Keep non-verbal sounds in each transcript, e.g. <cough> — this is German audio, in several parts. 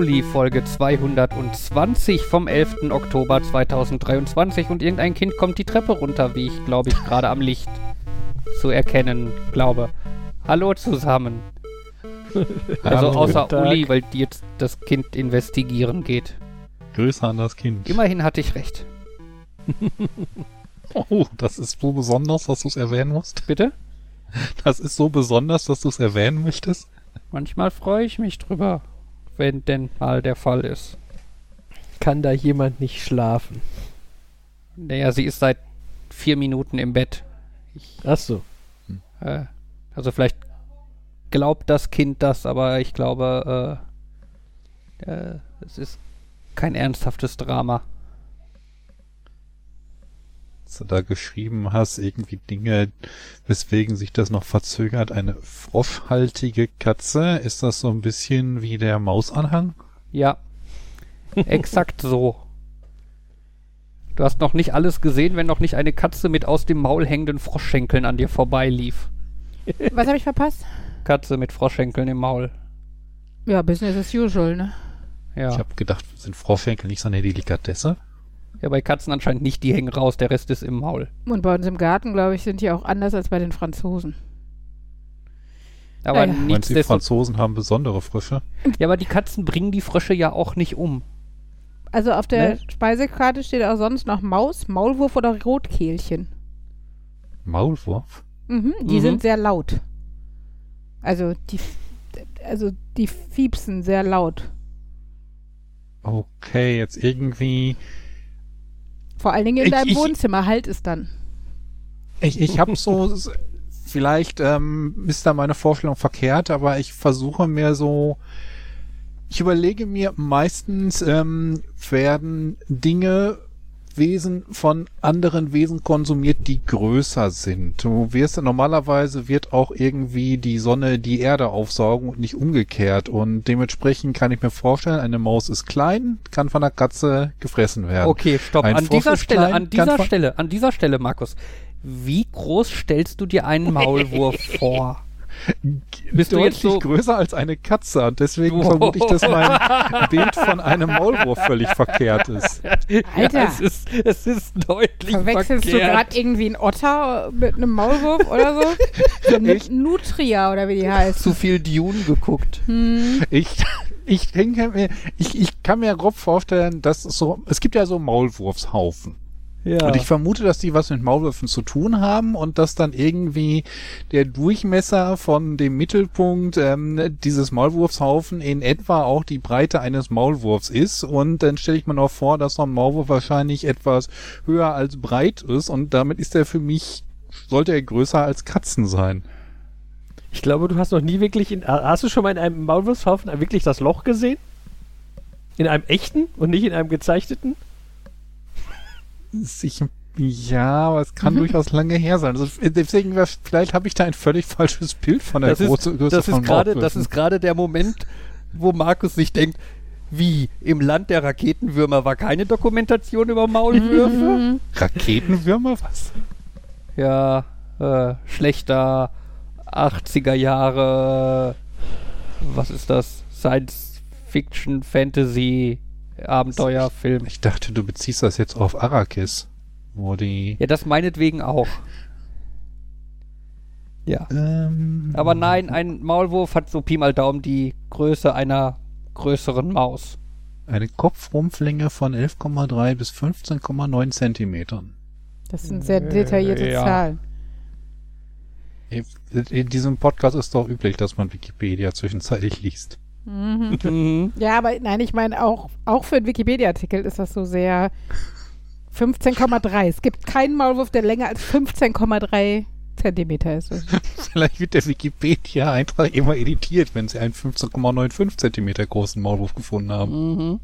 Nerd, Nerd, Nerd und Uli, Folge 220 vom 11. Oktober 2023 und irgendein Kind kommt die Treppe runter, wie ich glaube ich gerade am Licht zu erkennen glaube. Hallo zusammen. <laughs> Also außer. Uli, weil jetzt das Kind investigieren geht. Grüße an das Kind. Immerhin hatte ich recht. <laughs> Oh, das ist so besonders, dass du es erwähnen musst. Bitte? Das ist so besonders, dass du es erwähnen möchtest. Manchmal freue ich mich drüber, wenn denn mal der Fall ist. Kann da jemand nicht schlafen? Naja, sie ist seit vier Minuten im Bett. Ich, Ach so. äh, also vielleicht glaubt das Kind das, aber ich glaube, äh, äh, es ist kein ernsthaftes Drama. Da geschrieben hast, irgendwie Dinge, weswegen sich das noch verzögert. Eine froschhaltige Katze. Ist das so ein bisschen wie der Mausanhang? Ja, exakt so. Du hast noch nicht alles gesehen, wenn noch nicht eine Katze mit aus dem Maul hängenden Froschschenkeln an dir vorbeilief. Was habe ich verpasst? Katze mit Froschschenkeln im Maul. Ja, Business as usual, ne? Ja. Ich habe gedacht, sind Froschschenkel nicht so eine Delikatesse? Ja, bei Katzen anscheinend nicht, die hängen raus, der Rest ist im Maul. Und bei uns im Garten, glaube ich, sind die auch anders als bei den Franzosen. Aber Ja, ja. Meinst du, die. Franzosen haben besondere Frösche? Ja, aber die Katzen bringen die Frösche ja auch nicht um. Also auf der Ne? Speisekarte steht auch sonst noch Maus, Maulwurf oder Rotkehlchen. Maulwurf? Mhm, die Mhm. sind sehr laut. Also die, also die fiepsen sehr laut. Okay, jetzt irgendwie... Vor allen Dingen in Ich- deinem ich- Wohnzimmer halt es dann. Ich, ich habe so, vielleicht ähm, ist da meine Vorstellung verkehrt, aber ich versuche mir so, ich überlege mir meistens ähm, werden Dinge, Wesen von anderen Wesen konsumiert, die größer sind. Du wirst normalerweise wird auch irgendwie die Sonne die Erde aufsaugen und nicht umgekehrt. Und dementsprechend kann ich mir vorstellen, eine Maus ist klein, kann von einer Katze gefressen werden. Okay, stopp. Ein An Frosch dieser Stelle, klein, an dieser Stelle, an dieser Stelle, Markus. Wie groß stellst du dir einen <laughs> Maulwurf vor? Bist du jetzt deutlich so- größer als eine Katze und deswegen Wow. vermute ich, dass mein <laughs> Bild von einem Maulwurf völlig verkehrt ist. Alter. Ja, es ist, es ist deutlich Verwechselst du verkehrt. gerade irgendwie einen Otter mit einem Maulwurf oder so? <laughs> so Ich- Nutria oder wie die heißt. zu viel Dune geguckt. Hm. Ich, ich denke mir, ich, ich kann mir grob vorstellen, dass es so, es gibt ja so Maulwurfshaufen. Ja. Und ich vermute, dass die was mit Maulwürfen zu tun haben und dass dann irgendwie der Durchmesser von dem Mittelpunkt ähm, dieses Maulwurfshaufen in etwa auch die Breite eines Maulwurfs ist. Und dann stelle ich mir noch vor, dass so ein Maulwurf wahrscheinlich etwas höher als breit ist und damit ist er für mich, sollte er größer als Katzen sein. Ich glaube, du hast noch nie wirklich in. Hast du schon mal in einem Maulwurfshaufen wirklich das Loch gesehen? In einem echten und nicht in einem gezeichneten? Ich, ja, aber es kann durchaus lange her sein. Also deswegen, vielleicht habe ich da ein völlig falsches Bild von der das Größe, ist, Größe das von ist gerade, das ist gerade der Moment, wo Markus sich denkt, wie im Land der Raketenwürmer war keine Dokumentation über Maulwürfe? Mhm. Raketenwürmer? Was? Ja, äh, schlechter 80er Jahre, was ist das? Science Fiction, Fantasy, Abenteuerfilm. Ich dachte, du beziehst das jetzt auf Arrakis, wo die. Ja, das meinetwegen auch. Ja. Ähm, Aber nein, ein Maulwurf hat so Pi mal Daumen die Größe einer größeren Maus. Eine Kopfrumpflänge von 11,3 bis 15,9 Zentimetern. Das sind sehr detaillierte Ja. Zahlen. In diesem Podcast ist doch üblich, dass man Wikipedia zwischenzeitlich liest. Mhm. Mhm. Ja, aber nein, ich meine auch, auch für einen Wikipedia-Artikel ist das so sehr 15,3. Es gibt keinen Maulwurf, der länger als 15,3 Zentimeter ist. Vielleicht wird der Wikipedia-Eintrag immer editiert, wenn sie einen 15,95 Zentimeter großen Maulwurf gefunden haben. Mhm.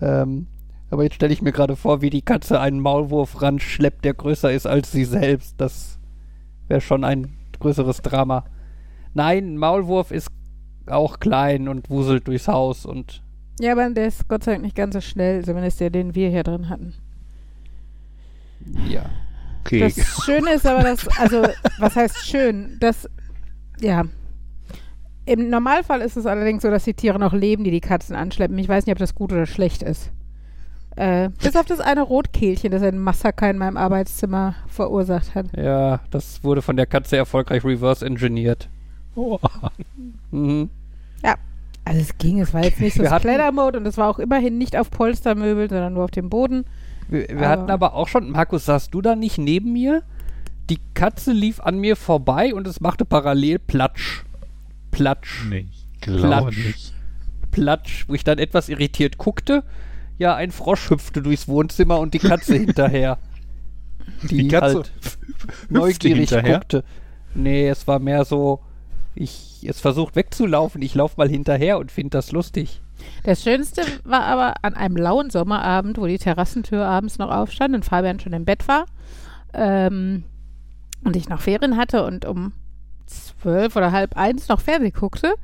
Ähm, aber jetzt stelle ich mir gerade vor, wie die Katze einen Maulwurf ranschleppt, der größer ist als sie selbst. Das wäre schon ein größeres Drama. Nein, ein Maulwurf ist auch klein und wuselt durchs Haus und Ja, aber der ist Gott sei Dank nicht ganz so schnell, zumindest der, den wir hier drin hatten. ja. Okay. Das Schöne ist aber, dass, also, was heißt schön? Das, ja. Im Normalfall ist es allerdings so, dass die Tiere noch leben, die die Katzen anschleppen. Ich weiß nicht, ob das gut oder schlecht ist. Äh, bis auf das eine Rotkehlchen, das ein Massaker in meinem Arbeitszimmer verursacht hat. Ja, das wurde von der Katze erfolgreich reverse engineert. Oh. Mhm. Also es ging, es war jetzt nicht so <laughs> Splatter-Mode und es war auch immerhin nicht auf Polstermöbel, sondern nur auf dem Boden. Wir, wir hatten aber auch schon, Markus, saßt du da nicht neben mir? Die Katze lief an mir vorbei und es machte parallel Platsch. Platsch. Nee, Platsch. nicht. Platsch, wo ich dann etwas irritiert guckte. Ja, ein Frosch hüpfte durchs Wohnzimmer und die Katze <laughs> hinterher. Die, Die Katze halt <laughs> neugierig hinterher? guckte. Nee, es war mehr so, ich es versucht wegzulaufen, ich lauf mal hinterher und finde das lustig. Das Schönste war aber an einem lauen Sommerabend, wo die Terrassentür abends noch aufstand und Fabian schon im Bett war ähm, und ich noch Ferien hatte und um zwölf oder halb eins noch Fernsehen guckte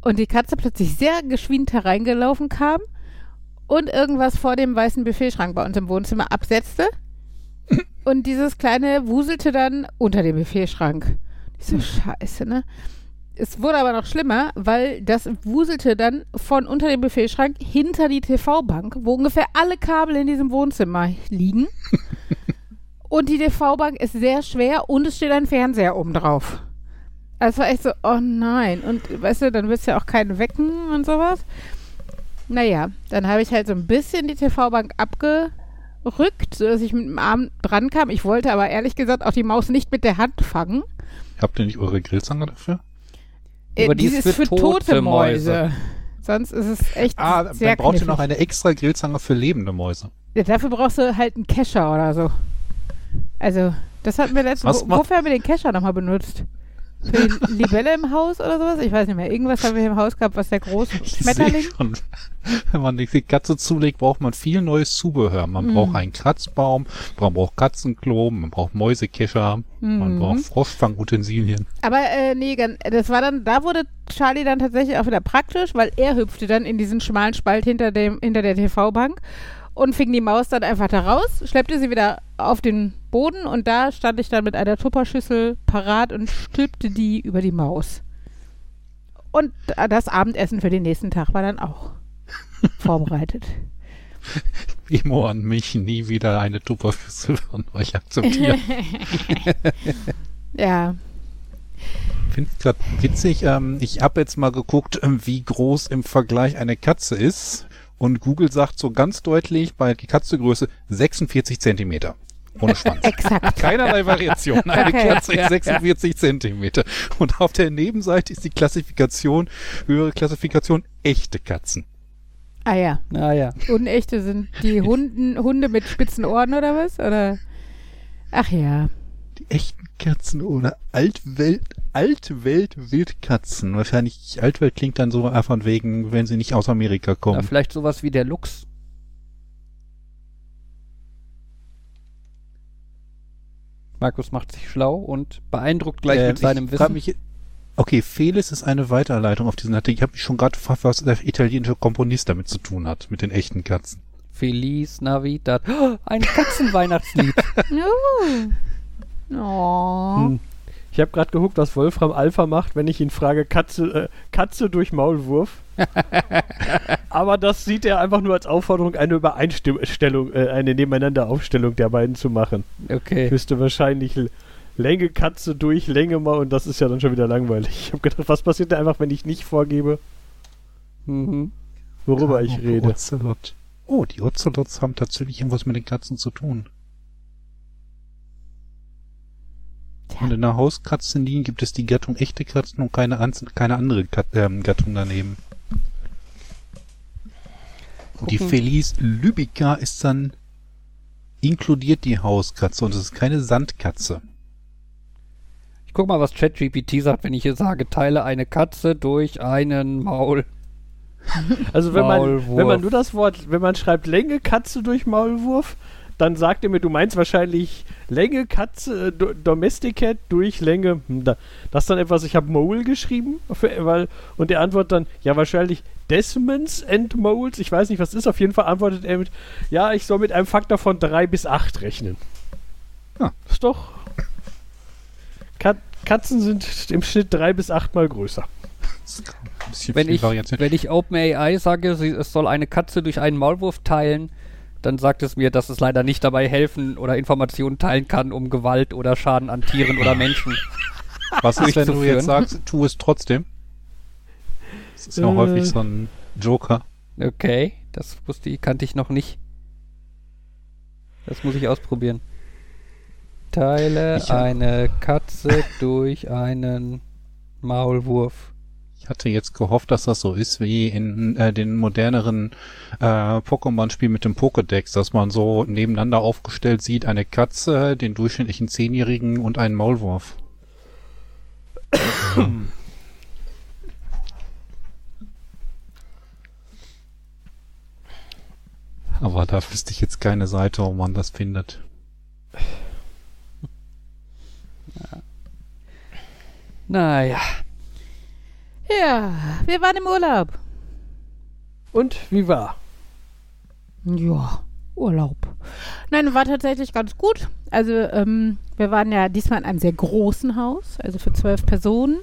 und die Katze plötzlich sehr geschwind hereingelaufen kam und irgendwas vor dem weißen Buffetschrank bei uns im Wohnzimmer absetzte und dieses kleine wuselte dann unter dem Buffetschrank. Ich so, <laughs> scheiße, ne? Es wurde aber noch schlimmer, weil das wuselte dann von unter dem Buffetschrank hinter die TV-Bank, wo ungefähr alle Kabel in diesem Wohnzimmer liegen. <laughs> und die TV-Bank ist sehr schwer und es steht ein Fernseher oben drauf. Also war echt so, oh nein. Und weißt du, dann willst du ja auch keinen wecken und sowas. Naja, dann habe ich halt so ein bisschen die TV-Bank abgerückt, sodass ich mit dem Arm dran kam. Ich wollte aber ehrlich gesagt auch die Maus nicht mit der Hand fangen. Habt ihr nicht eure Grillzange dafür? Äh, die ist für tote Mäuse. Sonst ist es echt Ah, sehr dann braucht ihr knifflig. noch eine extra Grillzange für lebende Mäuse. Ja, dafür brauchst du halt einen Kescher oder so. Also, das hatten wir letztens. Wo, wofür haben wir den Kescher nochmal benutzt? Für die Libelle im Haus oder sowas? Ich weiß nicht mehr. Irgendwas haben wir hier im Haus gehabt, was der große <laughs> Ich Schmetterling. schon, wenn man die Katze zulegt, braucht man viel neues Zubehör. Man Mhm. braucht einen Kratzbaum, man braucht Katzenklo, man braucht Mäusekescher, man Mhm. braucht Froschfangutensilien. Aber äh, nee, das war dann, da wurde Charlie dann tatsächlich auch wieder praktisch, weil er hüpfte dann in diesen schmalen Spalt hinter dem, hinter der TV-Bank und fing die Maus dann einfach da raus, schleppte sie wieder auf den Boden und da stand ich dann mit einer Tupperschüssel parat und stülpte die über die Maus. Und äh, das Abendessen für den nächsten Tag war dann auch <laughs> vorbereitet. Emo an mich, nie wieder eine Tupperschüssel von euch akzeptieren. <laughs> Ja, finde es gerade witzig. Ähm, ich habe jetzt mal geguckt, ähm, wie groß im Vergleich eine Katze ist. Und Google sagt so ganz deutlich bei Katzegröße 46 Zentimeter. Ohne Schwanz. <laughs> exakt. Keinerlei Variation. Eine Okay. Katze ist 46 Zentimeter. Und auf der Nebenseite ist die Klassifikation, höhere Klassifikation, echte Katzen. Ah ja. Naja. Unechte sind die Hunden, Hunde mit spitzen Ohren oder was? Oder? Ach ja. Die echten Katzen oder Altwelt, Altwelt-Wildkatzen. Wahrscheinlich, Altwelt klingt dann so einfach wegen, wenn sie nicht aus Amerika Na, kommen. vielleicht sowas wie der Luchs. Markus macht sich schlau und beeindruckt gleich Äh, mit seinem Wissen. Mich, okay, Felis ist eine Weiterleitung auf diesen Artikel. Ich habe mich schon gerade gefragt, was der italienische Komponist damit zu tun hat, mit den echten Katzen. Feliz Navidad. Oh, ein Katzenweihnachtslied. <laughs> Oh. Oh. Hm. Ich habe gerade geguckt, was Wolfram Alpha macht, wenn ich ihn frage, Katze, äh, Katze durch Maulwurf. <laughs> Aber das sieht er einfach nur als Aufforderung, eine Übereinstimmung, äh, eine Nebeneinanderaufstellung der beiden zu machen. Ich Okay. wüsste wahrscheinlich Länge Katze durch Länge mal und das ist ja dann schon wieder langweilig. Ich habe gedacht, was passiert denn einfach, wenn ich nicht vorgebe, Mhm. worüber ich Kano rede? Ocelot. Oh, die Ocelots haben tatsächlich irgendwas mit den Katzen zu tun. Und in der Hauskatzenlinie gibt es die Gattung echte Katzen und keine, keine andere Kat ähm, Gattung daneben. Und die Gucken. Felice Lybica ist dann inkludiert die Hauskatze und es ist keine Sandkatze. Ich guck mal, was ChatGPT sagt, wenn ich hier sage, teile eine Katze durch einen Maul. <laughs> Also wenn man, Maulwurf. wenn man nur das Wort, wenn man schreibt Länge Katze durch Maulwurf, dann sagt er mir, du meinst wahrscheinlich Länge Katze, äh, Do Domesticat durch Länge. Hm, da, das ist dann etwas, ich habe Mole geschrieben, für, weil, und er antwortet dann, ja wahrscheinlich Desmans and Moles, ich weiß nicht, was das ist, auf jeden Fall antwortet er mit, ja, ich soll mit einem Faktor von 3 bis 8 rechnen. Ja. Ist doch. Kat Katzen sind im Schnitt 3 bis 8 mal größer. Wenn ich, Variation. wenn ich OpenAI sage, sie, es soll eine Katze durch einen Maulwurf teilen, dann sagt es mir, dass es leider nicht dabei helfen oder Informationen teilen kann, um Gewalt oder Schaden an Tieren oder Menschen. <laughs> Was ist, wenn du durchzuführen. jetzt sagst, tu es trotzdem? Das ist ja Äh. häufig so ein Joker. Okay, das wusste ich, kannte ich noch nicht. Das muss ich ausprobieren. Teile Ich eine Katze durch einen Maulwurf. Ich hatte jetzt gehofft, dass das so ist wie in äh, den moderneren äh, Pokémon-Spielen mit dem Pokédex, dass man so nebeneinander aufgestellt sieht, eine Katze, den durchschnittlichen Zehnjährigen und einen Maulwurf. <coughs> Aber da wüsste ich jetzt keine Seite, wo man das findet. Naja, Ja, wir waren im Urlaub. Und wie war? Ja, Urlaub. Nein, war tatsächlich ganz gut. Also, ähm, wir waren ja diesmal in einem sehr großen Haus, also für zwölf Personen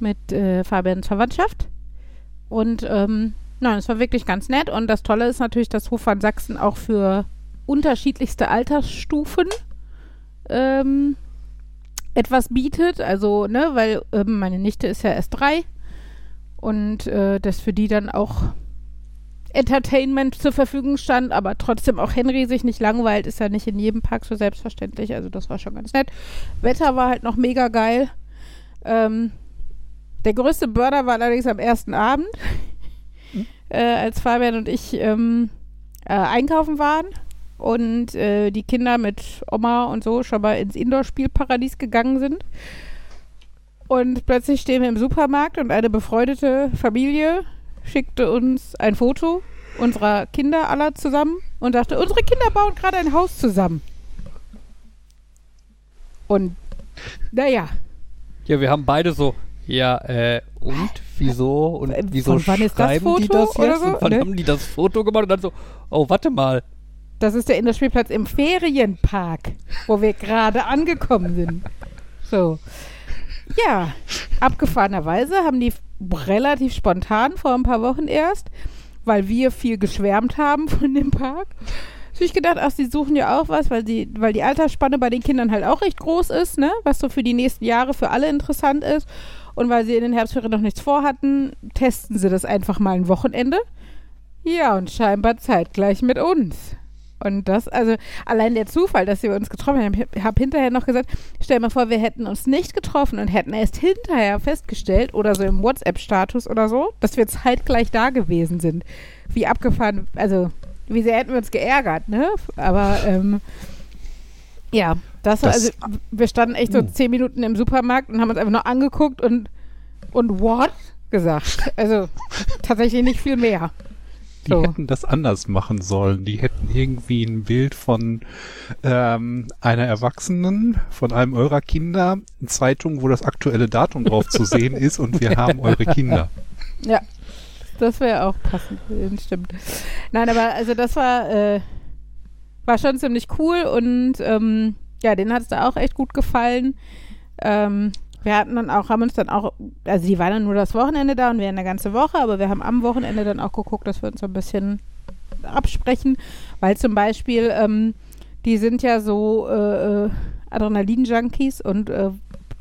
mit äh, Fabians Verwandtschaft. Und ähm, nein, es war wirklich ganz nett. Und das Tolle ist natürlich, dass Hof van Sachsen auch für unterschiedlichste Altersstufen ähm, etwas bietet. Also, ne, weil ähm, meine Nichte ist ja erst drei und äh, das für die dann auch Entertainment zur Verfügung stand, aber trotzdem auch Henry sich nicht langweilt, ist ja nicht in jedem Park so selbstverständlich. Also das war schon ganz nett. Wetter war halt noch mega geil. Ähm, der größte Burner war allerdings am ersten Abend, äh, als Fabian und ich ähm, äh, einkaufen waren und äh, die Kinder mit Oma und so schon mal ins Indoor-Spielparadies gegangen sind. Und plötzlich stehen wir im Supermarkt und eine befreundete Familie schickte uns ein Foto unserer Kinder aller zusammen und sagte, unsere Kinder bauen gerade ein Haus zusammen. Und naja, ja, wir haben beide so, ja, äh, und wieso und wieso von wann ist das schreiben die Foto das jetzt so, und wann ne? haben die das Foto gemacht und dann so, oh, warte mal, das ist der Indoor-Spielplatz im Ferienpark, wo wir gerade angekommen sind. So. Ja, abgefahrenerweise haben die relativ spontan vor ein paar Wochen erst, weil wir viel geschwärmt haben von dem Park, habe ich gedacht, ach, sie suchen ja auch was, weil, sie, weil die Altersspanne bei den Kindern halt auch recht groß ist, ne? was so für die nächsten Jahre für alle interessant ist. Und weil sie in den Herbstferien noch nichts vorhatten, testen sie das einfach mal ein Wochenende. Ja, und scheinbar zeitgleich mit uns. Und das, also allein der Zufall, dass wir uns getroffen haben, ich habe hinterher noch gesagt, stell mal vor, wir hätten uns nicht getroffen und hätten erst hinterher festgestellt oder so im WhatsApp-Status oder so, dass wir zeitgleich da gewesen sind. Wie abgefahren, also wie sehr hätten wir uns geärgert, ne? Aber ähm, ja, das, war, Das- also wir standen echt so Uh. zehn Minuten im Supermarkt und haben uns einfach nur angeguckt und und what gesagt. Also tatsächlich nicht viel mehr. Die So. hätten das anders machen sollen. Die hätten irgendwie ein Bild von ähm, einer Erwachsenen, von einem eurer Kinder, eine Zeitung, wo das aktuelle Datum drauf zu sehen ist und wir <laughs> haben eure Kinder. Ja, das wäre auch passend, stimmt. Nein, aber also das war, äh, war schon ziemlich cool und ähm, ja, denen hat es da auch echt gut gefallen. Ähm, wir hatten dann auch, haben uns dann auch, also die waren dann nur das Wochenende da und wir eine ganze Woche, aber wir haben am Wochenende dann auch geguckt, dass wir uns so ein bisschen absprechen, weil zum Beispiel, ähm, die sind ja so äh, äh, Adrenalin-Junkies und äh,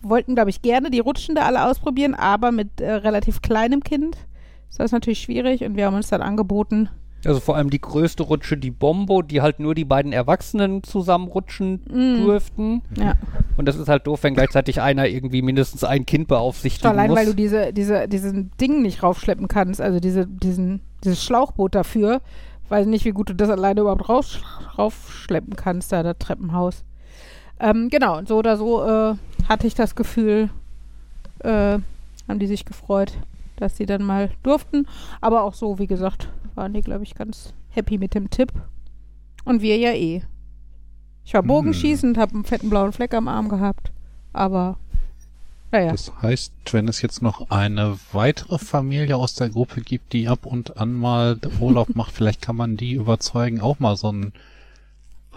wollten, glaube ich, gerne die Rutschen da alle ausprobieren, aber mit äh, relativ kleinem Kind. Ist das natürlich schwierig und wir haben uns dann angeboten, Also vor allem die größte Rutsche, die Bombo, die halt nur die beiden Erwachsenen zusammenrutschen Mm. durften. ja, Und das ist halt doof, wenn gleichzeitig einer irgendwie mindestens ein Kind beaufsichtigen allein muss. weil du diese, diese, diesen Ding nicht raufschleppen kannst, also diese, diesen, dieses Schlauchboot dafür, weiß nicht, wie gut du das alleine überhaupt raus, raufschleppen kannst, da das Treppenhaus. Ähm, genau, und so oder so äh, hatte ich das Gefühl, äh, haben die sich gefreut, dass sie dann mal durften. Aber auch so, wie gesagt, waren die, glaube ich, ganz happy mit dem Tipp. Und wir ja eh. Ich war Hm. Bogenschießen und habe einen fetten blauen Fleck am Arm gehabt. Aber, naja. Das heißt, wenn es jetzt noch eine weitere Familie aus der Gruppe gibt, die ab und an mal Urlaub <laughs> macht, vielleicht kann man die überzeugen, auch mal so ein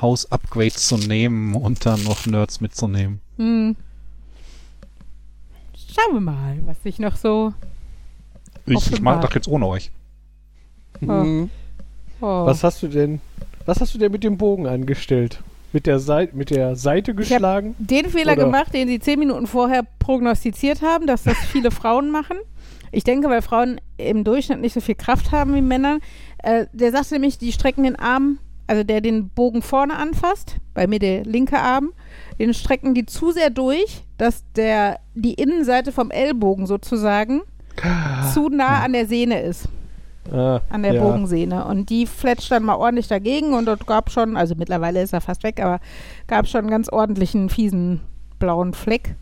Haus-Upgrade zu nehmen und dann noch Nerds mitzunehmen. Hm. Schauen wir mal, was sich noch so Ich, ich mache das jetzt ohne euch. Mhm. Oh. Was hast du denn, was hast du denn mit dem Bogen angestellt? Mit der, Sei mit der Seite geschlagen? den Fehler Oder- gemacht, den sie zehn Minuten vorher prognostiziert haben, dass das <laughs> viele Frauen machen. Ich denke, weil Frauen im Durchschnitt nicht so viel Kraft haben wie Männer. Äh, der sagte nämlich, die strecken den Arm, also der den Bogen vorne anfasst, bei mir der linke Arm, den strecken die zu sehr durch, dass der, die Innenseite vom Ellbogen sozusagen <laughs> zu nah an der Sehne ist, Ah, an der ja. Bogensehne. Und die fletscht dann mal ordentlich dagegen und dort gab schon, also mittlerweile ist er fast weg, aber gab schon einen ganz ordentlichen, fiesen blauen Fleck.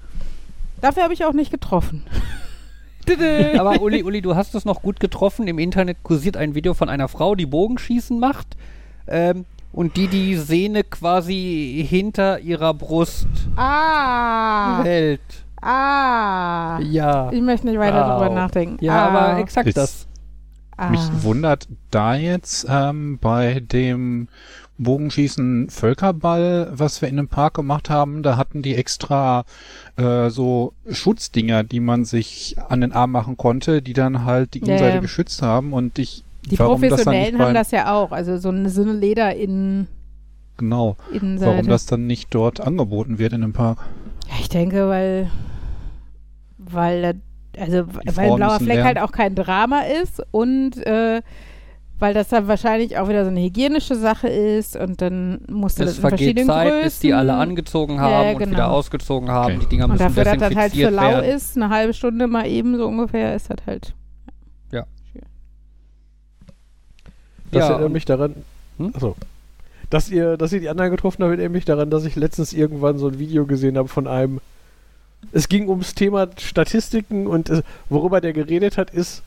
Dafür habe ich auch nicht getroffen. <laughs> Aber Uli, Uli, du hast es noch gut getroffen. Im Internet kursiert ein Video von einer Frau, die Bogenschießen macht ähm, und die die Sehne quasi hinter ihrer Brust ah, hält. ah. Ja. Ich möchte nicht weiter Au. drüber nachdenken. Ja, ah. aber exakt Ist- das. Ah. Mich wundert da jetzt ähm, bei dem Bogenschießen Völkerball, was wir in dem Park gemacht haben, da hatten die extra äh, so Schutzdinger, die man sich an den Arm machen konnte, die dann halt die Ja, Innenseite ja. geschützt haben und ich Die warum das Professionellen haben bei, das ja auch. Also so eine, so eine Leder-Innenseite. genau, warum das dann nicht dort angeboten wird in dem Park. Ja, ich denke, weil, weil, also, weil ein Frauen blauer Fleck lernen. halt auch kein Drama ist und äh, weil das dann wahrscheinlich auch wieder so eine hygienische Sache ist und dann musst du das Es in vergeht verschiedenen Zeit, Größen. bis die alle angezogen Ja, haben ja, und genau. wieder ausgezogen haben. Okay. Die Dinger und müssen dafür, dass das halt für desinfiziert lau werden. ist, eine halbe Stunde mal eben so ungefähr, ist das halt. Das Ja, erinnert und- mich daran. Hm? Achso. Dass ihr, dass ihr die anderen getroffen habt, erinnert mich daran, dass ich letztens irgendwann so ein Video gesehen habe von einem. Es ging ums Thema Statistiken und äh, worüber der geredet hat, ist,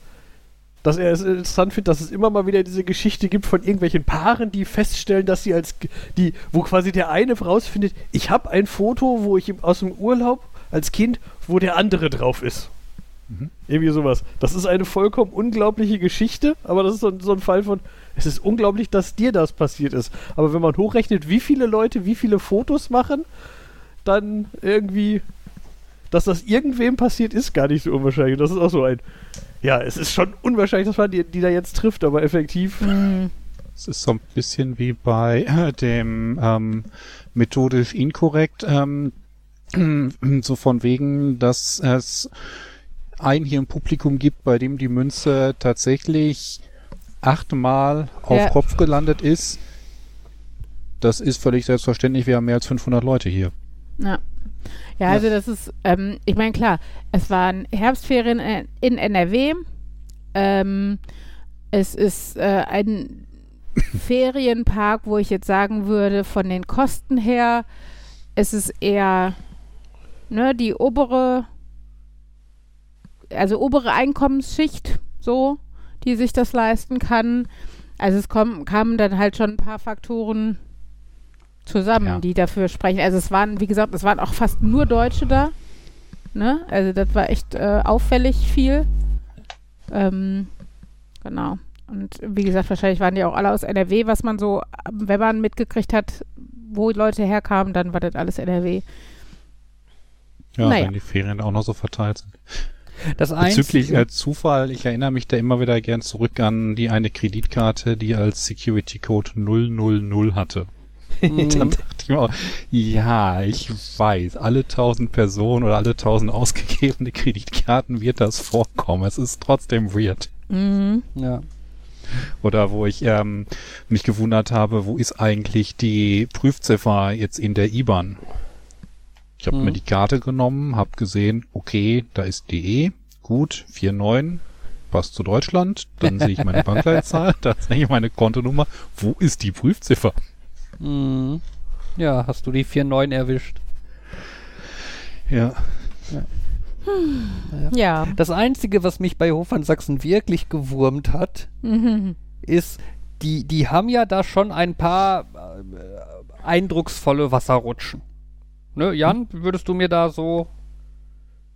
dass er es interessant findet, dass es immer mal wieder diese Geschichte gibt von irgendwelchen Paaren, die feststellen, dass sie als die, wo quasi der eine rausfindet, ich habe ein Foto, wo ich aus dem Urlaub als Kind, wo der andere drauf ist. Mhm. Irgendwie sowas. Das ist eine vollkommen unglaubliche Geschichte, aber das ist so, so ein Fall von, es ist unglaublich, dass dir das passiert ist. Aber wenn man hochrechnet, wie viele Leute wie viele Fotos machen, dann irgendwie, dass das irgendwem passiert, ist gar nicht so unwahrscheinlich. Das ist auch so ein, ja, es ist schon unwahrscheinlich, dass man die, die da jetzt trifft, aber effektiv. Hm. Es ist so ein bisschen wie bei äh, dem ähm, methodisch inkorrekt, ähm, <clears throat> so von wegen, dass es einen hier im Publikum gibt, bei dem die Münze tatsächlich achtmal auf Ja. Kopf gelandet ist. Das ist völlig selbstverständlich. Wir haben mehr als 500 Leute hier. Ja. Ja, also das ist, ähm, ich meine, klar, es waren Herbstferien in NRW. Ähm, es ist äh, ein <laughs> Ferienpark, wo ich jetzt sagen würde, von den Kosten her, es ist eher ne, die obere, also obere Einkommensschicht, so, die sich das leisten kann. Also es kommen, kamen dann halt schon ein paar Faktoren zusammen, Ja. die dafür sprechen. Also es waren, wie gesagt, es waren auch fast nur Deutsche da. Ne? Also das war echt äh, auffällig viel. Ähm, genau. Und wie gesagt, wahrscheinlich waren die auch alle aus NRW, was man so, wenn man mitgekriegt hat, wo Leute herkamen, dann war das alles NRW. Ja, Naja. wenn die Ferien auch noch so verteilt sind. Das Bezüglich äh, Zufall, ich erinnere mich da immer wieder gern zurück an die eine Kreditkarte, die als Security Code 000 hatte. Mhm. <laughs> Dann dachte ich mir auch, ja, ich weiß, alle 1000 Personen oder alle 1000 ausgegebene <laughs> Kreditkarten wird das vorkommen. Es ist trotzdem weird. Mhm. ja. Oder wo ich ähm, mich gewundert habe, wo ist eigentlich die Prüfziffer jetzt in der IBAN? Ich habe Mhm. mir die Karte genommen, habe gesehen, okay, da ist DE, gut, 49, passt zu Deutschland, dann sehe ich meine <laughs> Bankleitzahl, da sehe ich meine Kontonummer. Wo ist die Prüfziffer? Mhm. Ja, hast du die 4.9 erwischt. Ja. Ja. Das Einzige, was mich bei Hofern Sachsen wirklich gewurmt hat, Mhm. <laughs> ist, die, die haben ja da schon ein paar äh, eindrucksvolle Wasserrutschen. Ne, Jan, würdest du mir da so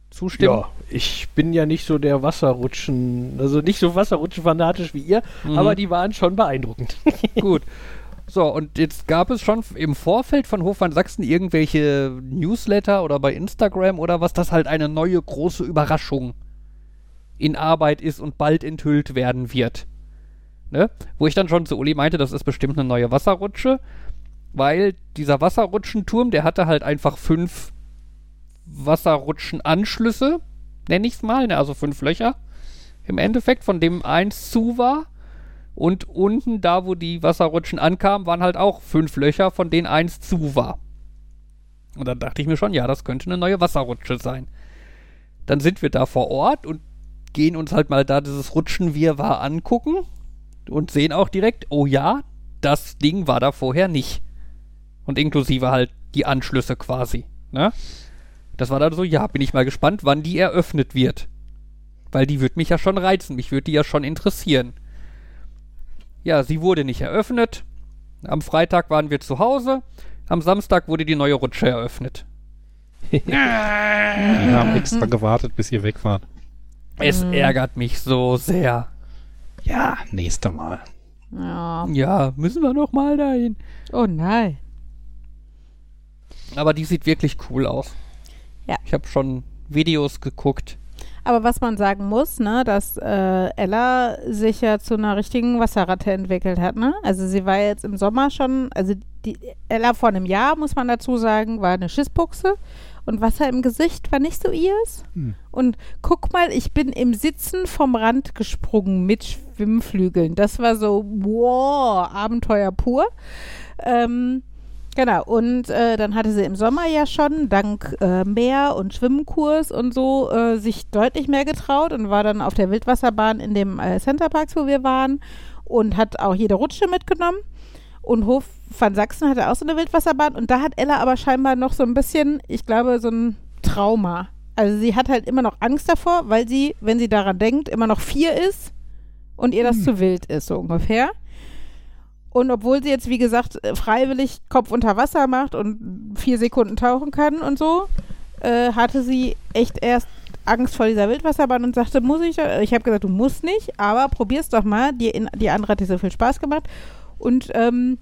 zustimmen? Ja, ich bin ja nicht so der Wasserrutschen, also nicht so Wasserrutschen-fanatisch wie ihr, Mhm. aber die waren schon beeindruckend. Gut. <laughs> So, und jetzt gab es schon im Vorfeld von Hofmann Sachsen irgendwelche Newsletter oder bei Instagram oder was, dass halt eine neue große Überraschung in Arbeit ist und bald enthüllt werden wird. Ne? Wo ich dann schon zu Uli meinte, das ist bestimmt eine neue Wasserrutsche, weil dieser Wasserrutschenturm, der hatte halt einfach fünf Wasserrutschenanschlüsse, nenne ich es mal, ne? also fünf Löcher im Endeffekt, von dem eins zu war. Und unten, da wo die Wasserrutschen ankamen, waren halt auch fünf Löcher, von denen eins zu war. Und dann dachte ich mir schon, ja, das könnte eine neue Wasserrutsche sein. Dann sind wir da vor Ort und gehen uns halt mal da dieses Rutschenwirrwarr angucken und sehen auch direkt, oh ja, das Ding war da vorher nicht. Und inklusive halt die Anschlüsse quasi. Ne? Das war dann so, ja, bin ich mal gespannt, wann die eröffnet wird. Weil die wird mich ja schon reizen, mich würde die ja schon interessieren. Ja, sie wurde nicht eröffnet. Am Freitag waren wir zu Hause. Am Samstag wurde die neue Rutsche eröffnet. <laughs> Wir haben extra gewartet, bis ihr weg wart. Es ärgert mich so sehr. Ja, nächste Mal. Ja. Ja, müssen wir noch mal dahin. Oh nein. Aber die sieht wirklich cool aus. Ja. Ich habe schon Videos geguckt. Aber was man sagen muss, ne, dass äh, Ella sich ja zu einer richtigen Wasserratte entwickelt hat, ne? Also sie war jetzt im Sommer schon, also die Ella vor einem Jahr, muss man dazu sagen, war eine Schissbuchse und Wasser im Gesicht war nicht so ihrs. Hm. Und guck mal, ich bin im Sitzen vom Rand gesprungen mit Schwimmflügeln. Das war so, wow, Abenteuer pur. Ähm, Genau, und äh, dann hatte sie im Sommer ja schon, dank äh, Meer und Schwimmkurs und so, äh, sich deutlich mehr getraut und war dann auf der Wildwasserbahn in dem äh, Centerparks, wo wir waren und hat auch jede Rutsche mitgenommen. Und Hof van Sachsen hatte auch so eine Wildwasserbahn und da hat Ella aber scheinbar noch so ein bisschen, ich glaube, so ein Trauma. Also sie hat halt immer noch Angst davor, weil sie, wenn sie daran denkt, immer noch vier ist und ihr das zu wild ist, so ungefähr. Und obwohl sie jetzt, wie gesagt, äh, freiwillig Kopf unter Wasser macht und vier Sekunden tauchen kann und so, äh, hatte sie echt erst Angst vor dieser Wildwasserbahn und sagte, muss ich? da-" Ich habe gesagt, du musst nicht, aber probier's doch mal. Die, in, die andere hat dir so viel Spaß gemacht. Und ähm,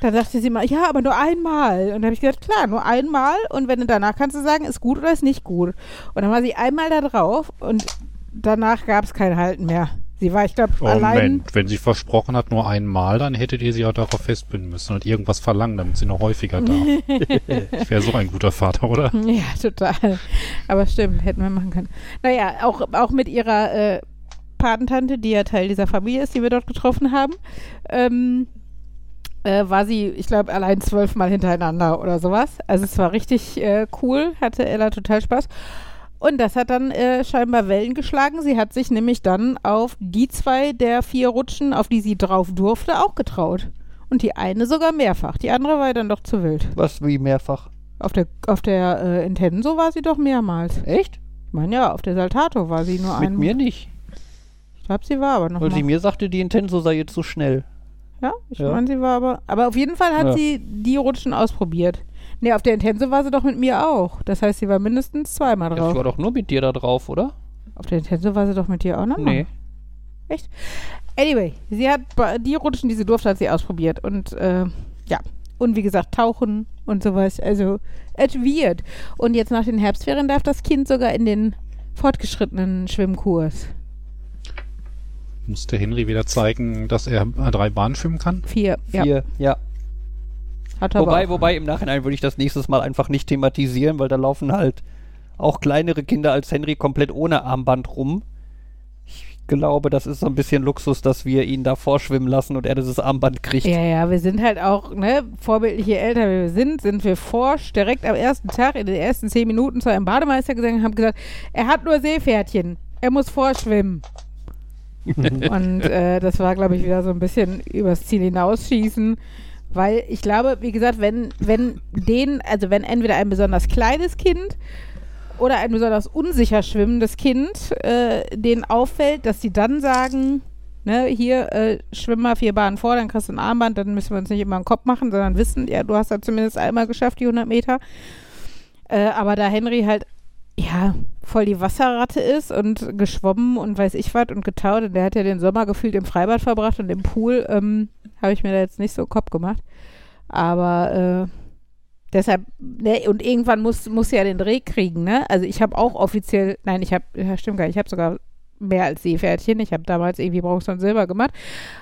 dann sagte sie mal, ja, aber nur einmal. Und dann habe ich gesagt, klar, nur einmal. Und wenn du danach kannst du sagen, ist gut oder ist nicht gut. Und dann war sie einmal da drauf und danach gab es kein Halten mehr. Sie war, ich glaube, allein. Moment, wenn sie versprochen hat, nur einmal, dann hättet ihr sie auch darauf festbinden müssen und irgendwas verlangen, damit sie noch häufiger darf. <laughs> ich wäre so ein guter Vater, oder? Ja, total. Aber stimmt, hätten wir machen können. Naja, auch, auch mit ihrer äh, Patentante, die ja Teil dieser Familie ist, die wir dort getroffen haben, ähm, äh, war sie, ich glaube, allein zwölfmal hintereinander oder sowas. Also es war richtig äh, cool, hatte Ella total Spaß. Und das hat dann äh, scheinbar Wellen geschlagen. Sie hat sich nämlich dann auf die zwei der vier Rutschen, auf die sie drauf durfte, auch getraut. Und die eine sogar mehrfach. Die andere war dann doch zu wild. Was wie mehrfach. Auf der, auf der äh, Intenso war sie doch mehrmals. Echt? Ich meine ja, auf der Saltato war sie nur Mit einmal. mir nicht. Ich glaube, sie war aber noch Weil mal. sie mir sagte, die Intenso sei jetzt zu schnell. Ja, ich Ja. meine, sie war aber. Aber auf jeden Fall hat Ja. sie die Rutschen ausprobiert. Nee, auf der Intenso war sie doch mit mir auch. Das heißt, sie war mindestens zweimal Ja, drauf. ich war doch nur mit dir da drauf, oder? auf der Intenso war sie doch mit dir auch nochmal. Nee. Anyway, sie hat die Rutschen, die sie durfte, hat sie ausprobiert. Und äh, ja. Und wie gesagt, tauchen und sowas. Also, es wird. Und jetzt nach den Herbstferien darf das Kind sogar in den fortgeschrittenen Schwimmkurs. Musste Henry wieder zeigen, dass er drei Bahnen schwimmen kann? Vier. Ja. Vier, ja. Hat Wobei, wobei im Nachhinein würde ich das nächstes Mal einfach nicht thematisieren, weil da laufen halt auch kleinere Kinder als Henry komplett ohne Armband rum. Ich glaube, das ist so ein bisschen Luxus, dass wir ihn da vorschwimmen lassen und er dieses Armband kriegt. Ja, ja, wir sind halt auch, ne, vorbildliche Eltern, wie wir sind, sind wir forsch direkt am ersten Tag in den ersten zehn Minuten zu einem Bademeister gegangen und haben gesagt, er hat nur Seepferdchen, er muss vorschwimmen. <laughs> und äh, das war, glaube ich, wieder so ein bisschen übers Ziel hinausschießen, weil ich glaube, wie gesagt, wenn, wenn den, also wenn entweder ein besonders kleines Kind oder ein besonders unsicher schwimmendes Kind äh, denen auffällt, dass sie dann sagen, ne, hier äh, schwimm mal vier Bahnen vor, dann kriegst du ein Armband, dann müssen wir uns nicht immer einen Kopf machen, sondern wissen, ja, du hast ja zumindest einmal geschafft, die 100 Meter. Äh, aber da Henry halt, ja, voll die Wasserratte ist und geschwommen und weiß ich was und getaut und der hat ja den Sommer gefühlt im Freibad verbracht und im Pool, ähm, habe ich mir da jetzt nicht so Kopf gemacht. Aber äh, deshalb, ne, und irgendwann muss, muss ja den Dreh kriegen, ne? Also ich habe auch offiziell, nein, ich habe, ja, stimmt gar nicht, ich habe sogar mehr als Seepferdchen. Ich habe damals irgendwie Bronze und Silber gemacht.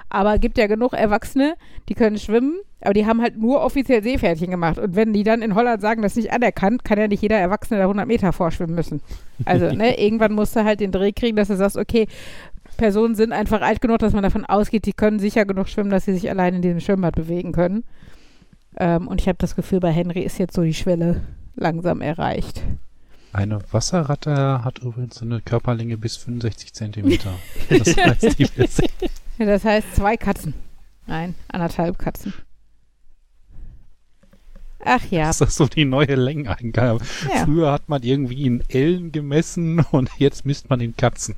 Aber gibt ja genug Erwachsene, die können schwimmen, aber die haben halt nur offiziell Seepferdchen gemacht. Und wenn die dann in Holland sagen, das ist nicht anerkannt, kann ja nicht jeder Erwachsene da 100 Meter vorschwimmen müssen. Also, <laughs> ne, irgendwann musst du halt den Dreh kriegen, dass du sagst, okay, Personen sind einfach alt genug, dass man davon ausgeht, die können sicher genug schwimmen, dass sie sich allein in diesem Schwimmbad bewegen können. Ähm, und ich habe das Gefühl, bei Henry ist jetzt so die Schwelle langsam erreicht. Eine Wasserratte hat übrigens eine Körperlänge bis 65 Zentimeter. Das heißt, die <laughs> das heißt zwei Katzen. Nein, anderthalb Katzen. Ach ja. Das ist so die neue Längeneingabe. Ja. Früher hat man irgendwie in Ellen gemessen <laughs> und jetzt misst man in Katzen.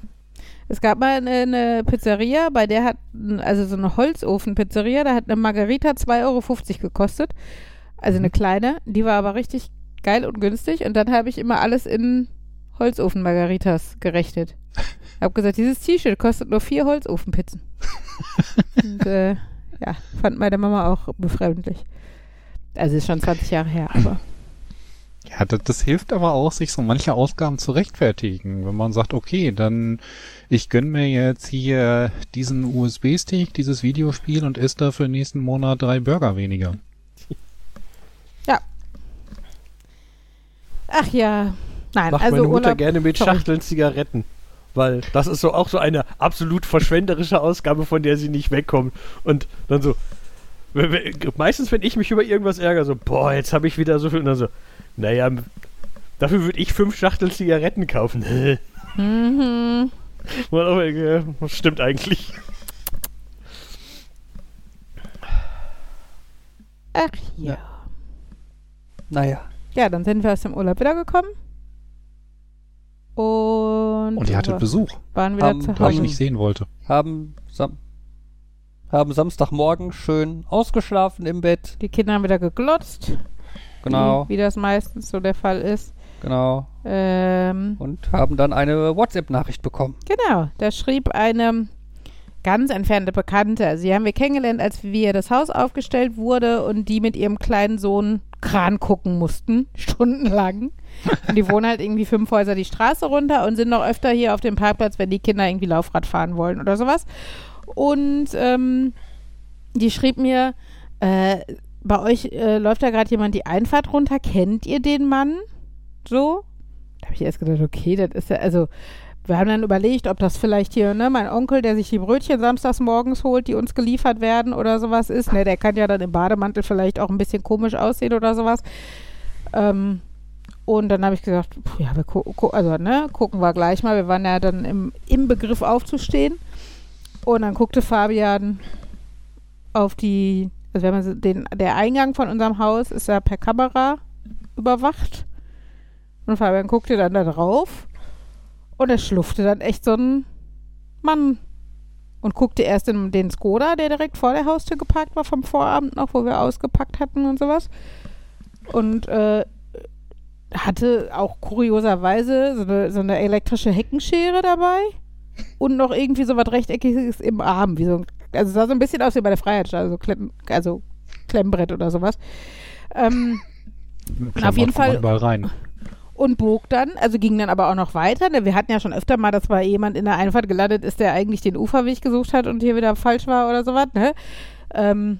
Es gab mal eine, eine Pizzeria, bei der hat, also so eine Holzofen-Pizzeria, da hat eine Margarita 2,50 Euro gekostet. Also eine kleine. Die war aber richtig geil und günstig. Und dann habe ich immer alles in Holzofen-Margaritas gerechnet. Hab gesagt, dieses T-Shirt kostet nur vier Holzofenpizzen. <laughs> und äh, ja, fand meine Mama auch befremdlich. Also ist schon 20 Jahre her, aber Ja, das, das hilft aber auch, sich so manche Ausgaben zu rechtfertigen. Wenn man sagt, okay, dann ich gönn mir jetzt hier diesen USB-Stick, dieses Videospiel und esse dafür nächsten Monat drei Burger weniger. Ach ja. Nein, Macht also meine Mutter Urlaub, gerne mit sorry. Schachteln Zigaretten. Weil das ist so auch so eine absolut verschwenderische Ausgabe, von der sie nicht wegkommt. Und dann so, meistens, wenn ich mich über irgendwas ärgere, so, boah, jetzt habe ich wieder so viel. Und dann so, naja, dafür würde ich fünf Schachteln Zigaretten kaufen. <laughs> Mhm. Auch, äh, Das stimmt eigentlich. Ach ja. Ja. Naja. Ja, dann sind wir aus dem Urlaub wiedergekommen. Und, Und ihr hattet Besuch, waren wieder Haben- zu weil ich Hause. nicht sehen wollte. Haben, Sam haben Samstagmorgen schön ausgeschlafen im Bett. Die Kinder haben wieder geglotzt, Genau, wie, wie das meistens so der Fall ist. genau. Ähm, Und haben dann eine WhatsApp-Nachricht bekommen. genau, da schrieb eine ganz entfernte Bekannte. Also die haben wir kennengelernt, als wir das Haus aufgestellt wurde und die mit ihrem kleinen Sohn Kran gucken mussten, <laughs> stundenlang. Und die wohnen halt irgendwie fünf Häuser die Straße runter und sind noch öfter hier auf dem Parkplatz, wenn die Kinder irgendwie Laufrad fahren wollen oder sowas. Und ähm, die schrieb mir, äh, bei euch äh, läuft da gerade jemand die Einfahrt runter. Kennt ihr den Mann? So? Da habe ich erst gedacht, okay, das ist ja, also wir haben dann überlegt, ob das vielleicht hier, ne, mein Onkel, der sich die Brötchen samstags morgens holt, die uns geliefert werden oder sowas ist. Ne, der kann ja dann im Bademantel vielleicht auch ein bisschen komisch aussehen oder sowas. Ähm, und dann habe ich gesagt, pf, ja, wir gu also, ne, gucken wir gleich mal. Wir waren ja dann im, im Begriff aufzustehen. Und dann guckte Fabian auf die, also wenn man so den, der Eingang von unserem Haus ist ja per Kamera überwacht. Und Fabian guckte dann da drauf und er schlufte dann echt so ein Mann und guckte erst in den Skoda, der direkt vor der Haustür geparkt war vom Vorabend noch, wo wir ausgepackt hatten und sowas. Und äh, hatte auch kurioserweise so eine, so eine elektrische Heckenschere dabei und noch irgendwie so was Rechteckiges im Arm, wie so ein, also sah so ein bisschen aus wie bei der Freiheitsstadt, also, Klemm, also Klemmbrett oder sowas. Ähm, Auf jeden Fall- Überall rein. Und bog dann, also ging dann aber auch noch weiter. Ne? Wir hatten ja schon öfter mal, dass mal jemand in der Einfahrt gelandet ist, der eigentlich den Uferweg gesucht hat und hier wieder falsch war oder sowas. Ne? Ähm,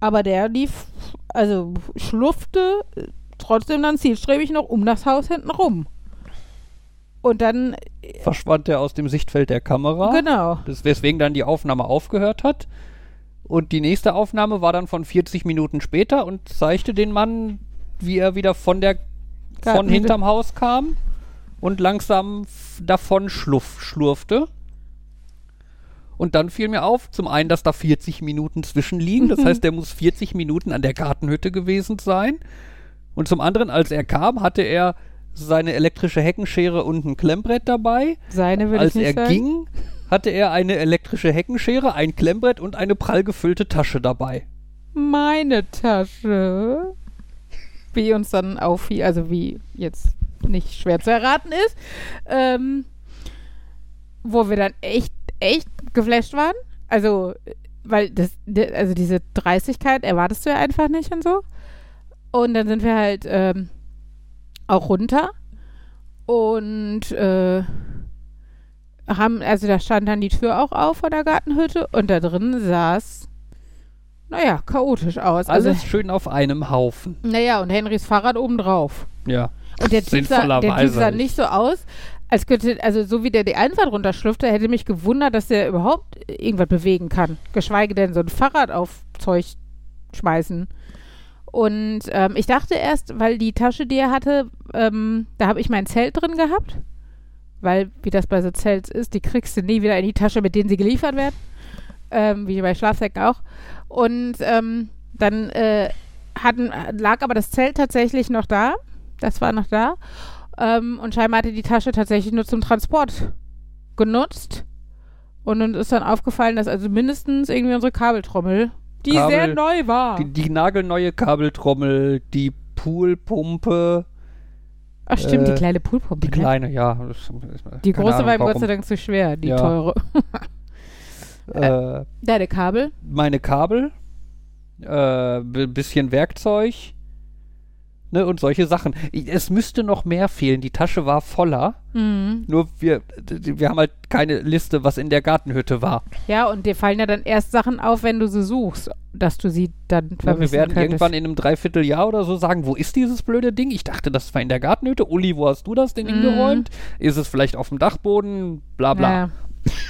aber der lief, also schlurfte äh, trotzdem dann zielstrebig noch um das Haus hinten rum. Und dann, Verschwand er aus dem Sichtfeld der Kamera. genau, Das, weswegen dann die Aufnahme aufgehört hat. Und die nächste Aufnahme war dann von 40 Minuten später und zeigte den Mann, wie er wieder von der von hinterm Haus kam und langsam davon schluff, schlurfte. Und dann fiel mir auf, zum einen, dass da 40 Minuten zwischenliegen. Das heißt, der muss 40 Minuten an der Gartenhütte gewesen sein. Und zum anderen, als er kam, hatte er seine elektrische Heckenschere und ein Klemmbrett dabei. seine würde Als ich nicht er sagen. ging, hatte er eine elektrische Heckenschere, ein Klemmbrett und eine prall gefüllte Tasche dabei. Meine Tasche. Wie uns dann auffiel, also wie jetzt nicht schwer zu erraten ist. Ähm, wo wir dann echt, echt geflasht waren. Also, weil das, also diese Dreistigkeit erwartest du ja einfach nicht und so. Und dann sind wir halt ähm, auch runter und äh, haben, also da stand dann die Tür auch auf von der Gartenhütte und da drin saß, naja, chaotisch aus. Alles Also, schön auf einem Haufen. naja, und Henrys Fahrrad obendrauf. Ja. Und der Typ, sah, der typ sah nicht so aus, als könnte, also so wie der die Einfahrt runterschlüpfte, hätte mich gewundert, dass der überhaupt irgendwas bewegen kann. Geschweige denn so ein Fahrrad auf Zeug schmeißen. Und ähm, ich dachte erst, weil die Tasche, die er hatte, ähm, da habe ich mein Zelt drin gehabt. Weil, wie das bei so Zelts ist, die kriegst du nie wieder in die Tasche, mit denen sie geliefert werden. Ähm, wie bei Schlafsäcken auch. Und ähm, dann äh, hatten, lag aber das Zelt tatsächlich noch da. Das war noch da. Ähm, und scheinbar hatte die Tasche tatsächlich nur zum Transport genutzt. Und uns ist dann aufgefallen, dass also mindestens irgendwie unsere Kabeltrommel, die Kabel- sehr neu war. Die, die nagelneue Kabeltrommel, die Poolpumpe, Ach stimmt, die äh, kleine Poolpumpe. die ne? kleine, ja. das- Die keine große Ahnung, war ihm Gott sei Dank zu schwer, die Ja. teure. <laughs> Äh, Deine Kabel. meine Kabel, äh, bisschen Werkzeug, ne, und solche Sachen. Es müsste noch mehr fehlen. Die Tasche war voller. Mhm. Nur wir, wir haben halt keine Liste, was in der Gartenhütte war. Ja, und dir fallen ja dann erst Sachen auf, wenn du sie suchst, dass du sie dann Ja, wir vermissen werden könntest. irgendwann in einem Dreivierteljahr oder so sagen, wo ist dieses blöde Ding? Ich dachte, das war in der Gartenhütte. Uli, wo hast du das denn Mhm. hingeräumt? Ist es vielleicht auf dem Dachboden? Bla bla. Ja.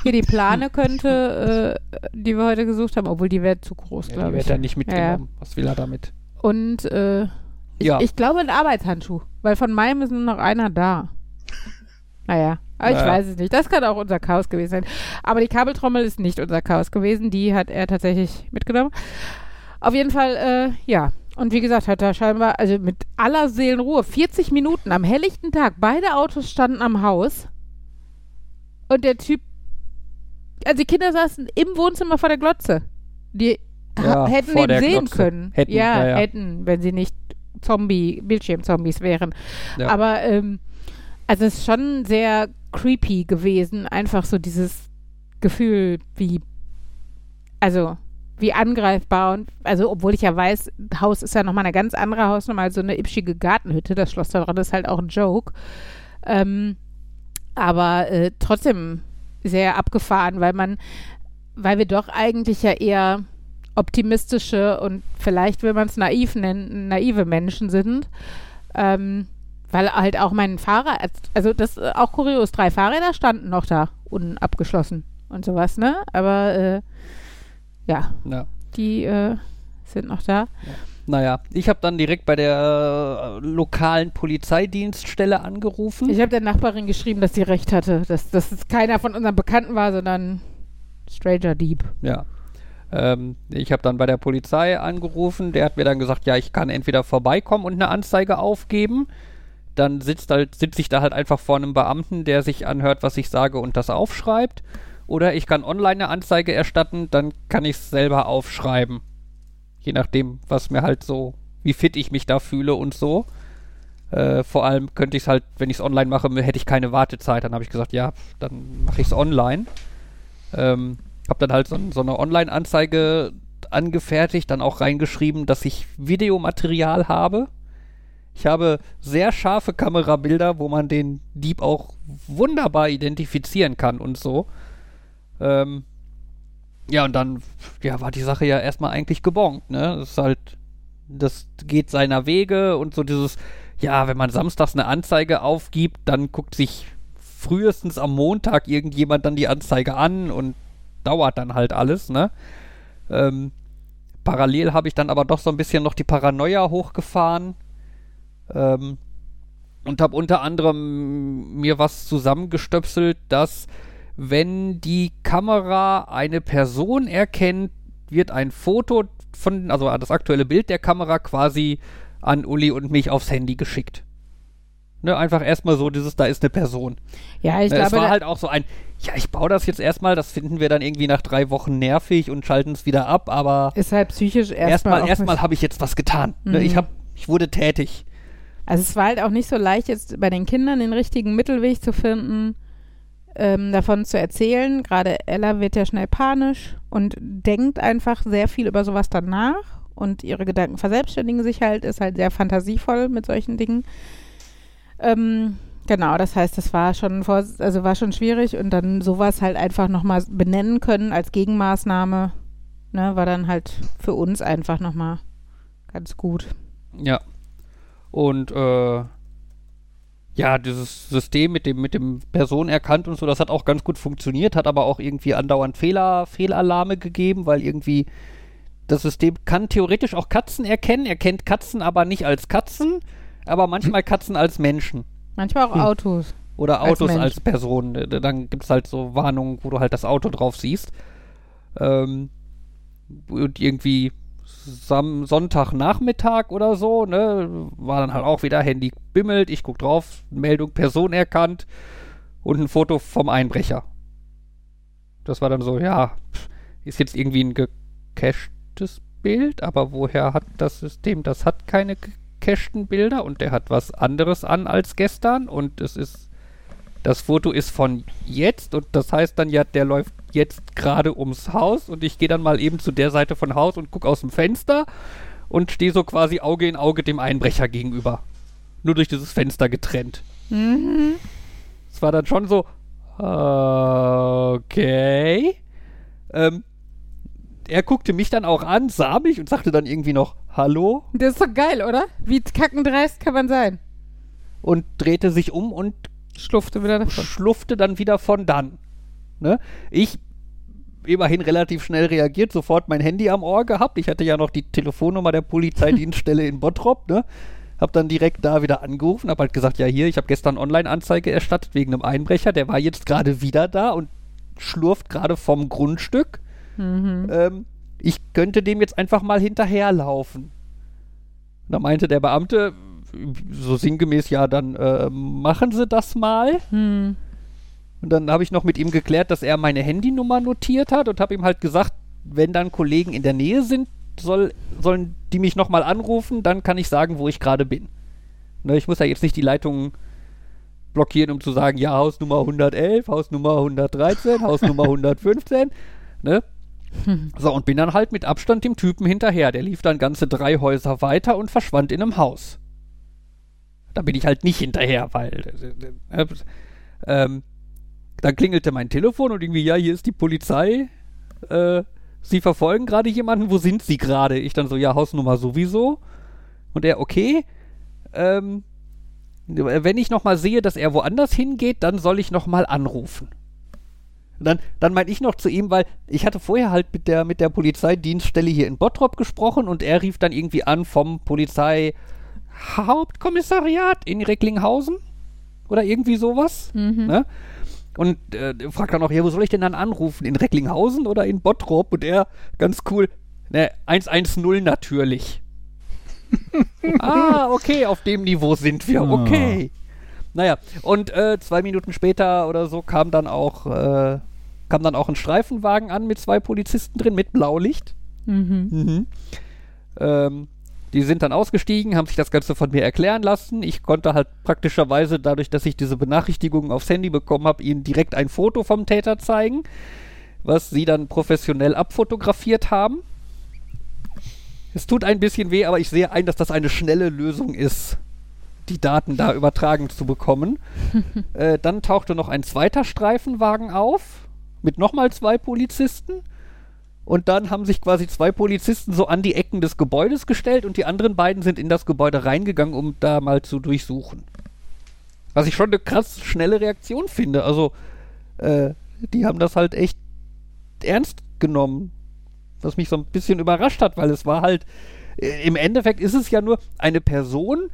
Hier die Plane könnte, äh, die wir heute gesucht haben, obwohl die wäre zu groß, Ja, die glaube wird ich. er nicht mitgenommen. Was will er damit? Und äh, ich, Ja. ich glaube ein Arbeitshandschuh, weil von meinem ist nur noch einer da. <laughs> Naja, aber ich Naja. weiß es nicht. Das kann auch unser Chaos gewesen sein. Aber die Kabeltrommel ist nicht unser Chaos gewesen. Die hat er tatsächlich mitgenommen. Auf jeden Fall, äh, ja. Und wie gesagt, hat er scheinbar, also mit aller Seelenruhe, 40 Minuten am helllichten Tag, beide Autos standen am Haus. Und der Typ, also die Kinder saßen im Wohnzimmer vor der Glotze. Die Ja, hätten ihn sehen Glotze. können. Hätten, ja, ja, ja. hätten, wenn sie nicht Zombie, Bildschirmzombies wären. Ja. Aber ähm, also es ist schon sehr creepy gewesen, einfach so dieses Gefühl, wie, also wie angreifbar und also obwohl ich ja weiß, Haus ist ja nochmal eine ganz andere Hausnummer als so eine ipschige Gartenhütte, das Schloss da dran ist halt auch ein Joke. Ähm, aber äh, trotzdem sehr abgefahren, weil man, weil wir doch eigentlich ja eher optimistische und vielleicht will man es naiv nennen, naive Menschen sind. Ähm, weil halt auch mein Fahrrad, also das ist auch kurios, drei Fahrräder standen noch da, unabgeschlossen und sowas, ne? Aber äh, ja, Ja. die äh, sind noch da. Naja, ich habe dann direkt bei der äh, lokalen Polizeidienststelle angerufen. Ich habe der Nachbarin geschrieben, dass sie recht hatte, dass, dass es keiner von unseren Bekannten war, sondern Stranger Deep. Ja. Ähm, ich habe dann bei der Polizei angerufen. Der hat mir dann gesagt, ja, ich kann entweder vorbeikommen und eine Anzeige aufgeben. Dann sitzt halt, sitze ich da halt einfach vor einem Beamten, der sich anhört, was ich sage und das aufschreibt. Oder ich kann online eine Anzeige erstatten, dann kann ich es selber aufschreiben. Je nachdem, was mir halt so, wie fit ich mich da fühle und so. Äh, vor allem könnte ich es halt, wenn ich es online mache, hätte ich keine Wartezeit. Dann habe ich gesagt, ja, dann mache ich es online. Ähm, habe dann halt so, so eine Online-Anzeige angefertigt, dann auch reingeschrieben, dass ich Videomaterial habe. Ich habe sehr scharfe Kamerabilder, wo man den Dieb auch wunderbar identifizieren kann und so. Ähm, ja, und dann ja, war die Sache ja erstmal eigentlich gebongt, ne? Das ist halt, das geht seiner Wege und so dieses, ja, wenn man samstags eine Anzeige aufgibt, dann guckt sich frühestens am Montag irgendjemand dann die Anzeige an und dauert dann halt alles, ne? Ähm, parallel habe ich dann aber doch so ein bisschen noch die Paranoia hochgefahren ähm, und habe unter anderem mir was zusammengestöpselt, dass wenn die Kamera eine Person erkennt, wird ein Foto von, also das aktuelle Bild der Kamera quasi an Uli und mich aufs Handy geschickt. Ne, einfach erstmal so dieses, da ist eine Person. Ja, ich Ne, es glaube, war da- halt auch so ein, ja, ich baue das jetzt erstmal, das finden wir dann irgendwie nach drei Wochen nervig und schalten es wieder ab, aber ist halt psychisch erstmal. erstmal erstmal habe ich jetzt was getan. Ne, Mhm. ich hab, ich wurde tätig. Also es war halt auch nicht so leicht, jetzt bei den Kindern den richtigen Mittelweg zu finden, ähm, davon zu erzählen. Gerade Ella wird ja schnell panisch und denkt einfach sehr viel über sowas danach und ihre Gedanken verselbstständigen sich halt, ist halt sehr fantasievoll mit solchen Dingen. Ähm, Genau, das heißt, das war schon vor, also war schon schwierig und dann sowas halt einfach nochmal benennen können als Gegenmaßnahme, ne, war dann halt für uns einfach nochmal ganz gut. Ja. Und äh, ja, dieses System mit dem, mit dem Person erkannt und so, das hat auch ganz gut funktioniert, hat aber auch irgendwie andauernd Fehler, Fehlalarme gegeben, weil irgendwie das System kann theoretisch auch Katzen erkennen, erkennt Katzen aber nicht als Katzen, aber manchmal Katzen als Menschen. Manchmal auch Hm. Autos. Oder Als Autos Mensch. als, Personen. Äh, Dann gibt es halt so Warnungen, wo du halt das Auto drauf siehst. Ähm, und irgendwie Sam Sonntagnachmittag oder so, ne, war dann halt auch wieder Handy bimmelt, ich guck drauf, Meldung Person erkannt und ein Foto vom Einbrecher. Das war dann so, ja, ist jetzt irgendwie ein gecachtes Bild, aber woher hat das System? Das hat keine gecachten Bilder und der hat was anderes an als gestern und es ist das Foto ist von jetzt und das heißt dann ja, der läuft jetzt gerade ums Haus und ich gehe dann mal eben zu der Seite von Haus und gucke aus dem Fenster und stehe so quasi Auge in Auge dem Einbrecher gegenüber. Nur durch dieses Fenster getrennt. Mhm. Es war dann schon so, okay. Ähm, er guckte mich dann auch an, sah mich und sagte dann irgendwie noch Hallo Das ist doch geil, oder? Wie kackendreist kann man sein? und drehte sich um und Schlufte wieder davon. schlufte dann wieder von dann. Ne? Ich immerhin relativ schnell reagiert, sofort mein Handy am Ohr gehabt. Ich hatte ja noch die Telefonnummer der Polizeidienststelle <laughs> in Bottrop, ne? Hab dann direkt da wieder angerufen, hab halt gesagt, ja hier, ich habe gestern Online-Anzeige erstattet wegen einem Einbrecher, der war jetzt gerade wieder da und schlurft gerade vom Grundstück. Mhm. Ähm, ich könnte dem jetzt einfach mal hinterherlaufen. Da meinte der Beamte, so sinngemäß, ja, dann äh, machen Sie das mal. Hm. Und dann habe ich noch mit ihm geklärt, dass er meine Handynummer notiert hat und habe ihm halt gesagt, wenn dann Kollegen in der Nähe sind, soll, sollen die mich nochmal anrufen, dann kann ich sagen, wo ich gerade bin. Ne, ich muss ja jetzt nicht die Leitung blockieren, um zu sagen, ja, Hausnummer 111, Hausnummer 113, <laughs> Hausnummer 115. Ne? So, und bin dann halt mit Abstand dem Typen hinterher. Der lief dann ganze drei Häuser weiter und verschwand in einem Haus. Da bin ich halt nicht hinterher, weil äh, äh, ähm, dann klingelte mein Telefon und irgendwie, ja, hier ist die Polizei. Äh, Sie verfolgen gerade jemanden. Wo sind Sie gerade? Ich dann so, ja, Hausnummer sowieso. Und er, okay. Ähm, wenn ich nochmal sehe, dass er woanders hingeht, dann soll ich nochmal anrufen. Dann, dann meinte ich noch zu ihm, weil ich hatte vorher halt mit der, mit der Polizeidienststelle hier in Bottrop gesprochen und er rief dann irgendwie an vom Polizeihauptkommissariat in Recklinghausen oder irgendwie sowas. Mhm. Ne? Und äh, fragt dann auch, ja, wo soll ich denn dann anrufen? In Recklinghausen oder in Bottrop? Und er, ganz cool, ne, 110 natürlich. <laughs> ah, okay, auf dem Niveau sind wir, Ah. okay. Naja, und äh, zwei Minuten später oder so kam dann auch, äh, kam dann auch ein Streifenwagen an mit zwei Polizisten drin, mit Blaulicht. Mhm. Mhm. Ähm, die sind dann ausgestiegen, haben sich das Ganze von mir erklären lassen. Ich konnte halt praktischerweise, dadurch, dass ich diese Benachrichtigungen aufs Handy bekommen habe, ihnen direkt ein Foto vom Täter zeigen, was sie dann professionell abfotografiert haben. Es tut ein bisschen weh, aber ich sehe ein, dass das eine schnelle Lösung ist, die Daten da übertragen zu bekommen. <laughs> äh, dann tauchte noch ein zweiter Streifenwagen auf, mit nochmal zwei Polizisten. Und dann haben sich quasi zwei Polizisten so an die Ecken des Gebäudes gestellt und die anderen beiden sind in das Gebäude reingegangen, um da mal zu durchsuchen. Was ich schon eine krass schnelle Reaktion finde. Also, äh, die haben das halt echt ernst genommen. Was mich so ein bisschen überrascht hat, weil es war halt, äh, im Endeffekt ist es ja nur eine Person,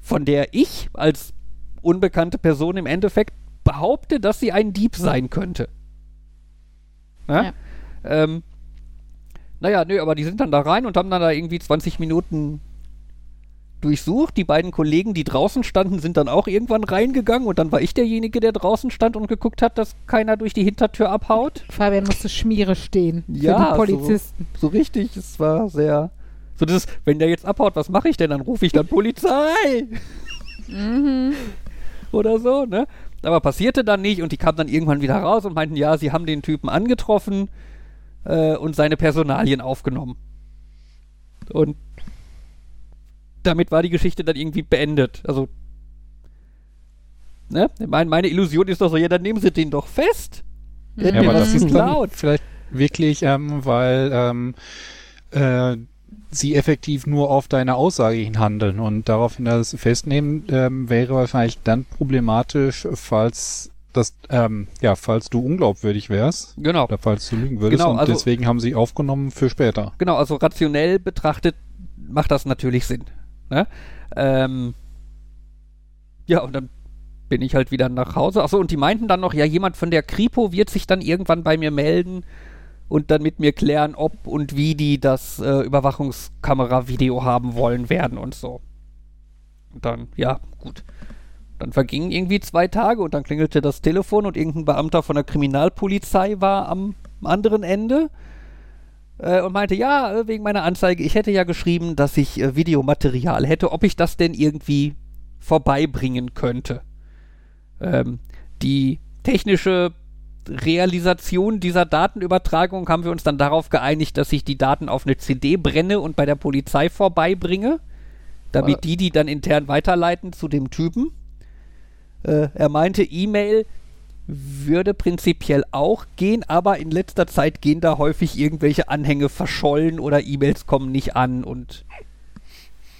von der ich als unbekannte Person im Endeffekt behaupte, dass sie ein Dieb sein könnte. Ja? Ja. Ähm, naja, nö, aber die sind dann da rein und haben dann da irgendwie 20 Minuten durchsucht. Die beiden Kollegen, die draußen standen, sind dann auch irgendwann reingegangen und dann war ich derjenige, der draußen stand und geguckt hat, dass keiner durch die Hintertür abhaut. Fabian musste Schmiere stehen für Ja, die Polizisten. So richtig, es war sehr. So das, wenn der jetzt abhaut, was mache ich denn? Dann rufe ich dann Polizei Mhm. oder so, ne? Aber passierte dann nicht und die kamen dann irgendwann wieder raus und meinten, ja, sie haben den Typen angetroffen äh, und seine Personalien aufgenommen. Und damit war die Geschichte dann irgendwie beendet. Also Ne? Meine, meine Illusion ist doch so, ja, dann nehmen sie den doch fest. Ja, aber das ist dann geklaut. vielleicht wirklich, ähm, weil ähm, äh, sie effektiv nur auf deine Aussage hin handeln und daraufhin das festnehmen, ähm, wäre wahrscheinlich dann problematisch, falls das, ähm, ja, falls du unglaubwürdig wärst Genau. oder falls du lügen würdest Genau, und also- deswegen haben sie aufgenommen für später. Genau, also rationell betrachtet macht das natürlich Sinn. Ne? Ähm, ja, und dann bin ich halt wieder nach Hause. Achso, und die meinten dann noch, ja, jemand von der Kripo wird sich dann irgendwann bei mir melden und dann mit mir klären, ob und wie die das äh, Überwachungskamera-Video haben wollen werden und so. Und dann, ja, gut. Dann vergingen irgendwie zwei Tage und dann klingelte das Telefon und irgendein Beamter von der Kriminalpolizei war am anderen Ende äh, und meinte, ja, äh, wegen meiner Anzeige, ich hätte ja geschrieben, dass ich äh, Videomaterial hätte, ob ich das denn irgendwie vorbeibringen könnte. Ähm, die technische Realisation dieser Datenübertragung haben wir uns dann darauf geeinigt, dass ich die Daten auf eine CD brenne und bei der Polizei vorbeibringe, damit die die dann intern weiterleiten zu dem Typen. Äh, er meinte, E-Mail würde prinzipiell auch gehen, aber in letzter Zeit gehen da häufig irgendwelche Anhänge verschollen oder E-Mails kommen nicht an und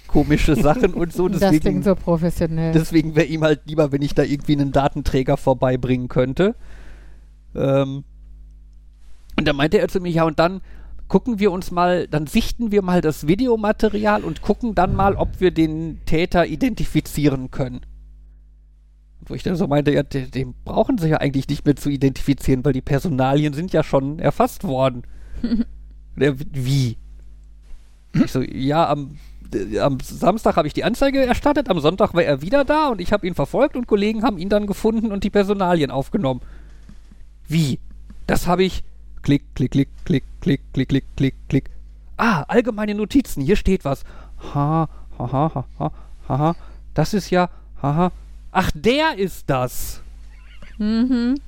komische Sachen und so. <laughs> das Deswegen, klingt so professionell. deswegen wäre ihm halt lieber, wenn ich da irgendwie einen Datenträger vorbeibringen könnte. Ähm, und da meinte er zu mir, ja, und dann gucken wir uns mal, dann sichten wir mal das Videomaterial und gucken dann mal, ob wir den Täter identifizieren können. Wo ich dann so meinte, ja, den, den brauchen sie ja eigentlich nicht mehr zu identifizieren, weil die Personalien sind ja schon erfasst worden. <laughs> Der, wie? Ich so, ja, am, äh, am Samstag habe ich die Anzeige erstattet, am Sonntag war er wieder da und ich habe ihn verfolgt und Kollegen haben ihn dann gefunden und die Personalien aufgenommen. Wie? Das habe ich. Klick, klick, klick, klick, klick, klick, klick, klick, klick. Ah, allgemeine Notizen, hier steht was. Ha, ha, ha, ha, ha, ha, ha. Das ist ja, haha. Ach, der ist das. mhm.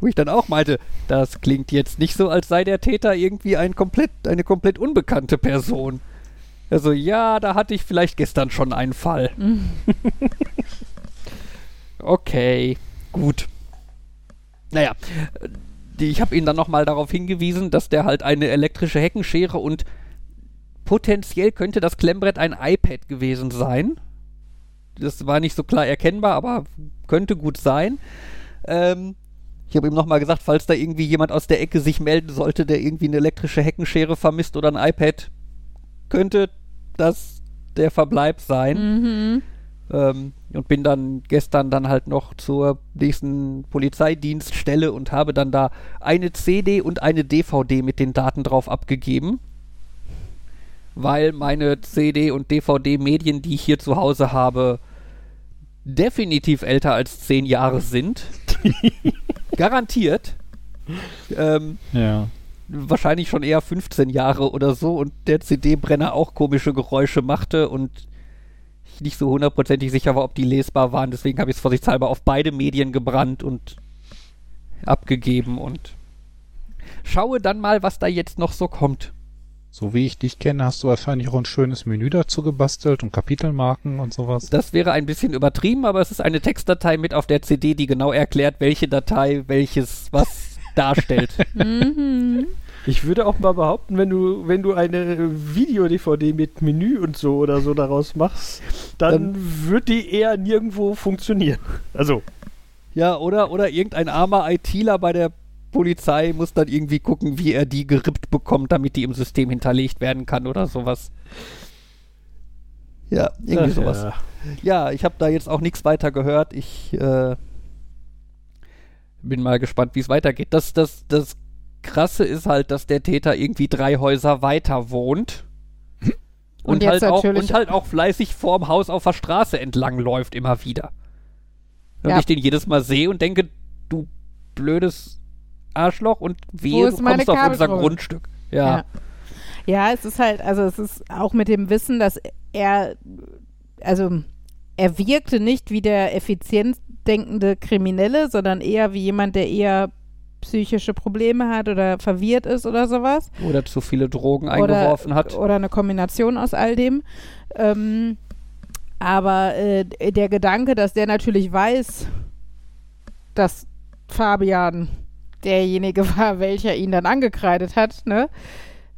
Wo ich dann auch meinte, das klingt jetzt nicht so, als sei der Täter irgendwie ein komplett, eine komplett unbekannte Person. Also ja, da hatte ich vielleicht gestern schon einen Fall. <laughs> okay, gut. Naja, die, ich habe ihn dann nochmal darauf hingewiesen, dass der halt eine elektrische Heckenschere und potenziell könnte das Klemmbrett ein iPad gewesen sein. Das war nicht so klar erkennbar, aber könnte gut sein. Ähm, ich habe ihm nochmal gesagt, falls da irgendwie jemand aus der Ecke sich melden sollte, der irgendwie eine elektrische Heckenschere vermisst oder ein iPad, könnte das der Verbleib sein. Mhm. Ähm, und bin dann gestern dann halt noch zur nächsten Polizeidienststelle und habe dann da eine CD und eine DVD mit den Daten drauf abgegeben. Weil meine CD und DVD-Medien, die ich hier zu Hause habe, definitiv älter als zehn Jahre sind. <laughs> Garantiert. Ähm, Ja. wahrscheinlich schon eher 15 Jahre oder so und der CD-Brenner auch komische Geräusche machte und ich nicht so hundertprozentig sicher war, ob die lesbar waren. Deswegen habe ich es vorsichtshalber auf beide Medien gebrannt und abgegeben und schaue dann mal, was da jetzt noch so kommt. So wie ich dich kenne, hast du wahrscheinlich auch ein schönes Menü dazu gebastelt und Kapitelmarken und sowas. Das wäre ein bisschen übertrieben, aber es ist eine Textdatei mit auf der CD, die genau erklärt, welche Datei welches was <laughs> darstellt. Mhm. Ich würde auch mal behaupten, wenn du, wenn du eine Video-DVD mit Menü und so oder so daraus machst, dann wird die eher nirgendwo funktionieren. Also, Ja, oder, oder irgendein armer ITler bei der Polizei muss dann irgendwie gucken, wie er die gerippt bekommt, damit die im System hinterlegt werden kann oder sowas. Ja, irgendwie ach sowas. ja. Ja, ich habe da jetzt auch nichts weiter gehört. Ich äh, bin mal gespannt, wie es weitergeht. Das, das, das Krasse ist halt, dass der Täter irgendwie drei Häuser weiter wohnt. Und, Und halt auch, und halt auch fleißig vorm Haus auf der Straße entlang läuft immer wieder. Und Ja. ich den jedes Mal sehe und denke, du blödes Arschloch und wehe, du kommst auf unser? Grundstück. Ja. Ja. Ja, es ist halt, also es ist auch mit dem Wissen, dass er, also er wirkte nicht wie der effizient denkende Kriminelle, sondern eher wie jemand, der eher psychische Probleme hat oder verwirrt ist oder sowas. Oder zu viele Drogen eingeworfen oder, hat. Oder eine Kombination aus all dem. Ähm, Aber äh, der Gedanke, dass der natürlich weiß, dass Fabian derjenige <laughs> war, welcher ihn dann angekreidet hat, ne?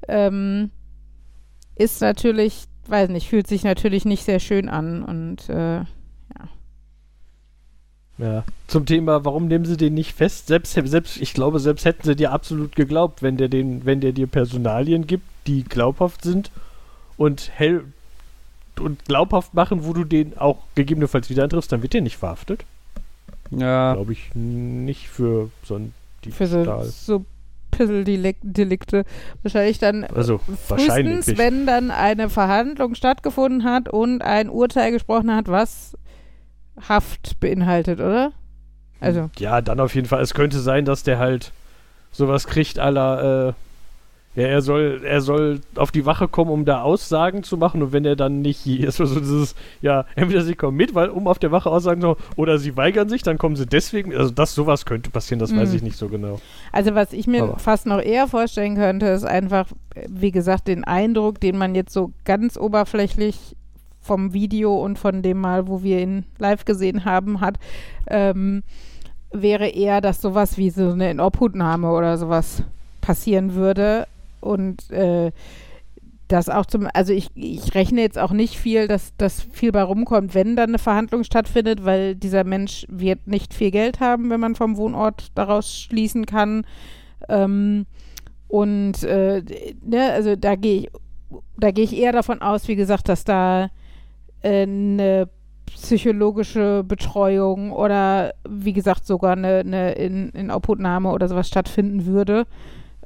Ähm, ist natürlich, weiß nicht, fühlt sich natürlich nicht sehr schön an und äh, Ja. Zum Thema, warum nehmen sie den nicht fest? Selbst, selbst, ich glaube, selbst hätten sie dir absolut geglaubt, wenn der den, wenn der dir Personalien gibt, die glaubhaft sind und hell und glaubhaft machen, wo du den auch gegebenenfalls wieder antriffst, dann wird der nicht verhaftet. Ja. Glaube ich nicht für so ein für so, so Pisseldelikte. Wahrscheinlich dann Also wahrscheinlich frühestens, nicht. wenn dann eine Verhandlung stattgefunden hat und ein Urteil gesprochen hat, was Haft beinhaltet, oder? Also, Ja, dann auf jeden Fall. Es könnte sein, dass der halt sowas kriegt aller, äh, ja, er soll, er soll auf die Wache kommen, um da Aussagen zu machen und wenn er dann nicht, ist <laughs> so dieses, ja, entweder sie kommen mit, weil um auf der Wache Aussagen zu machen, oder sie weigern sich, dann kommen sie deswegen, also das, sowas könnte passieren, das weiß Mhm. ich nicht so genau. also was ich mir Aber- fast noch eher vorstellen könnte, ist einfach, wie gesagt, den Eindruck, den man jetzt so ganz oberflächlich vom Video und von dem Mal, wo wir ihn live gesehen haben, hat, ähm, wäre eher, dass sowas wie so eine Inobhutnahme oder sowas passieren würde und äh, das auch zum, also ich, ich rechne jetzt auch nicht viel, dass das viel bei rumkommt, wenn dann eine Verhandlung stattfindet, weil dieser Mensch wird nicht viel Geld haben, wenn man vom Wohnort daraus schließen kann. Ähm, und äh, ne, also da gehe ich, da gehe ich eher davon aus, wie gesagt, dass da äh, eine psychologische Betreuung oder wie gesagt sogar eine, eine in, in Obhutnahme oder sowas stattfinden würde,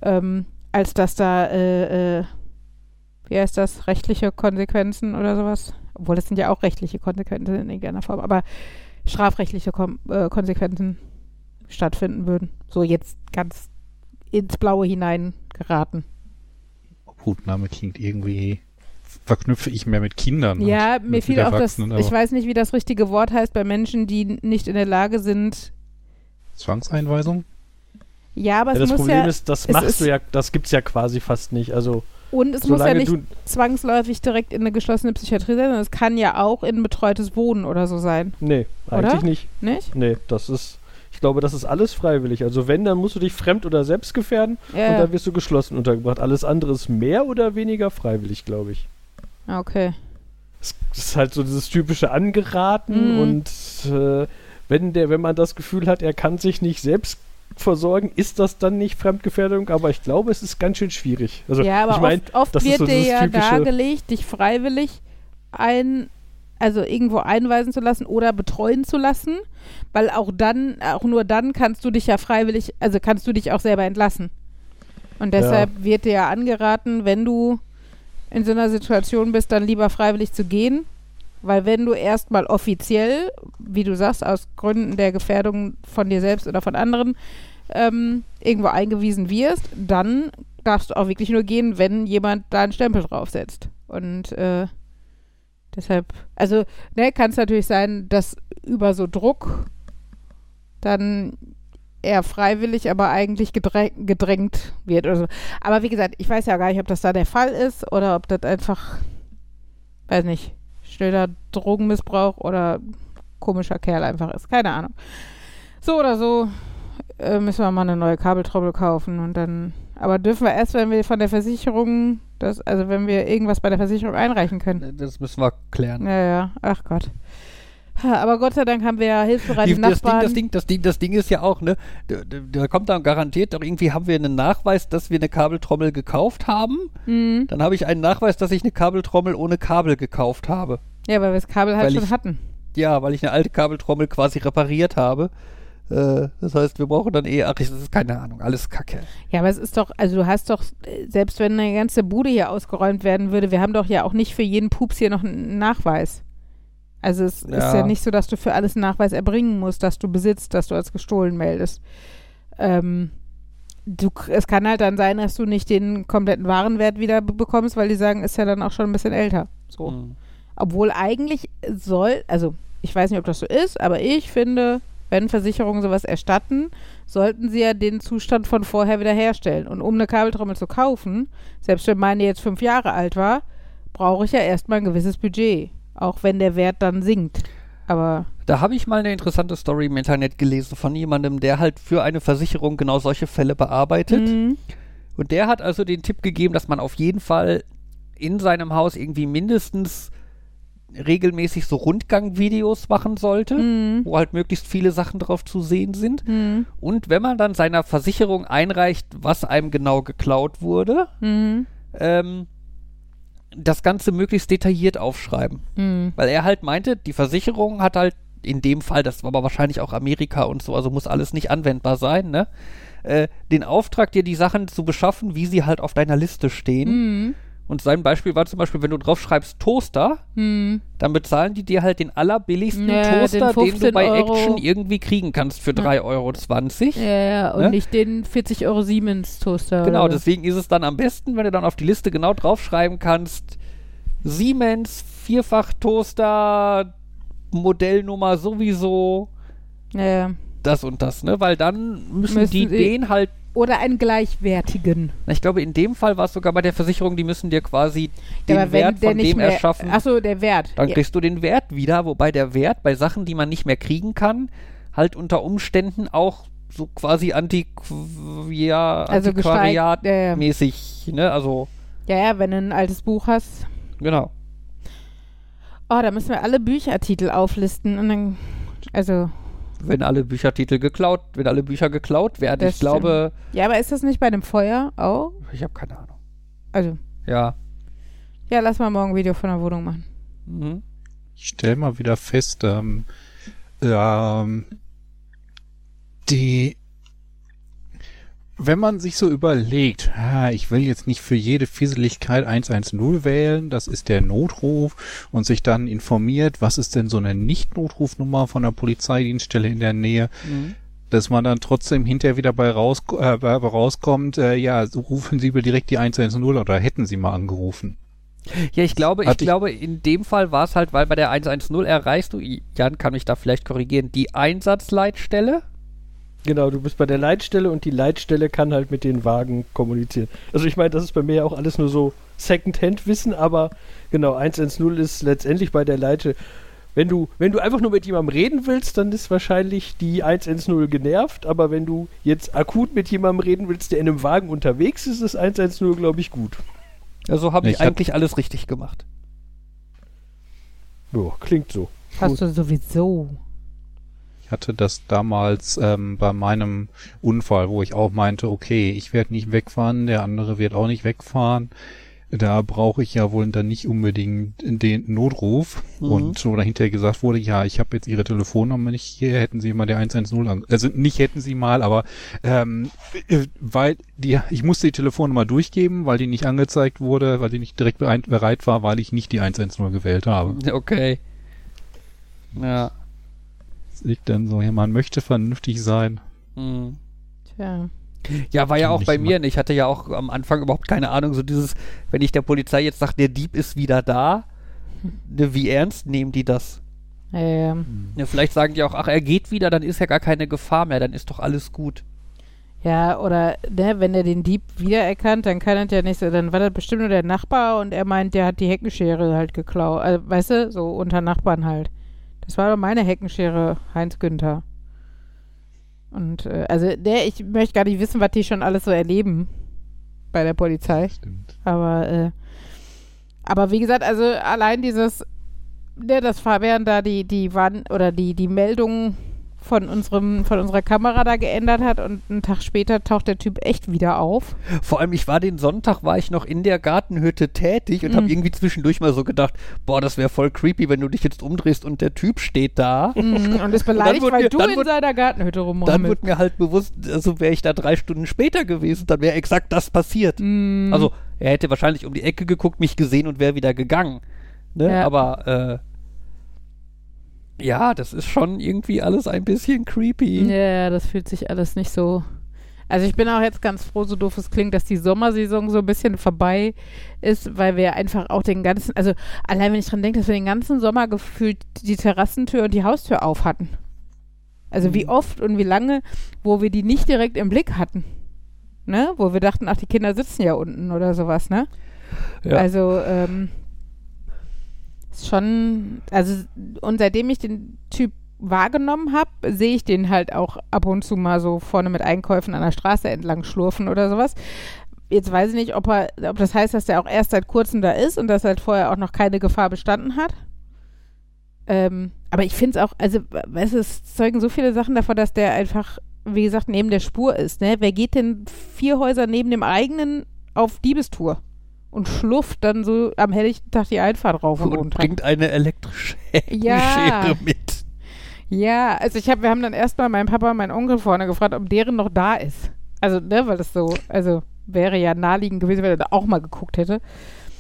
ähm, als dass da äh, äh, wie heißt das, rechtliche Konsequenzen oder sowas. Obwohl das sind ja auch rechtliche Konsequenzen in irgendeiner Form, aber strafrechtliche Kom äh, Konsequenzen stattfinden würden. So jetzt ganz ins Blaue hinein geraten. Obhutnahme klingt irgendwie, verknüpfe ich mehr mit Kindern. Ja, mir fiel auch das, ich weiß nicht, wie das richtige Wort heißt bei Menschen, die nicht in der Lage sind. Zwangseinweisung? Ja, aber Ja, es das muss Problem ja, ist, das es machst ist- du ja, das gibt's ja quasi fast nicht. Also und es muss ja nicht zwangsläufig direkt in eine geschlossene Psychiatrie sein, sondern es kann ja auch in ein betreutes Wohnen oder so sein, nee, Oder? eigentlich nicht. nicht? Nee, das ist, ich glaube, das ist alles freiwillig. Also wenn, dann musst du dich fremd oder selbst gefährden Ja, und dann wirst du geschlossen untergebracht. Alles andere ist mehr oder weniger freiwillig, glaube ich. Ah, okay. Es ist halt so dieses typische Angeraten Mhm. und äh, wenn der, wenn man das Gefühl hat, er kann sich nicht selbst versorgen, ist das dann nicht Fremdgefährdung, aber ich glaube, es ist ganz schön schwierig. Also ja, aber ich meine, oft, oft wird so dir ja dargelegt, dich freiwillig ein, also irgendwo einweisen zu lassen oder betreuen zu lassen, weil auch dann, auch nur dann kannst du dich ja freiwillig, also kannst du dich auch selber entlassen. Und deshalb wird dir ja angeraten, wenn du in so einer Situation bist, dann lieber freiwillig zu gehen, weil wenn du erstmal offiziell, wie du sagst, aus Gründen der Gefährdung von dir selbst oder von anderen ähm, irgendwo eingewiesen wirst, dann darfst du auch wirklich nur gehen, wenn jemand da einen Stempel draufsetzt. Und äh, deshalb, also, ne, kann es natürlich sein, dass über so Druck dann eher freiwillig, aber eigentlich gedräng gedrängt wird oder so. Aber wie gesagt, ich weiß ja gar nicht, ob das da der Fall ist oder ob das einfach, weiß nicht, schnöder Drogenmissbrauch oder komischer Kerl einfach ist. Keine Ahnung. So oder so äh, müssen wir mal eine neue Kabeltrommel kaufen und dann. Aber dürfen wir erst, wenn wir von der Versicherung, das, also wenn wir irgendwas bei der Versicherung einreichen können. Das müssen wir klären. Ja, ja, ach Gott. Aber Gott sei Dank haben wir ja hilfsbereite Die, das, Ding, Nachbarn. das, Ding, das, Ding, das Ding ist ja auch, ne? Da, kommt dann garantiert doch irgendwie, haben wir einen Nachweis, dass wir eine Kabeltrommel gekauft haben. Mhm. Dann habe ich einen Nachweis, dass ich eine Kabeltrommel ohne Kabel gekauft habe. Ja, weil wir das Kabel halt Weil schon ich- hatten. Ja, weil ich eine alte Kabeltrommel quasi repariert habe. Äh, das heißt, wir brauchen dann eh, ach, das ist keine Ahnung, alles Kacke. Ja, aber es ist doch, also du hast doch, selbst wenn eine ganze Bude hier ausgeräumt werden würde, wir haben doch ja auch nicht für jeden Pups hier noch einen Nachweis. Also es ist Ja. ja nicht so, dass du für alles einen Nachweis erbringen musst, dass du besitzt, dass du als gestohlen meldest. Ähm, du, es kann halt dann sein, dass du nicht den kompletten Warenwert wieder be- bekommst, weil die sagen, ist ja dann auch schon ein bisschen älter. So. Hm. Obwohl eigentlich soll, also ich weiß nicht, ob das so ist, aber ich finde, wenn Versicherungen sowas erstatten, sollten sie ja den Zustand von vorher wieder herstellen. Und um eine Kabeltrommel zu kaufen, selbst wenn meine jetzt fünf Jahre alt war, brauche ich ja erstmal ein gewisses Budget. Auch wenn der Wert dann sinkt. Aber Da habe ich mal eine interessante Story im Internet gelesen von jemandem, der halt für eine Versicherung genau solche Fälle bearbeitet. Mhm. Und der hat also den Tipp gegeben, dass man auf jeden Fall in seinem Haus irgendwie mindestens regelmäßig so Rundgangvideos machen sollte, Mhm. wo halt möglichst viele Sachen drauf zu sehen sind. Mhm. Und wenn man dann seiner Versicherung einreicht, was einem genau geklaut wurde, Mhm. ähm, das Ganze möglichst detailliert aufschreiben. Mhm. Weil er halt meinte, die Versicherung hat halt in dem Fall, das war aber wahrscheinlich auch Amerika und so, also muss alles nicht anwendbar sein, ne? Äh, den Auftrag, dir die Sachen zu beschaffen, wie sie halt auf deiner Liste stehen. Mhm. Und sein Beispiel war zum Beispiel, wenn du drauf schreibst Toaster, Mhm. dann bezahlen die dir halt den allerbilligsten Ja, den Toaster, den, du 15 bei Euro. Action irgendwie kriegen kannst für 3,20 Euro. Ja, ja, und Ne? nicht den 40 Euro Siemens Toaster. Genau, deswegen ist es dann am besten, wenn du dann auf die Liste genau draufschreiben kannst, Siemens Vierfach-Toaster, Modellnummer sowieso, Ja, ja. das und das, ne? Weil dann müssen, Müssen die den halt, Oder einen gleichwertigen. na, ich glaube, in dem Fall war es sogar bei der Versicherung, die müssen dir quasi den Ja, Wert von dem mehr, erschaffen. Achso, der Wert. Dann ja. kriegst du den Wert wieder, wobei der Wert bei Sachen, die man nicht mehr kriegen kann, halt unter Umständen auch so quasi antiquia, Also antiquariat gesteigt, ja, ja. mäßig, ne? Also, ja, ja, wenn du ein altes Buch hast. genau. Oh, da müssen wir alle Büchertitel auflisten und dann. Also, Wenn alle Büchertitel geklaut, wenn alle Bücher geklaut werden. Das ich glaube, ja, aber ist das nicht bei einem Feuer auch? ich habe keine Ahnung. Also, Ja. ja, lass mal morgen ein Video von der Wohnung machen. Mhm. Ich stelle mal wieder fest, ähm, ähm, die, wenn man sich so überlegt, ah, ich will jetzt nicht für jede Fisseligkeit 110 wählen, das ist der Notruf und sich dann informiert, was ist denn so eine Nicht-Notrufnummer von der Polizeidienststelle in der Nähe, Mhm. dass man dann trotzdem hinterher wieder bei, raus, äh, bei rauskommt, äh, ja, so rufen Sie direkt die 110 oder hätten Sie mal angerufen. Ja, ich glaube, ich Hatte ich- glaube, in dem Fall war es halt, weil bei der 110 erreichst du, Jan kann mich da vielleicht korrigieren, die Einsatzleitstelle. Genau, du bist bei der Leitstelle und die Leitstelle kann halt mit den Wagen kommunizieren. Also ich meine, das ist bei mir ja auch alles nur so Second-Hand-Wissen, aber genau, 110 ist letztendlich bei der Leitstelle. Wenn du, wenn du einfach nur mit jemandem reden willst, dann ist wahrscheinlich die 110 genervt, aber wenn du jetzt akut mit jemandem reden willst, der in einem Wagen unterwegs ist, ist 110, glaube ich, gut. Also habe ich, Ich hab- eigentlich alles richtig gemacht. Ja, klingt so. Hast du sowieso. Hatte das damals ähm, bei meinem Unfall, wo ich auch meinte, okay, ich werde nicht wegfahren, der andere wird auch nicht wegfahren. Da brauche ich ja wohl dann nicht unbedingt den Notruf. Mhm. Und so dahinter gesagt wurde, ja, ich habe jetzt Ihre Telefonnummer nicht hier, hätten Sie mal der 110 an. Also nicht hätten Sie mal, aber ähm, äh, weil die, ich musste die Telefonnummer durchgeben, weil die nicht angezeigt wurde, weil die nicht direkt bereit war, weil ich nicht die 110 gewählt habe. Okay. Ja. Liegt dann so, ja, man möchte vernünftig sein. Mhm. Tja. Ja, war ja auch bei mir. und Ich hatte ja auch am Anfang überhaupt keine Ahnung, so dieses, wenn ich der Polizei jetzt sage, der Dieb ist wieder da, <laughs> ne, wie ernst nehmen die das? Ähm, Ja, vielleicht sagen die auch, ach, er geht wieder, dann ist ja gar keine Gefahr mehr, dann ist doch alles gut. ja, oder ne, wenn er den Dieb wiedererkannt, dann kann er ja nicht so, dann war das bestimmt nur der Nachbar und er meint, der hat die Heckenschere halt geklaut. Also, weißt du, so unter Nachbarn halt. Das war doch meine Heckenschere, Heinz Günther. Und äh, also der, ich möchte gar nicht wissen, was die schon alles so erleben bei der Polizei. Stimmt. Aber, äh, aber wie gesagt, also allein dieses, ne, dass Fabian da die, die Wand oder die, die Meldung von unserem, von unserer Kamera da geändert hat und einen Tag später taucht der Typ echt wieder auf. Vor allem, ich war den Sonntag, war ich noch in der Gartenhütte tätig und Mhm. habe irgendwie zwischendurch mal so gedacht, boah, das wäre voll creepy, wenn du dich jetzt umdrehst und der Typ steht da. Mhm, und ist beleidigt, wurde weil mir- du dann in wurde- seiner Gartenhütte Dann rumrammelst. wird mir halt bewusst, also wäre ich da drei Stunden später gewesen, dann wäre exakt das passiert. Mhm. Also, er hätte wahrscheinlich um die Ecke geguckt, mich gesehen und wäre wieder gegangen. Ne? Ja. Aber, äh, ja, das ist schon irgendwie alles ein bisschen creepy. Ja, das fühlt sich alles nicht so. Also ich bin auch jetzt ganz froh, so doof es klingt, dass die Sommersaison so ein bisschen vorbei ist, weil wir einfach auch den ganzen, also allein wenn ich dran denke, dass wir den ganzen Sommer gefühlt die Terrassentür und die Haustür auf hatten. Also wie Mhm. oft und wie lange, wo wir die nicht direkt im Blick hatten. Ne? Wo wir dachten, ach, die Kinder sitzen ja unten oder sowas, ne? Ja. Also, ähm, schon, also, und seitdem ich den Typ wahrgenommen habe, sehe ich den halt auch ab und zu mal so vorne mit Einkäufen an der Straße entlang schlurfen oder sowas. Jetzt weiß ich nicht, ob er, ob das heißt, dass der auch erst seit kurzem da ist und dass halt vorher auch noch keine Gefahr bestanden hat. Ähm, aber ich finde es auch, also, es zeugen so viele Sachen davon, dass der einfach, wie gesagt, neben der Spur ist. Ne? Wer geht denn vier Häuser neben dem eigenen auf Diebestour und schlufft dann so am helllichten Tag die Einfahrt rauf und, Und runter? bringt eine elektrische <laughs> Ja. Schere mit. Ja, also ich habe, wir haben dann erstmal meinen Papa und meinen Onkel vorne gefragt, ob deren noch da ist. Also, ne, weil das so, also wäre ja naheliegend gewesen, wenn er da auch mal geguckt hätte.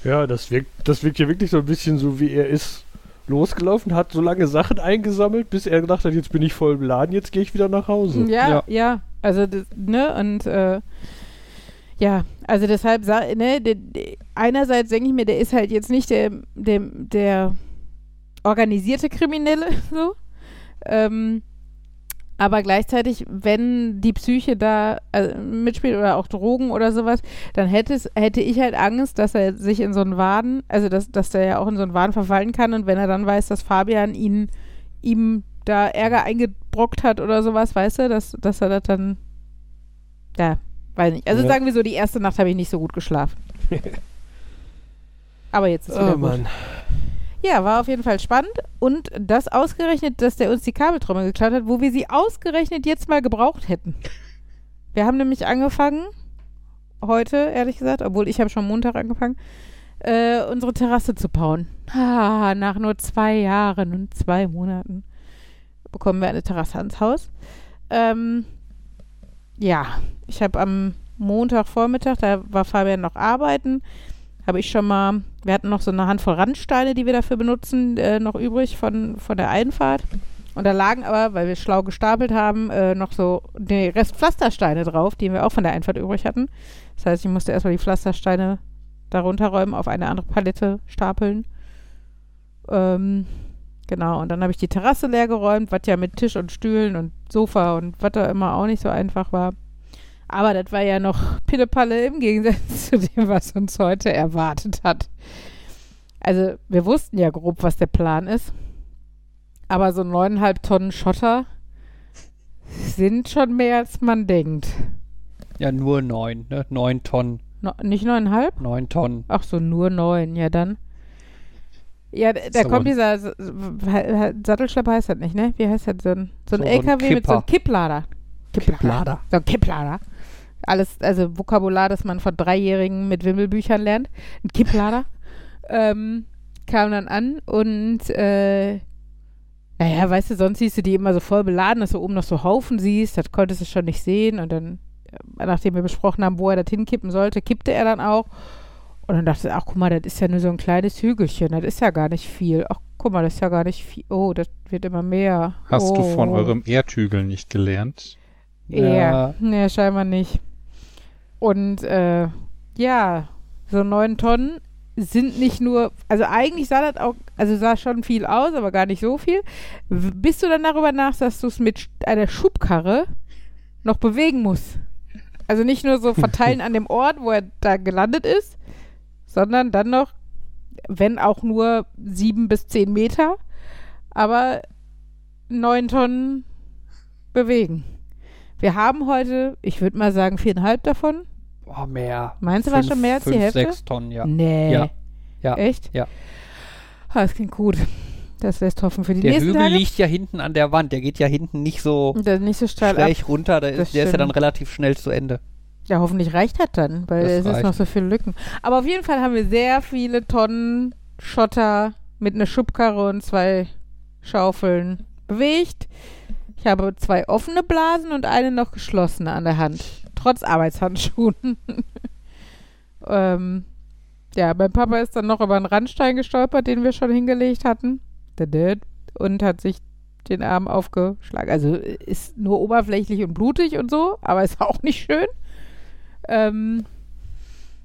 Ja, das wirkt, das wirkt ja wirklich so ein bisschen so, wie er ist losgelaufen, hat so lange Sachen eingesammelt, bis er gedacht hat, jetzt bin ich voll im Laden, jetzt gehe ich wieder nach Hause. Ja, ja, Ja. also, das, ne, und, äh, ja, also deshalb, ne, einerseits denke ich mir, der ist halt jetzt nicht der, der, der organisierte Kriminelle, <laughs> so, ähm, aber gleichzeitig, wenn die Psyche da äh, mitspielt oder auch Drogen oder sowas, dann hätte, ich halt Angst, dass er sich in so einen Waden, also dass, dass der ja auch in so einen Waden verfallen kann und wenn er dann weiß, dass Fabian ihn, ihm da Ärger eingebrockt hat oder sowas, weißt du, dass, dass er das dann, ja, weiß nicht. Also Ja. sagen wir so, die erste Nacht habe ich nicht so gut geschlafen. <laughs> Aber jetzt ist wieder Oh gut. Mann. Ja, war auf jeden Fall spannend. Und das ausgerechnet, dass der uns die Kabeltrommel geklaut hat, wo wir sie ausgerechnet jetzt mal gebraucht hätten. Wir haben nämlich angefangen, heute, ehrlich gesagt, obwohl ich habe schon Montag angefangen, äh, unsere Terrasse zu bauen. Ah, nach nur zwei Jahren und zwei Monaten bekommen wir eine Terrasse ans Haus. Ähm, ja, ich habe am Montagvormittag, da war Fabian noch arbeiten, habe ich schon mal, wir hatten noch so eine Handvoll Randsteine, die wir dafür benutzen, äh, noch übrig von, von der Einfahrt. Und da lagen aber, weil wir schlau gestapelt haben, äh, noch so den Rest Pflastersteine drauf, die wir auch von der Einfahrt übrig hatten. Das heißt, ich musste erstmal die Pflastersteine darunter räumen, auf eine andere Palette stapeln. Ähm, genau, und dann habe ich die Terrasse leer geräumt, was ja mit Tisch und Stühlen und Sofa und was da immer auch nicht so einfach war. Aber das war ja noch <laughs> Pillepalle im Gegensatz <laughs> zu dem, was uns heute erwartet hat. Also, wir wussten ja grob, was der Plan ist. Aber so neuneinhalb Tonnen Schotter sind schon mehr, als man denkt. Ja, nur neun, ne? Neun Tonnen. No, nicht neuneinhalb? Neun Tonnen. Ach so, nur neun, ja dann. Ja, da aber- kommt dieser Sattelschlepper heißt das nicht, ne? Wie heißt das? So ein, so ein So- so ein LKW mit so einem Kipper. Kipplader. Kipplader. So ein Kipplader. Alles, also Vokabular, das man von Dreijährigen mit Wimmelbüchern lernt. Ein Kipplader. <laughs> ähm, kam dann an und äh, naja, weißt du, sonst siehst du die immer so voll beladen, dass du oben noch so Haufen siehst, das konntest du schon nicht sehen und dann, äh, nachdem wir besprochen haben, wo er das hinkippen sollte, kippte er dann auch und dann dachte ich, ach guck mal, das ist ja nur so ein kleines Hügelchen, das ist ja gar nicht viel. Ach guck mal, das ist ja gar nicht viel. Oh, das wird immer mehr. Hast oh. du von eurem Erdhügel nicht gelernt? Ja, nee, scheinbar nicht. Und äh, ja, so neun Tonnen sind nicht nur, also eigentlich sah das auch, also sah schon viel aus, aber gar nicht so viel. W- Bis du dann darüber nach, dass du es mit einer Schubkarre noch bewegen musst. Also nicht nur so <laughs> verteilen an dem Ort, wo er da gelandet ist, sondern dann noch, wenn auch nur sieben bis zehn Meter, aber neun Tonnen bewegen. Wir haben heute, ich würde mal sagen, viereinhalb davon. Oh, mehr. Meinst du, war schon mehr als die fünf, Hälfte? sechs Tonnen, ja. Nee. Ja. Ja. Echt? Ja. Ah, das klingt gut. Das lässt hoffen für die Der nächsten Hügel Tage. liegt ja hinten an der Wand. Der geht ja hinten nicht so nicht so steil ab. schräg runter. Da ist, der ist ja dann relativ schnell zu Ende. Ja, hoffentlich reicht das dann, weil Das es ist reicht. noch so viele Lücken. Aber auf jeden Fall haben wir sehr viele Tonnen Schotter mit einer Schubkarre und zwei Schaufeln bewegt. Ich habe zwei offene Blasen und eine noch geschlossene an der Hand. Trotz Arbeitshandschuhen. <laughs> ähm, ja, mein Papa ist dann noch über einen Randstein gestolpert, den wir schon hingelegt hatten. Und hat sich den Arm aufgeschlagen. Also ist nur oberflächlich und blutig und so, aber ist auch nicht schön. Ähm,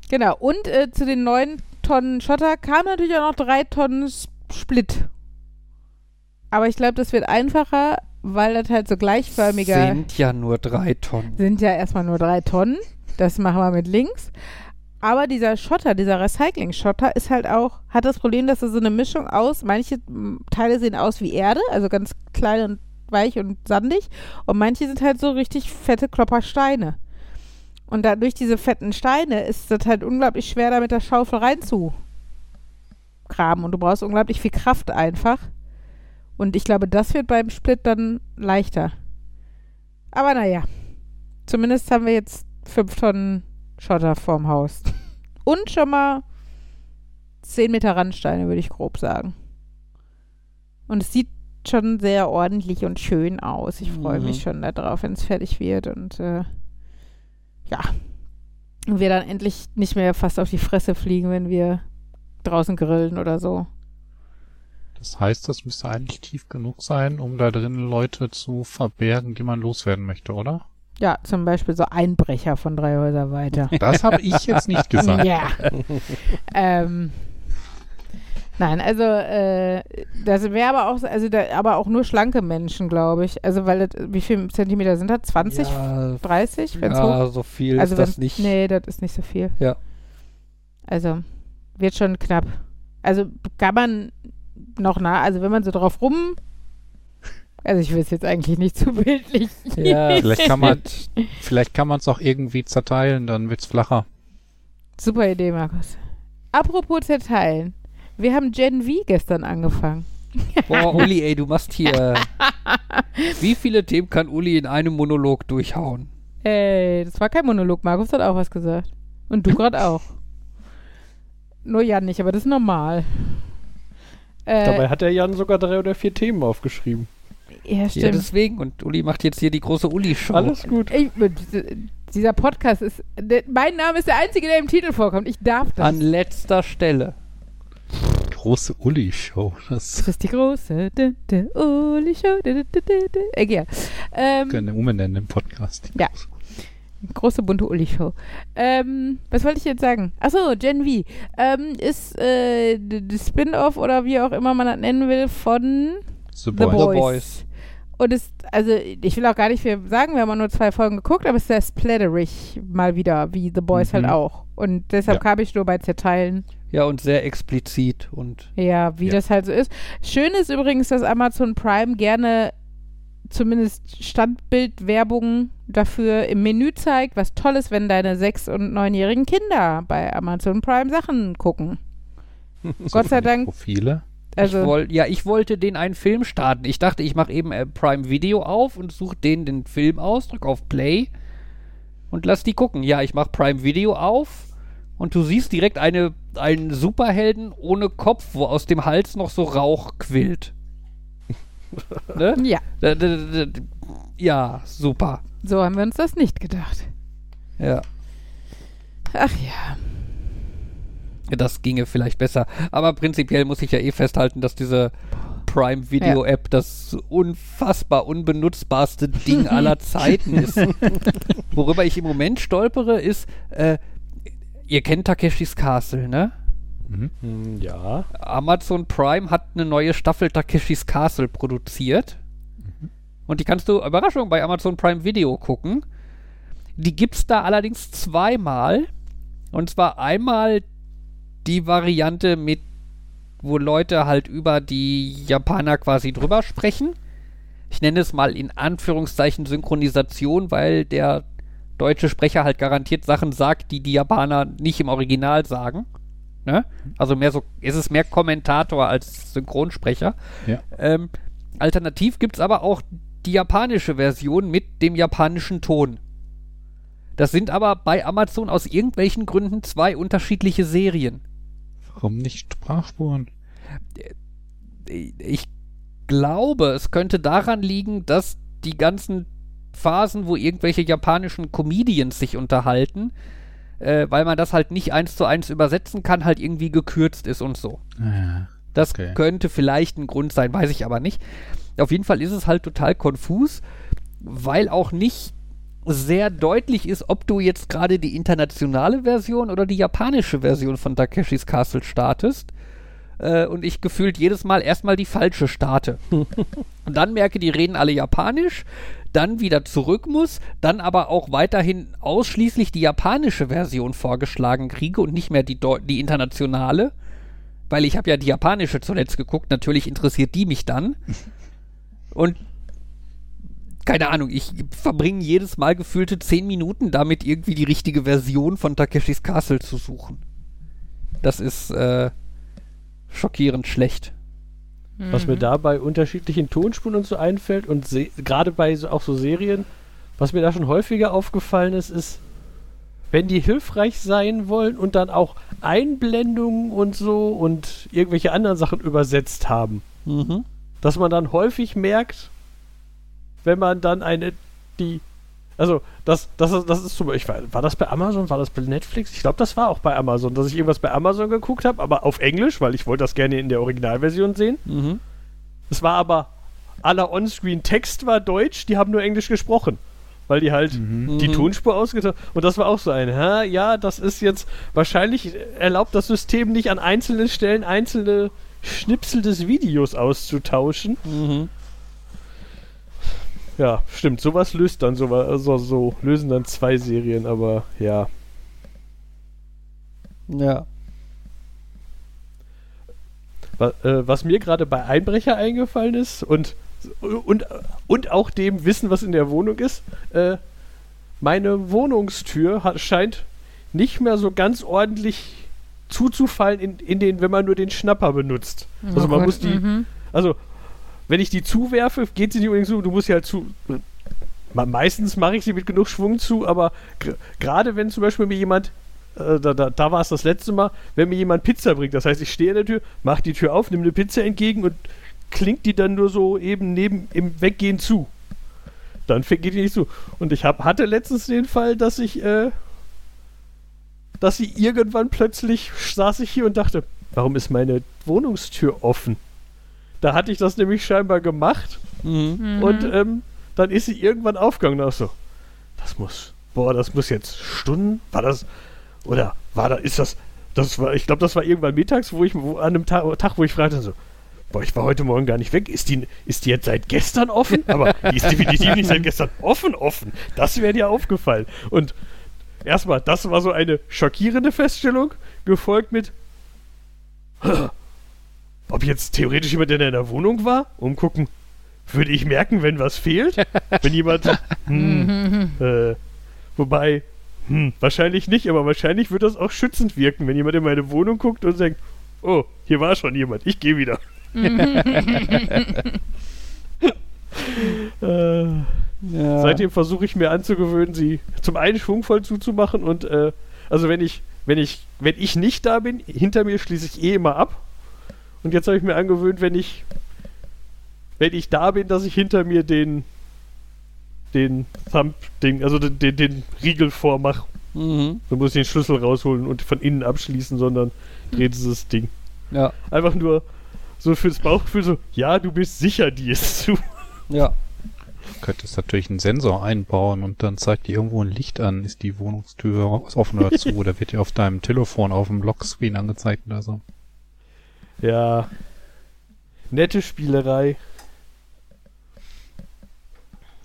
genau. Und äh, zu den neun Tonnen Schotter kam natürlich auch noch drei Tonnen Split. Aber ich glaube, das wird einfacher, weil das halt so gleichförmiger Sind ja nur drei Tonnen. sind ja erstmal nur drei Tonnen. Das machen wir mit links. Aber dieser Schotter, dieser Recycling-Schotter ist halt auch, hat das Problem, dass er so eine Mischung aus, manche Teile sehen aus wie Erde, also ganz klein und weich und sandig, und manche sind halt so richtig fette Kloppersteine. Und dadurch diese fetten Steine ist das halt unglaublich schwer, da mit der Schaufel reinzugraben. Und du brauchst unglaublich viel Kraft einfach. Und ich glaube, das wird beim Split dann leichter. Aber naja, zumindest haben wir jetzt fünf Tonnen Schotter vorm Haus. <laughs> Und schon mal 10 Meter Randsteine, würde ich grob sagen. Und es sieht schon sehr ordentlich und schön aus. Ich freue Mhm. mich schon darauf, wenn es fertig wird. Und äh, ja, und wir dann endlich nicht mehr fast auf die Fresse fliegen, wenn wir draußen grillen oder so. Das heißt, das müsste eigentlich tief genug sein, um da drin Leute zu verbergen, die man loswerden möchte, oder? Ja, zum Beispiel so Einbrecher von drei Häuser weiter. Das habe ich jetzt nicht gesagt. <laughs> Ja. ähm, nein, also äh, das wäre aber auch, also da, aber auch nur schlanke Menschen, glaube ich. Also weil das, wie viel Zentimeter sind das? 20, Ja, 30? Wenn's hoch? ja so viel Also ist das nicht. Nee, das ist nicht so viel. Ja. Also wird schon knapp. Also kann man noch nah, also wenn man so drauf rum. Also ich will es jetzt eigentlich nicht zu bildlich. <laughs> Ja, Vielleicht kann man, vielleicht kann man es auch irgendwie zerteilen, dann wird's flacher. Super Idee, Markus. Apropos zerteilen. Wir haben Gen V gestern angefangen. Boah, <laughs> Uli, ey, du machst hier. <laughs> Wie viele Themen kann Uli in einem Monolog durchhauen? Ey, das war kein Monolog. Markus hat auch was gesagt. Und du gerade auch. Nur Jan nicht, aber das ist normal. Äh, Dabei hat der Jan sogar drei oder vier Themen aufgeschrieben. ja, Ja, stimmt. deswegen. Und Uli macht jetzt hier die große Uli-Show. Alles gut. Ich, dieser Podcast ist. Der, mein Name ist der einzige, der im Titel vorkommt. Ich darf das. An letzter Stelle. Große Uli-Show. Das das ist die große d- d- Uli Show. d- d- d- d- d- Egal. Ähm, können wir umbenennen im Podcast. Ja. große bunte Uli Show. Ähm, was wollte ich jetzt sagen? Achso, Gen V. Ähm, ist äh, d- d- Spin-off oder wie auch immer man das nennen will von The The Boys. Boys. Boys. Und es, also ich will auch gar nicht viel sagen, wir haben nur zwei Folgen geguckt, aber es ist sehr splatterig mal wieder, wie The Boys Mhm. halt auch. Und deshalb Ja. kam ich nur bei Zerteilen. Ja, und sehr explizit. Und Ja, wie Ja. das halt so ist. Schön ist übrigens, dass Amazon Prime gerne zumindest Standbildwerbung dafür im Menü zeigt, was toll ist, wenn deine sechs- und neunjährigen Kinder bei Amazon Prime Sachen gucken. <laughs> Gott sei Dank. Profile. Also, ich woll, ja, ich wollte den einen Film starten. Ich dachte, ich mache eben äh, Prime Video auf und suche den den Film aus, drück auf Play und lass die gucken. Ja, ich mache Prime Video auf und du siehst direkt eine, einen Superhelden ohne Kopf, wo aus dem Hals noch so Rauch quillt. <laughs> ne? ja, Ja, super. so haben wir uns das nicht gedacht. Ja. Ach ja. Das ginge vielleicht besser. Aber prinzipiell muss ich ja eh festhalten, dass diese Prime Video App das unfassbar unbenutzbarste Ding aller <laughs> Zeiten ist. Worüber ich im Moment stolpere, ist, äh, ihr kennt Takeshis Castle, ne? Mhm. Hm, ja. Amazon Prime hat eine neue Staffel Takeshis Castle produziert. Und die kannst du, Überraschung, bei Amazon Prime Video gucken. Die gibt's da allerdings zweimal. Und zwar einmal die Variante mit, wo Leute halt über die Japaner quasi drüber sprechen. Ich nenne es mal in Anführungszeichen Synchronisation, weil der deutsche Sprecher halt garantiert Sachen sagt, die die Japaner nicht im Original sagen. Ne? Also mehr so, ist es mehr Kommentator als Synchronsprecher. Ja. Ähm, alternativ gibt es aber auch die japanische Version mit dem japanischen Ton. Das sind aber bei Amazon aus irgendwelchen Gründen zwei unterschiedliche Serien. Warum nicht Sprachspuren? Ich glaube, es könnte daran liegen, dass die ganzen Phasen, wo irgendwelche japanischen Comedians sich unterhalten, äh, weil man das halt nicht eins zu eins übersetzen kann, halt irgendwie gekürzt ist und so. Ah, Das Okay. könnte vielleicht ein Grund sein, weiß ich aber nicht. Auf jeden Fall ist es halt total konfus, weil auch nicht sehr deutlich ist, ob du jetzt gerade die internationale Version oder die japanische Version von Takeshis Castle startest. Äh, und ich gefühlt jedes Mal erstmal die falsche starte. <laughs> und dann merke, die reden alle Japanisch, dann wieder zurück muss, dann aber auch weiterhin ausschließlich die japanische Version vorgeschlagen kriege und nicht mehr die, Deu die internationale. Weil ich habe ja die japanische zuletzt geguckt, natürlich interessiert die mich dann. <laughs> Und keine Ahnung, ich verbringe jedes Mal gefühlte zehn Minuten damit, irgendwie die richtige Version von Takeshis Castle zu suchen. Das ist äh, schockierend schlecht. Was mir da bei unterschiedlichen Tonspuren und so einfällt und gerade bei so, auch so Serien, was mir da schon häufiger aufgefallen ist, ist, wenn die hilfreich sein wollen und dann auch Einblendungen und so und irgendwelche anderen Sachen übersetzt haben, Mhm. dass man dann häufig merkt, wenn man dann eine, die, also das, das, ist, das ist zum Beispiel, war, war das bei Amazon, war das bei Netflix? Ich glaube, das war auch bei Amazon, dass ich irgendwas bei Amazon geguckt habe, aber auf Englisch, weil ich wollte das gerne in der Originalversion sehen. Mhm. Es war aber aller Onscreen-Text war Deutsch, die haben nur Englisch gesprochen. Weil die halt die Mhm. Tonspur ausgetauscht Und das war auch so ein, hä, ja, das ist jetzt, wahrscheinlich erlaubt das System nicht an einzelnen Stellen einzelne Schnipsel des Videos auszutauschen. Mhm. Ja, stimmt, sowas löst dann sowas, also so lösen dann zwei Serien, aber ja. Ja. Was, äh, was mir gerade bei Einbrecher eingefallen ist und, und, und auch dem Wissen, was in der Wohnung ist, äh, meine Wohnungstür hat, scheint nicht mehr so ganz ordentlich zuzufallen, in, in den, wenn man nur den Schnapper benutzt. Also man Oh muss Gott, die, mhm. also wenn ich die zuwerfe, geht sie nicht unbedingt so, du musst sie halt zu. Me- Meistens mache ich sie mit genug Schwung zu, aber gerade wenn zum Beispiel mir jemand, äh, da, da, da war es das letzte Mal, wenn mir jemand Pizza bringt, das heißt, ich stehe an der Tür, mache die Tür auf, nehme eine Pizza entgegen und klingt die dann nur so eben neben im Weggehen zu. Dann geht die nicht zu. Und ich hab, hatte letztens den Fall, dass ich, äh, dass sie irgendwann plötzlich saß ich hier und dachte, warum ist meine Wohnungstür offen? Da hatte ich das nämlich scheinbar gemacht Mhm. Mhm. und ähm, dann ist sie irgendwann aufgegangen und auch so, das muss, boah, das muss jetzt Stunden, war das, oder war da, ist das, das war, ich glaube, das war irgendwann mittags, wo ich, wo, an einem Tag, Tag, wo ich fragte so, boah, ich war heute Morgen gar nicht weg, ist die, ist die jetzt seit gestern offen? Aber die ist definitiv nicht seit gestern offen, offen. Das wäre dir aufgefallen. Und erstmal, das war so eine schockierende Feststellung, gefolgt mit, ob jetzt theoretisch jemand in der Wohnung war, um gucken, würde ich merken, wenn was fehlt? <laughs> wenn jemand. Hm, <laughs> äh, wobei, hm, wahrscheinlich nicht, aber wahrscheinlich wird das auch schützend wirken, wenn jemand in meine Wohnung guckt und denkt, oh, hier war schon jemand, ich gehe wieder. <laughs> äh, Ja. Seitdem versuche ich mir anzugewöhnen, sie zum einen schwungvoll zuzumachen und äh, also wenn ich, wenn ich, wenn ich nicht da bin, hinter mir schließe ich eh immer ab. Und jetzt habe ich mir angewöhnt, wenn ich, wenn ich da bin, dass ich hinter mir den, den Thumb, den, also den, den, den Riegel vormache. Mhm. Dann muss ich den Schlüssel rausholen und von innen abschließen, sondern drehe dieses Ding. Ja. Einfach nur so fürs Bauchgefühl so, ja, du bist sicher, die ist <laughs> zu. Ja. Du könntest natürlich einen Sensor einbauen und dann zeigt dir irgendwo ein Licht an, ist die Wohnungstür <laughs> offen oder zu, <laughs> oder wird dir auf deinem Telefon auf dem Lockscreen angezeigt oder so. Ja. Nette Spielerei.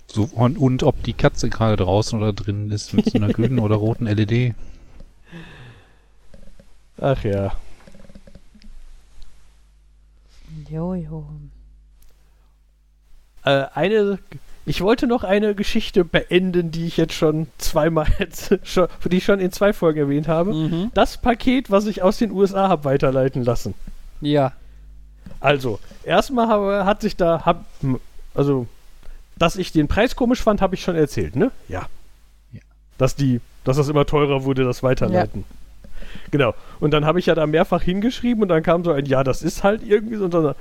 So, und, und ob die Katze gerade draußen oder drin ist mit so einer <laughs> grünen oder roten LED. Ach ja. Jojo. Äh, eine. Ich wollte noch eine Geschichte beenden, die ich jetzt schon zweimal, jetzt <laughs> schon, die ich schon in zwei Folgen erwähnt habe. Mhm. Das Paket, was ich aus den USA habe weiterleiten lassen. Ja. Also, erstmal habe, hat sich da, hab, m- also, dass ich den Preis komisch fand, habe ich schon erzählt, ne? Ja. Ja. Dass die, dass das immer teurer wurde, das Weiterleiten. Genau. Und dann habe ich ja da mehrfach hingeschrieben und dann kam so ein, ja, das ist halt irgendwie so, und dann,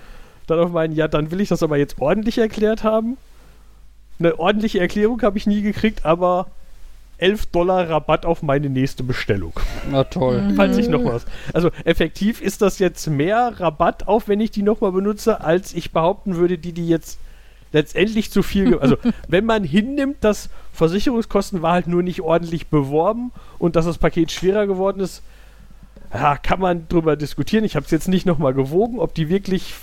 dann auf meinen, ja, dann will ich das aber jetzt ordentlich erklärt haben. Eine ordentliche Erklärung habe ich nie gekriegt, aber 11 Dollar Rabatt auf meine nächste Bestellung. Na toll. Falls ich noch was. Also effektiv ist das jetzt mehr Rabatt auf, wenn ich die nochmal benutze, als ich behaupten würde, die die jetzt letztendlich zu viel. Also <laughs> wenn man hinnimmt, dass Versicherungskosten war halt nur nicht ordentlich beworben und dass das Paket schwerer geworden ist, ja, kann man drüber diskutieren. Ich habe es jetzt nicht nochmal gewogen, ob die wirklich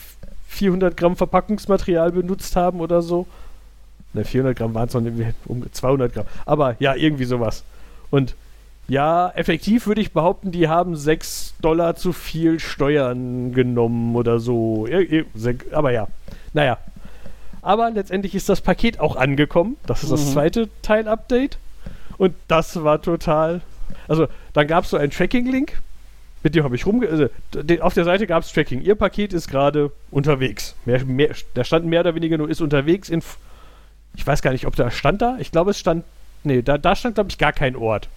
400 Gramm Verpackungsmaterial benutzt haben oder so. Ne, 400 Gramm waren es noch nicht, um 200 Gramm. Aber ja, irgendwie sowas. Und ja, effektiv würde ich behaupten, die haben 6 Dollar zu viel Steuern genommen oder so. Aber ja, naja. Aber letztendlich ist das Paket auch angekommen. Das ist mhm. das zweite Teil-Update. Und das war total. Also, dann gab es so einen Tracking-Link. Mit dem habe ich rumge. Also, auf der Seite gab es Tracking. Ihr Paket ist gerade unterwegs. Mehr, mehr, da stand mehr oder weniger nur ist unterwegs in. Ich weiß gar nicht, ob da stand da. Ich glaube, es stand. Nee, da, da stand, glaube ich, gar kein Ort.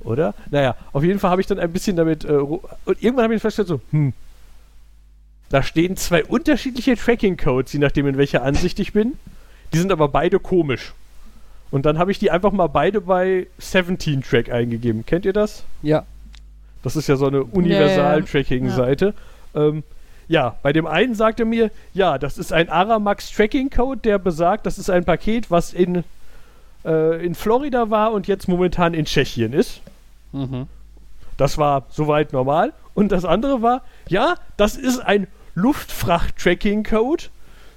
Oder? Naja, auf jeden Fall habe ich dann ein bisschen damit. Äh, und irgendwann habe ich festgestellt, so, hm. Da stehen zwei unterschiedliche Tracking-Codes, je nachdem, in welcher Ansicht ich bin. Die sind aber beide komisch. Und dann habe ich die einfach mal beide bei 17 Track eingegeben. Kennt ihr das? Ja. Das ist ja so eine Universal-Tracking-Seite. Ja. Ähm, ja, bei dem einen sagt er mir, ja, das ist ein Aramax Tracking Code, der besagt, das ist ein Paket, was in, äh, in Florida war und jetzt momentan in Tschechien ist. Mhm. Das war soweit normal. Und das andere war, ja, das ist ein Luftfracht-Tracking-Code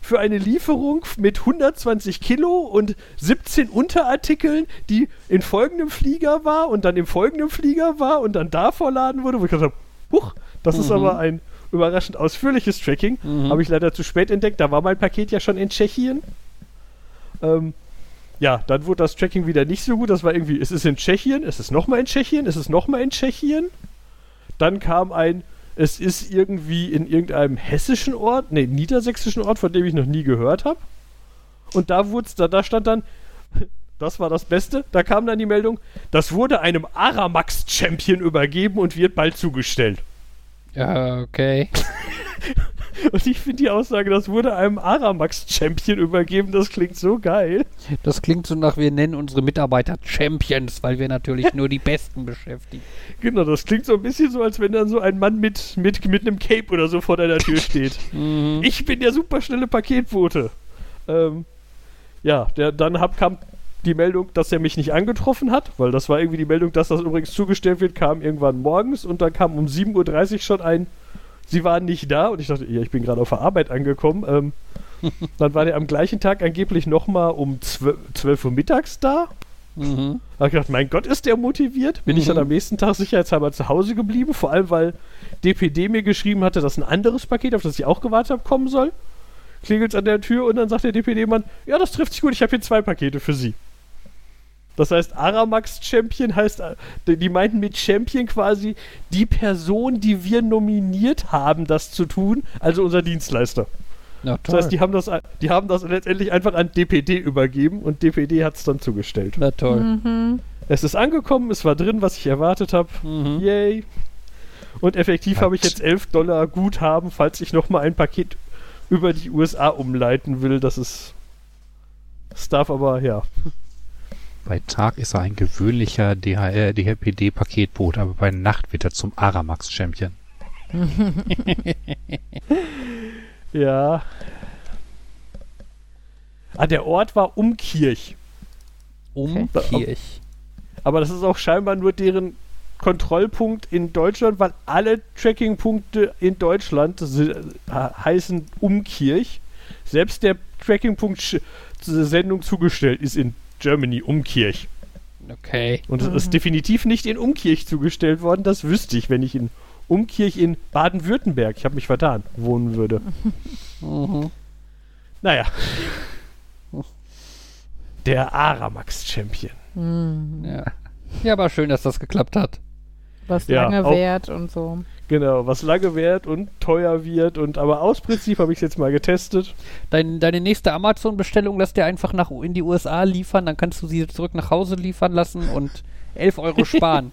für eine Lieferung mit 120 Kilo und 17 Unterartikeln, die in folgendem Flieger war und dann im folgenden Flieger war und dann da vorladen wurde, wo ich gesagt habe, huch, das mhm. ist aber ein überraschend ausführliches Tracking. Mhm. Habe ich leider zu spät entdeckt. Da war mein Paket ja schon in Tschechien. Ähm, ja, dann wurde das Tracking wieder nicht so gut. Das war irgendwie, es ist in Tschechien, es ist nochmal in Tschechien, es ist nochmal in Tschechien. Dann kam ein, es ist irgendwie in irgendeinem hessischen Ort, nee, niedersächsischen Ort, von dem ich noch nie gehört habe. Und da wurde da, da stand dann, <laughs> das war das Beste, da kam dann die Meldung, das wurde einem Aramax-Champion übergeben und wird bald zugestellt. Ja, okay. <laughs> Und ich finde die Aussage, das wurde einem Aramax-Champion übergeben, das klingt so geil. Das klingt so nach, wir nennen unsere Mitarbeiter Champions, weil wir natürlich <laughs> nur die Besten beschäftigen. Genau, das klingt so ein bisschen so, als wenn dann so ein Mann mit, mit, mit einem Cape oder so vor deiner Tür steht. <laughs> mhm. Ich bin der superschnelle Paketbote. Ähm, ja, der, dann hab, kam die Meldung, dass er mich nicht angetroffen hat, weil das war irgendwie die Meldung, dass das übrigens zugestellt wird, kam irgendwann morgens und dann kam um 7.30 Uhr schon ein sie waren nicht da und ich dachte, ja, ich bin gerade auf der Arbeit angekommen. Ähm, <laughs> dann war der am gleichen Tag angeblich nochmal um 12, 12 Uhr mittags da. Mhm. Da habe ich gedacht, mein Gott, ist der motiviert? Bin mhm. ich dann am nächsten Tag sicherheitshalber zu Hause geblieben, vor allem weil DPD mir geschrieben hatte, dass ein anderes Paket, auf das ich auch gewartet habe, kommen soll. Klingelt an der Tür und dann sagt der DPD-Mann, ja, das trifft sich gut, ich habe hier zwei Pakete für Sie. Das heißt, Aramax Champion heißt, äh, die meinten mit Champion quasi die Person, die wir nominiert haben, das zu tun, also unser Dienstleister. Ja, das heißt, die haben das, die haben das letztendlich einfach an DPD übergeben und DPD hat es dann zugestellt. Na toll. Mhm. Es ist angekommen, es war drin, was ich erwartet habe. Mhm. Yay. Und effektiv habe ich jetzt 11 Dollar Guthaben, falls ich nochmal ein Paket über die USA umleiten will. Das ist. Das darf aber, ja. Bei Tag ist er ein gewöhnlicher DHL, DHPD-Paketboot, aber bei Nacht wird er zum Aramax-Champion. <laughs> ja. Ah, der Ort war Umkirch. Umkirch. Aber das ist auch scheinbar nur deren Kontrollpunkt in Deutschland, weil alle Trackingpunkte in Deutschland heißen Umkirch. Selbst der Trackingpunkt Sendung zugestellt ist in Germany Umkirch. Okay. Und es mhm. ist definitiv nicht in Umkirch zugestellt worden. Das wüsste ich, wenn ich in Umkirch in Baden-Württemberg, ich habe mich vertan, wohnen würde. Mhm. Naja. Der Aramax-Champion. Mhm. Ja. ja, aber schön, dass das geklappt hat. Was lange ja, währt und so. Genau, was lange währt und teuer wird und aber aus Prinzip habe ich es jetzt mal getestet. Dein, deine nächste Amazon-Bestellung lässt dir einfach nach in die USA liefern, dann kannst du sie zurück nach Hause liefern lassen und <laughs> 11 Euro sparen.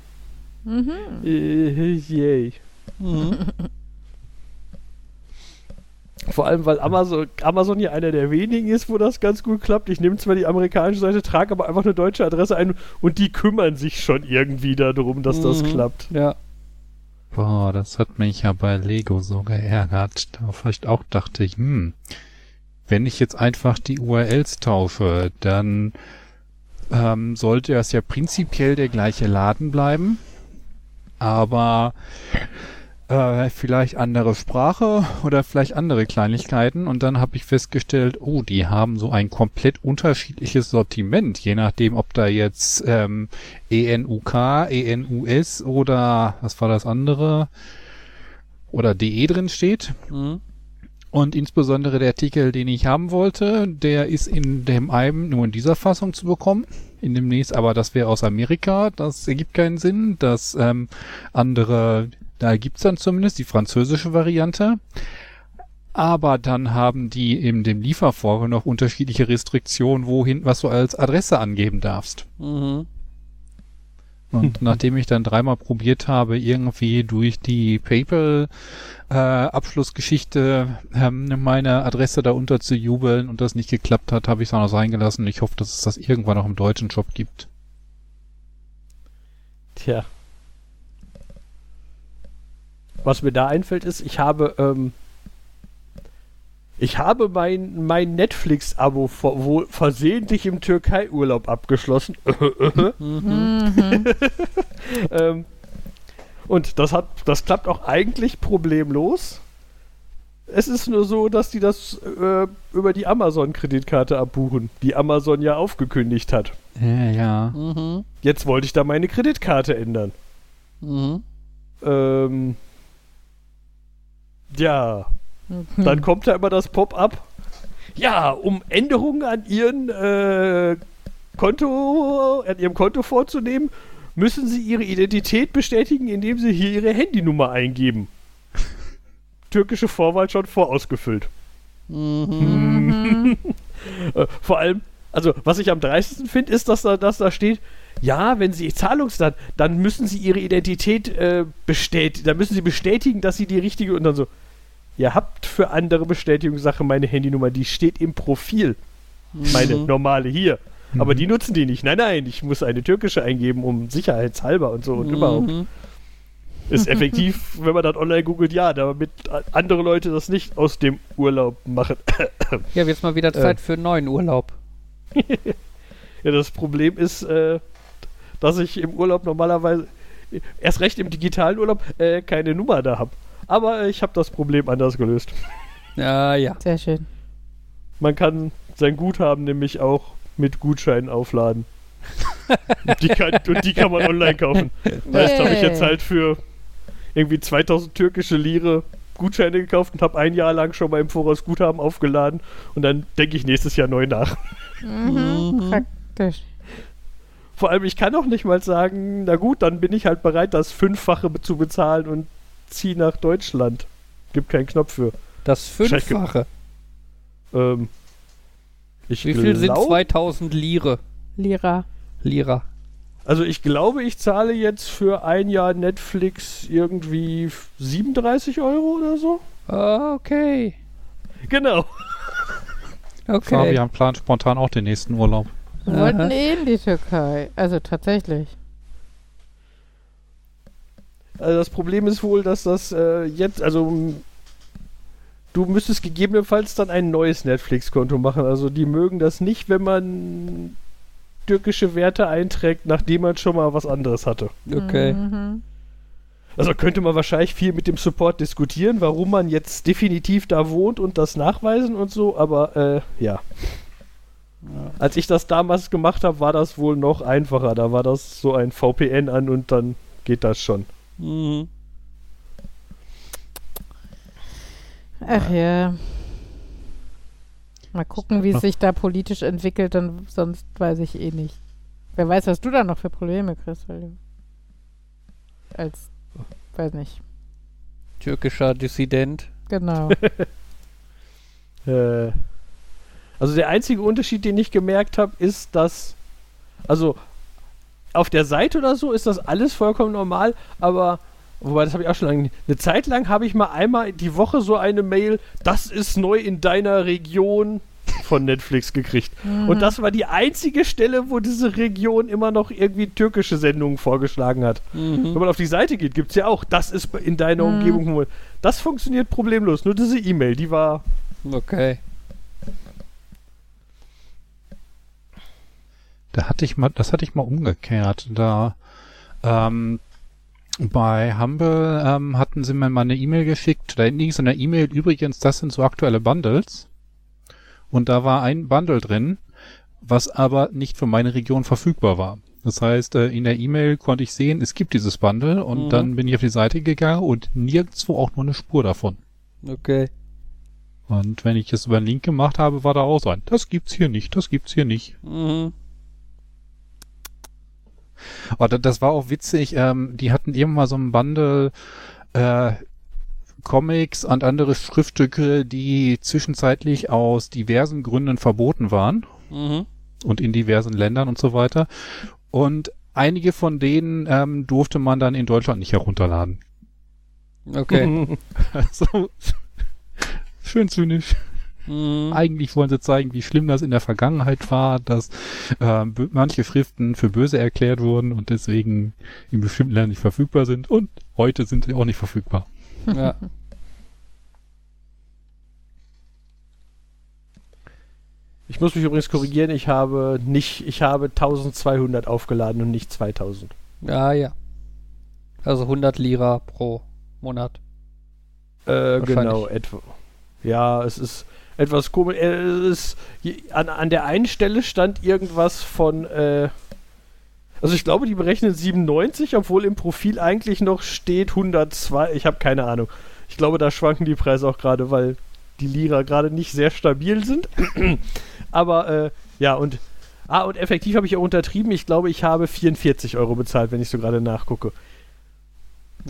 mhm. Äh, yay. Mhm. Vor allem, weil Amazon, Amazon ja einer der wenigen ist, wo das ganz gut klappt. Ich nehme zwar die amerikanische Seite, trage aber einfach eine deutsche Adresse ein und die kümmern sich schon irgendwie darum, dass mhm. das klappt. Ja. Boah, das hat mich ja bei Lego so geärgert. Da vielleicht auch dachte ich, hm, wenn ich jetzt einfach die URLs tausche, dann ähm, sollte es ja prinzipiell der gleiche Laden bleiben. aber äh, vielleicht andere Sprache oder vielleicht andere Kleinigkeiten. Und dann habe ich festgestellt, oh, die haben so ein komplett unterschiedliches Sortiment, je nachdem, ob da jetzt ähm, ENUK, ENUS oder was war das andere? Oder DE drin steht. Mhm. Und insbesondere der Artikel, den ich haben wollte, der ist in dem einen nur in dieser Fassung zu bekommen. In dem nächsten, aber das wäre aus Amerika. Das ergibt keinen Sinn. Das ähm, andere, da gibt's dann zumindest die französische Variante. Aber dann haben die in dem Liefervorgang noch unterschiedliche Restriktionen, wohin, was du als Adresse angeben darfst. Mhm. Und <laughs> nachdem ich dann dreimal probiert habe, irgendwie durch die PayPal-Abschlussgeschichte ähm, meine Adresse da unter zu jubeln und das nicht geklappt hat, habe ich es auch noch sein gelassen. Ich hoffe, dass es das irgendwann noch im deutschen Shop gibt. Tja. Was mir da einfällt, ist, ich habe, ähm, ich habe mein, mein Netflix-Abo ver wohl versehentlich im Türkei-Urlaub abgeschlossen. <laughs> Mhm. ähm, und das hat, das klappt auch eigentlich problemlos. Es ist nur so, dass die das äh, über die Amazon-Kreditkarte abbuchen, die Amazon ja aufgekündigt hat. Ja, ja. Mhm. Jetzt wollte ich da meine Kreditkarte ändern. Mhm. Ähm, ja, Mhm. dann kommt da immer das Pop-up. Ja, um Änderungen an ihren äh, Konto, an ihrem Konto vorzunehmen, müssen sie ihre Identität bestätigen, indem sie hier ihre Handynummer eingeben. <laughs> Türkische Vorwahl schon vorausgefüllt. Mhm. <laughs> Äh, vor allem, also was ich am dreistesten finde, ist, dass da, dass da steht, ja, wenn sie Zahlungsdaten, dann müssen sie ihre Identität äh, bestätigen, dann müssen sie bestätigen, dass sie die richtige und dann so, ihr habt für andere Bestätigungssache meine Handynummer, die steht im Profil, meine Mhm. normale hier. Aber Mhm. die nutzen die nicht. Nein, nein, ich muss eine türkische eingeben, um sicherheitshalber und so und überhaupt. Mhm. Ist <laughs> effektiv, wenn man das online googelt, ja, damit andere Leute das nicht aus dem Urlaub machen. Ja, jetzt mal wieder Äh. Zeit für einen neuen Urlaub. <laughs> Ja, das Problem ist, äh, dass ich im Urlaub normalerweise, erst recht im digitalen Urlaub, äh, keine Nummer da habe. Aber ich habe das Problem anders gelöst. Ja, ja. Sehr schön. Man kann sein Guthaben nämlich auch mit Gutscheinen aufladen. <laughs> die kann, und die kann man online kaufen. Heißt, habe ich jetzt halt für irgendwie 2000 türkische Lire Gutscheine gekauft und habe ein Jahr lang schon mal im Voraus Guthaben aufgeladen und dann denke ich nächstes Jahr neu nach. Mhm. Mhm. Praktisch. Vor allem, ich kann auch nicht mal sagen, na gut, dann bin ich halt bereit, das Fünffache zu bezahlen und ziehe nach Deutschland. Gibt keinen Knopf für. Das Fünffache. Ähm, ich Wie viel sind glaub- 2000 Lire? Lira. Lira. Also ich glaube, ich zahle jetzt für ein Jahr Netflix irgendwie 37 Euro oder so. Okay. Genau. <laughs> Okay. Fabian plant spontan auch den nächsten Urlaub. Wir wollten eh in die Türkei. Also tatsächlich. Also das Problem ist wohl, dass das äh, jetzt, also du müsstest gegebenenfalls dann ein neues Netflix-Konto machen. Also die mögen das nicht, wenn man türkische Werte einträgt, nachdem man schon mal was anderes hatte. Okay. Mhm. Also könnte man wahrscheinlich viel mit dem Support diskutieren, warum man jetzt definitiv da wohnt und das nachweisen und so, aber äh, ja. Als ich das damals gemacht habe, war das wohl noch einfacher. Da war das so ein VPN an und dann geht das schon. Mhm. Ach ja. Mal gucken, wie es sich da politisch entwickelt, und sonst weiß ich eh nicht. Wer weiß, was du da noch für Probleme kriegst, weil du als, weiß nicht, Türkischer Dissident. genau. <laughs> Äh, also der einzige Unterschied, den ich gemerkt habe, ist, dass also auf der Seite oder so ist das alles vollkommen normal, aber wobei das habe ich auch schon lange nicht. Eine Zeit lang habe ich mal einmal die Woche so eine Mail, das ist neu in deiner Region von Netflix gekriegt. Und das war die einzige Stelle, wo diese Region immer noch irgendwie türkische Sendungen vorgeschlagen hat. Wenn Mhm. man auf die Seite geht, gibt es ja auch, das ist in deiner Mhm. Umgebung. Das funktioniert problemlos. Nur diese E-Mail, die war Okay. Da hatte ich mal, das hatte ich mal umgekehrt. Da ähm, Bei Humble ähm, hatten sie mir mal eine E-Mail geschickt. Da ging es in der E-Mail übrigens, das sind so aktuelle Bundles. Und da war ein Bundle drin, was aber nicht für meine Region verfügbar war. Das heißt, äh, in der E-Mail konnte ich sehen, es gibt dieses Bundle und Mhm. dann bin ich auf die Seite gegangen und nirgendwo auch nur eine Spur davon. Okay. Und wenn ich es über einen Link gemacht habe, war da auch so ein, das gibt's hier nicht, das gibt's hier nicht. Mhm. Da- das war auch witzig, ähm, die hatten irgendwann mal so ein Bundle, äh, Comics und andere Schriftstücke, die zwischenzeitlich aus diversen Gründen verboten waren Mhm. und in diversen Ländern und so weiter. Und einige von denen ähm, durfte man dann in Deutschland nicht herunterladen. Okay. <laughs> Also, schön zynisch. Mhm. Eigentlich wollen sie zeigen, wie schlimm das in der Vergangenheit war, dass äh, manche Schriften für böse erklärt wurden und deswegen in bestimmten Ländern nicht verfügbar sind. Und heute sind sie auch nicht verfügbar. Ja. Ich muss mich übrigens korrigieren, ich habe nicht, ich habe 1200 aufgeladen und nicht 2000. ja, ja. Also 100 Lira pro Monat. Äh, genau, etwa. Ja, es ist etwas komisch. Äh, Es an, an der einen Stelle stand irgendwas von, äh, also ich glaube, die berechnen 97, obwohl im Profil eigentlich noch steht 102. Ich habe keine Ahnung. Ich glaube, da schwanken die Preise auch gerade, weil die Lira gerade nicht sehr stabil sind. <clears throat> Aber äh, ja, und ah, und effektiv habe ich auch untertrieben. Ich glaube, ich habe 44 Euro bezahlt, wenn ich so gerade nachgucke.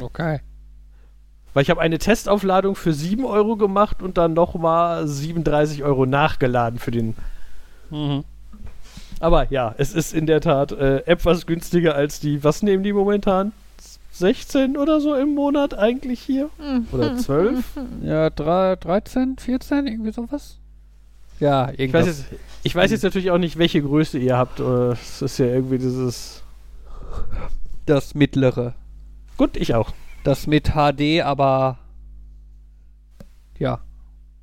Okay. Weil ich habe eine Testaufladung für 7 Euro gemacht und dann nochmal 37 Euro nachgeladen für den. Mhm. Aber ja, es ist in der Tat äh, etwas günstiger als die. Was nehmen die momentan? 16 oder so im Monat eigentlich hier? Oder <laughs> 12? Ja, drei, 13, 14, irgendwie sowas? Ja, Ich weiß, jetzt, ich weiß jetzt natürlich auch nicht, welche Größe ihr habt. äh, Es ist ja irgendwie dieses. Das mittlere. Gut, ich auch. Das mit HD, aber ja,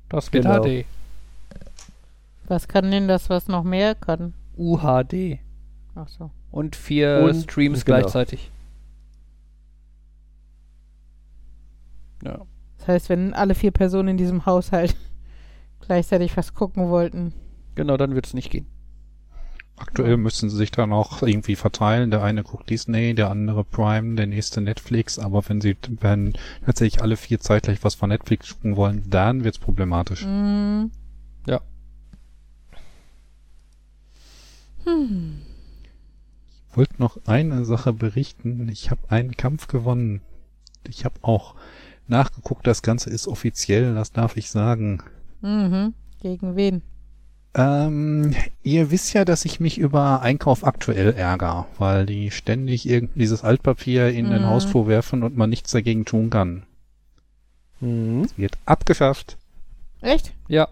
das mit Genau. HD. Was kann denn das, was noch mehr kann? UHD. Ach so. Und vier Und- Streams genau. gleichzeitig. Ja. Das heißt, wenn alle vier Personen in diesem Haushalt <laughs> gleichzeitig was gucken wollten. Genau, dann wird es nicht gehen. Aktuell müssen sie sich dann auch irgendwie verteilen. Der eine guckt Disney, der andere Prime, der nächste Netflix. Aber wenn sie wenn tatsächlich alle vier zeitgleich was von Netflix gucken wollen, dann wird's problematisch. Mm, Ich wollte noch eine Sache berichten. Ich habe einen Kampf gewonnen. Ich habe auch nachgeguckt, das Ganze ist offiziell, das darf ich sagen. mhm. Gegen wen? Ähm, ihr wisst ja, dass ich mich über Einkauf aktuell ärgere, weil die ständig irgendwie dieses Altpapier in den Mhm. Hausflur werfen und man nichts dagegen tun kann. Mhm. Es wird abgeschafft. Echt? Ja,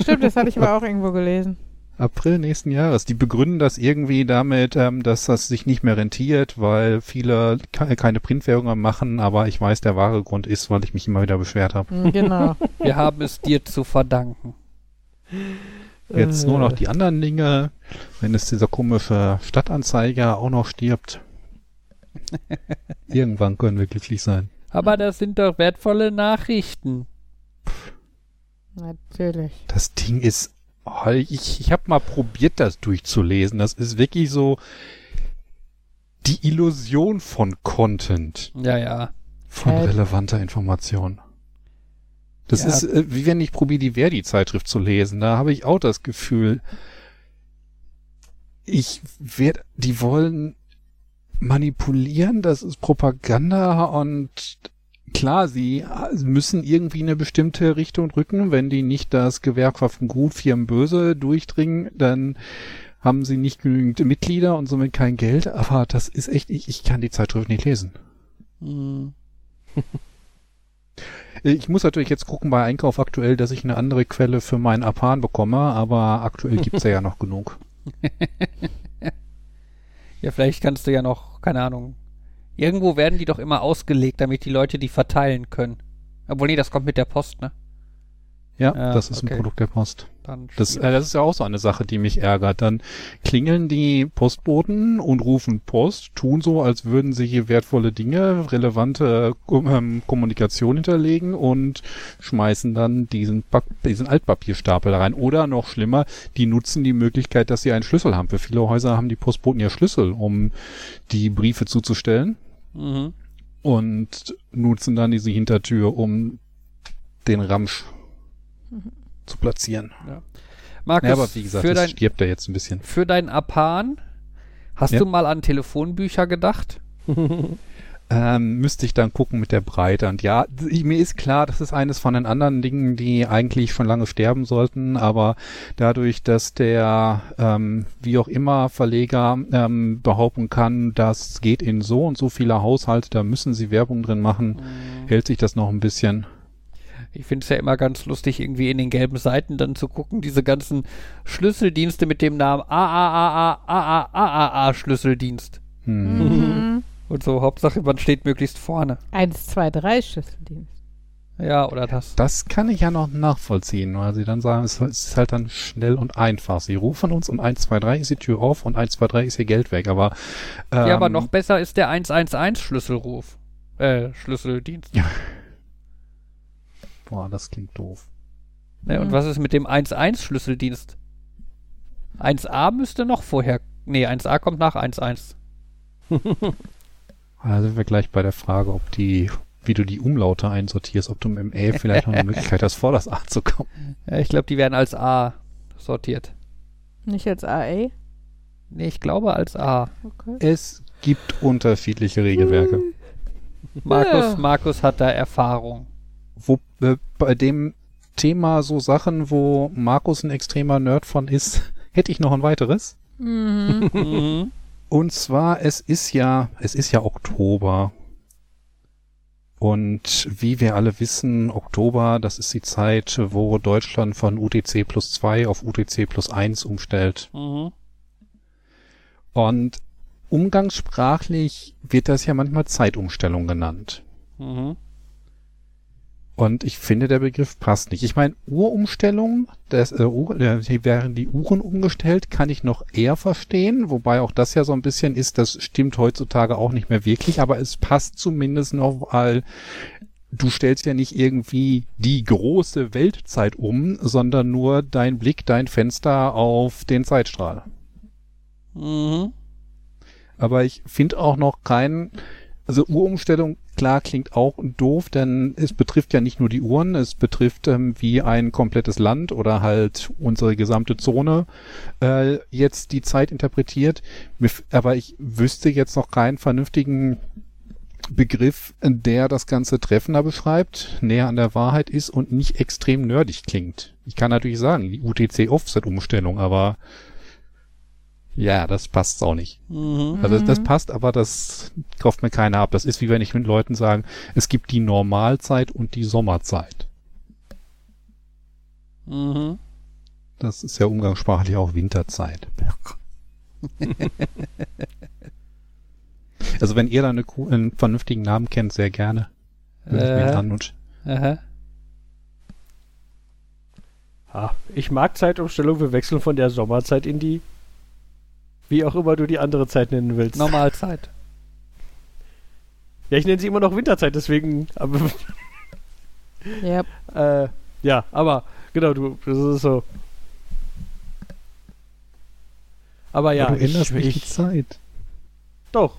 Stimmt, das hatte ich <laughs> aber auch irgendwo gelesen. April nächsten Jahres. Die begründen das irgendwie damit, ähm, dass das sich nicht mehr rentiert, weil viele ke keine Printwährungen machen, aber ich weiß, der wahre Grund ist, weil ich mich immer wieder beschwert habe. Mm, Genau. <laughs> wir haben es dir zu verdanken. Jetzt nur Äh. noch die anderen Dinge, wenn es dieser komische Stadtanzeiger auch noch stirbt. <laughs> Irgendwann können wir glücklich sein. Aber das sind doch wertvolle Nachrichten. Natürlich. Das Ding ist, oh, ich, ich habe mal probiert, das durchzulesen. Das ist wirklich so die Illusion von Content, Ja, ja. von Äh, relevanter Information. Das Ja. ist, äh, wie wenn ich probiere, die Verdi-Zeitschrift zu lesen. Da habe ich auch das Gefühl, ich werde, die wollen manipulieren, das ist Propaganda und klar, sie müssen irgendwie in eine bestimmte Richtung drücken. Wenn die nicht das Gewerkschaften gut, Firmen böse durchdringen, dann haben sie nicht genügend Mitglieder und somit kein Geld. Aber das ist echt, ich, ich kann die Zeitschrift nicht lesen. <laughs> Ich muss natürlich jetzt gucken bei Einkauf aktuell, dass ich eine andere Quelle für meinen Apan bekomme, aber aktuell gibt's ja, ja noch genug. <laughs> Ja, vielleicht kannst du ja noch, keine Ahnung. Irgendwo werden die doch immer ausgelegt, damit die Leute die verteilen können. Obwohl, nee, das kommt mit der Post, ne? Ja, Ja, das ist okay. ein Produkt der Post. Dann Das, äh, das ist ja auch so eine Sache, die mich ärgert. Dann klingeln die Postboten und rufen Post, tun so, als würden sie hier wertvolle Dinge, relevante ähm, Kommunikation hinterlegen und schmeißen dann diesen, Pack diesen Altpapierstapel rein. Oder noch schlimmer, die nutzen die Möglichkeit, dass sie einen Schlüssel haben. Für viele Häuser haben die Postboten ja Schlüssel, um die Briefe zuzustellen Mhm. und nutzen dann diese Hintertür, um den Ramsch zu platzieren. Markus, Ja, aber wie gesagt, für, dein, stirbt ja jetzt ein bisschen. für dein Apan, hast Ja. du mal an Telefonbücher gedacht? <laughs> Ähm, müsste ich dann gucken mit der Breite. Und ja, mir ist klar, das ist eines von den anderen Dingen, die eigentlich schon lange sterben sollten, aber dadurch, dass der, ähm, wie auch immer, Verleger ähm, behaupten kann, das geht in so und so viele Haushalte, da müssen sie Werbung drin machen, hält sich das noch ein bisschen. Ich finde es ja immer ganz lustig, irgendwie in den gelben Seiten dann zu gucken, diese ganzen Schlüsseldienste mit dem Namen AAAA, AAAA Schlüsseldienst. Hm. Mhm. Und so, Hauptsache, man steht möglichst vorne. Eins, zwei, drei Schlüsseldienst. Ja, oder das. Das kann ich ja noch nachvollziehen, weil sie dann sagen, es ist halt dann schnell und einfach. Sie rufen uns und 1, 2, 3 ist die Tür auf und 1, 2, 3 ist ihr Geld weg. Aber, ähm, ja, aber noch besser ist der 111 Schlüsselruf. Äh, Schlüsseldienst. Boah, das klingt doof. Ne, Und Mhm. was ist mit dem 11 Schlüsseldienst? 1a müsste noch vorher. Nee, 1a kommt nach 11. <laughs> Da sind wir gleich bei der Frage, ob die, wie du die Umlaute einsortierst, ob du mit dem Ä vielleicht noch eine <laughs> Möglichkeit hast, vor das A zu kommen. Ja, ich glaube, die werden als A sortiert. Nicht als AA? Nee, ich glaube als A. Okay. Es gibt unterschiedliche Regelwerke. Markus, Ja. Markus hat da Erfahrung. Wo, äh, bei dem Thema so Sachen, wo Markus ein extremer Nerd von ist, <laughs> hätte ich noch ein weiteres. Mhm. <laughs> Und zwar, es ist ja, es ist ja Oktober. Und wie wir alle wissen, Oktober, das ist die Zeit, wo Deutschland von UTC plus 2 auf UTC plus 1 umstellt. Mhm. Und umgangssprachlich wird das ja manchmal Zeitumstellung genannt. Mhm. Und ich finde, der Begriff passt nicht. Ich meine, Uhrumstellung, das, äh, Uhr, äh, hier wären die Uhren umgestellt, kann ich noch eher verstehen, wobei auch das ja so ein bisschen ist, das stimmt heutzutage auch nicht mehr wirklich, aber es passt zumindest noch, weil du stellst ja nicht irgendwie die große Weltzeit um, sondern nur dein Blick, dein Fenster auf den Zeitstrahl. Mhm. Aber ich finde auch noch keinen, also Uhrumstellung, klar, klingt auch doof, denn es betrifft ja nicht nur die Uhren, es betrifft ähm, wie ein komplettes Land oder halt unsere gesamte Zone äh, jetzt die Zeit interpretiert. Aber ich wüsste jetzt noch keinen vernünftigen Begriff, der das Ganze treffender beschreibt, näher an der Wahrheit ist und nicht extrem nerdig klingt. Ich kann natürlich sagen, die UTC-Offset-Umstellung, aber ja, das passt auch nicht. Mhm. Also das, passt, aber das kauft mir keiner ab. Das ist wie wenn ich mit Leuten sage, es gibt die Normalzeit und die Sommerzeit. Mhm. Das ist ja umgangssprachlich auch Winterzeit. <laughs> <laughs> also wenn ihr da eine, einen vernünftigen Namen kennt, sehr gerne. Würde ich mir Äh, und aha. Ah, ich mag Zeitumstellung. Wir wechseln von der Sommerzeit in die. Wie auch immer du die andere Zeit nennen willst. Normalzeit. Ja, ich nenne sie immer noch Winterzeit, deswegen. Aber, <laughs> Ja. äh, ja, aber genau, du, das ist so. Aber ja, Aber du änderst ich, nicht die Zeit. doch.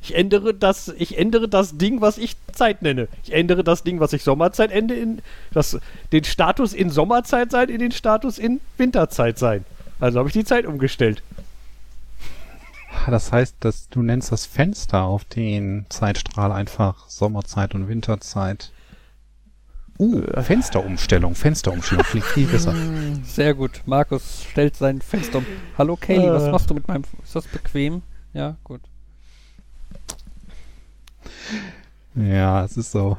Ich ändere das, ich ändere das Ding, was ich Zeit nenne. Ich ändere das Ding, was ich Sommerzeit ende, in das, den Status in Sommerzeit sein, in den Status in Winterzeit sein. Also habe ich die Zeit umgestellt. Das heißt, dass du nennst das Fenster auf den Zeitstrahl einfach Sommerzeit und Winterzeit. Uh, Fensterumstellung, Fensterumstellung klingt viel besser. <laughs> Sehr gut. Markus stellt sein Fenster um. Hallo Kaylee, was Äh. machst du mit meinem. Ist das bequem? Ja, gut. Ja, es ist so.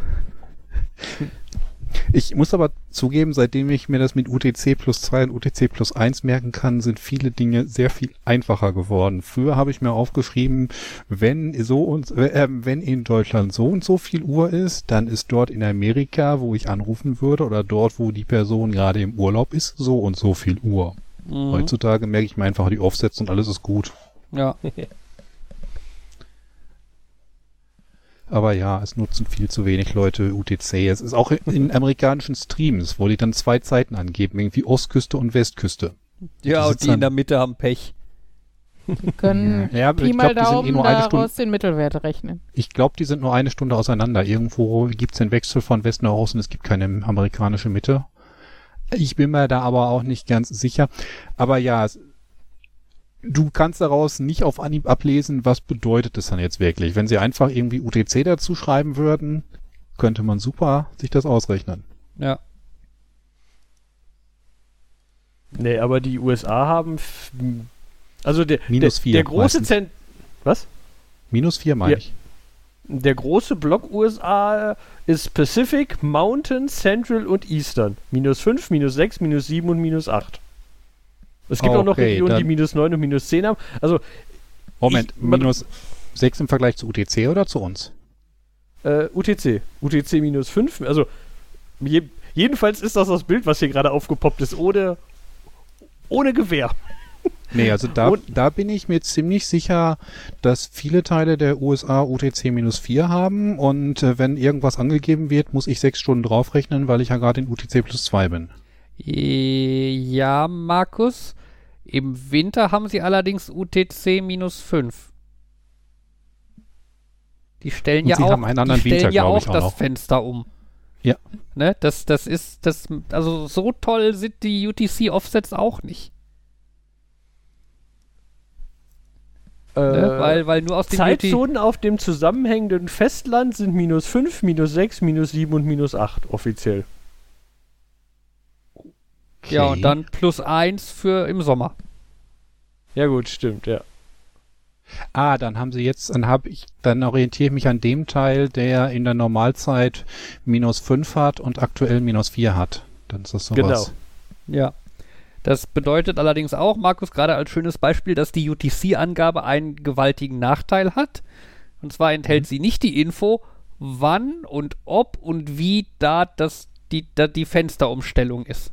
Ich muss aber zugeben, seitdem ich mir das mit UTC plus 2 und UTC plus 1 merken kann, sind viele Dinge sehr viel einfacher geworden. Früher habe ich mir aufgeschrieben, wenn so und äh, wenn in Deutschland so und so viel Uhr ist, dann ist dort in Amerika, wo ich anrufen würde, oder dort, wo die Person gerade im Urlaub ist, so und so viel Uhr. Mhm. Heutzutage merke ich mir einfach die Offsets und alles ist gut. Ja. <laughs> Aber ja, es nutzen viel zu wenig Leute UTC. Es ist auch in amerikanischen Streams, wo die dann zwei Zeiten angeben, irgendwie Ostküste und Westküste. Ja, Die und die in der Mitte haben Pech. Die können Ja, Pi ich mal glaube, die sind eh Daumen nur eine Stunde. daraus den Mittelwert rechnen. Ich glaube, die sind nur eine Stunde auseinander. Irgendwo gibt's den Wechsel von Westen nach Osten. Es gibt keine amerikanische Mitte. Ich bin mir da aber auch nicht ganz sicher. Aber ja, es, du kannst daraus nicht auf Anhieb ablesen, was bedeutet es dann jetzt wirklich. Wenn sie einfach irgendwie UTC dazu schreiben würden, könnte man super sich das ausrechnen. Ja. Nee, aber die USA haben. Also der, Minus der, vier der große. Zent. Was? Minus vier meine Ja. ich. Der große Block USA ist Pacific, Mountain, Central und Eastern. Minus 5, minus 6, minus 7 und minus 8. Es gibt auch noch Okay, Regionen, die minus 9 und minus 10 haben. Also Moment, Ich- minus sechs im Vergleich zu UTC oder zu uns? äh, UTC. UTC minus 5. Also je, jedenfalls ist das das Bild, was hier gerade aufgepoppt ist, ohne, ohne Gewehr. Nee, also da, Und- da bin ich mir ziemlich sicher, dass viele Teile der USA UTC minus 4 haben und äh, wenn irgendwas angegeben wird, muss ich sechs Stunden draufrechnen, weil ich ja gerade in UTC plus 2 bin. Äh, Ja, Markus. Im Winter haben sie allerdings UTC minus 5. Die stellen Und ja auch, haben einen anderen die stellen Winter, ja auch ich, auch das noch. Fenster um. Ja. Ne, das, das ist, das, also so toll sind die UTC-Offsets auch nicht. Ne? weil, weil nur aus Zeitzonen auf dem zusammenhängenden Festland sind minus 5, minus 6, minus 7 und minus 8 offiziell. Ja, Okay. und dann plus 1 für im Sommer. Ja gut, stimmt, ja. Ah, dann haben sie jetzt, dann habe ich, dann orientiere ich mich an dem Teil, der in der Normalzeit minus 5 hat und aktuell minus 4 hat. Dann ist das sowas. Genau. Ja. Das bedeutet allerdings auch, Markus, gerade als schönes Beispiel, dass die UTC-Angabe einen gewaltigen Nachteil hat. Und zwar enthält sie nicht die Info, wann und ob und wie da das, die, da die Fensterumstellung ist.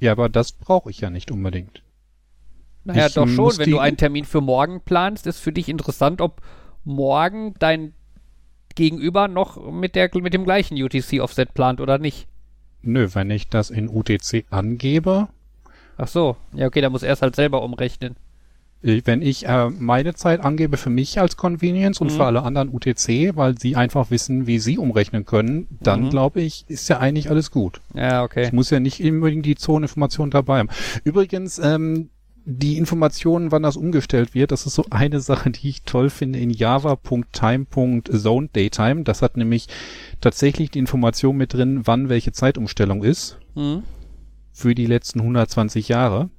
Ja, aber das brauche ich ja nicht unbedingt. Naja, Ich doch schon, wenn du einen Termin für morgen planst, ist für dich interessant, ob morgen dein Gegenüber noch mit, der, mit dem gleichen UTC-Offset plant oder nicht. Nö, wenn ich das in UTC angebe, Ach so, ja okay, da muss er es halt selber umrechnen. Äh, wenn ich äh, meine Zeit angebe für mich als Convenience und Mhm. für alle anderen UTC, weil sie einfach wissen, wie sie umrechnen können, dann Mhm. glaube ich, ist ja eigentlich alles gut. Ja, okay. Ich muss ja nicht unbedingt die Zoneninformation dabei haben. Übrigens, ähm, die Informationen, wann das umgestellt wird, das ist so eine Sache, die ich toll finde in java.time.zoneDaytime. Das hat nämlich tatsächlich die Information mit drin, wann welche Zeitumstellung ist Hm? für die letzten 120 Jahre.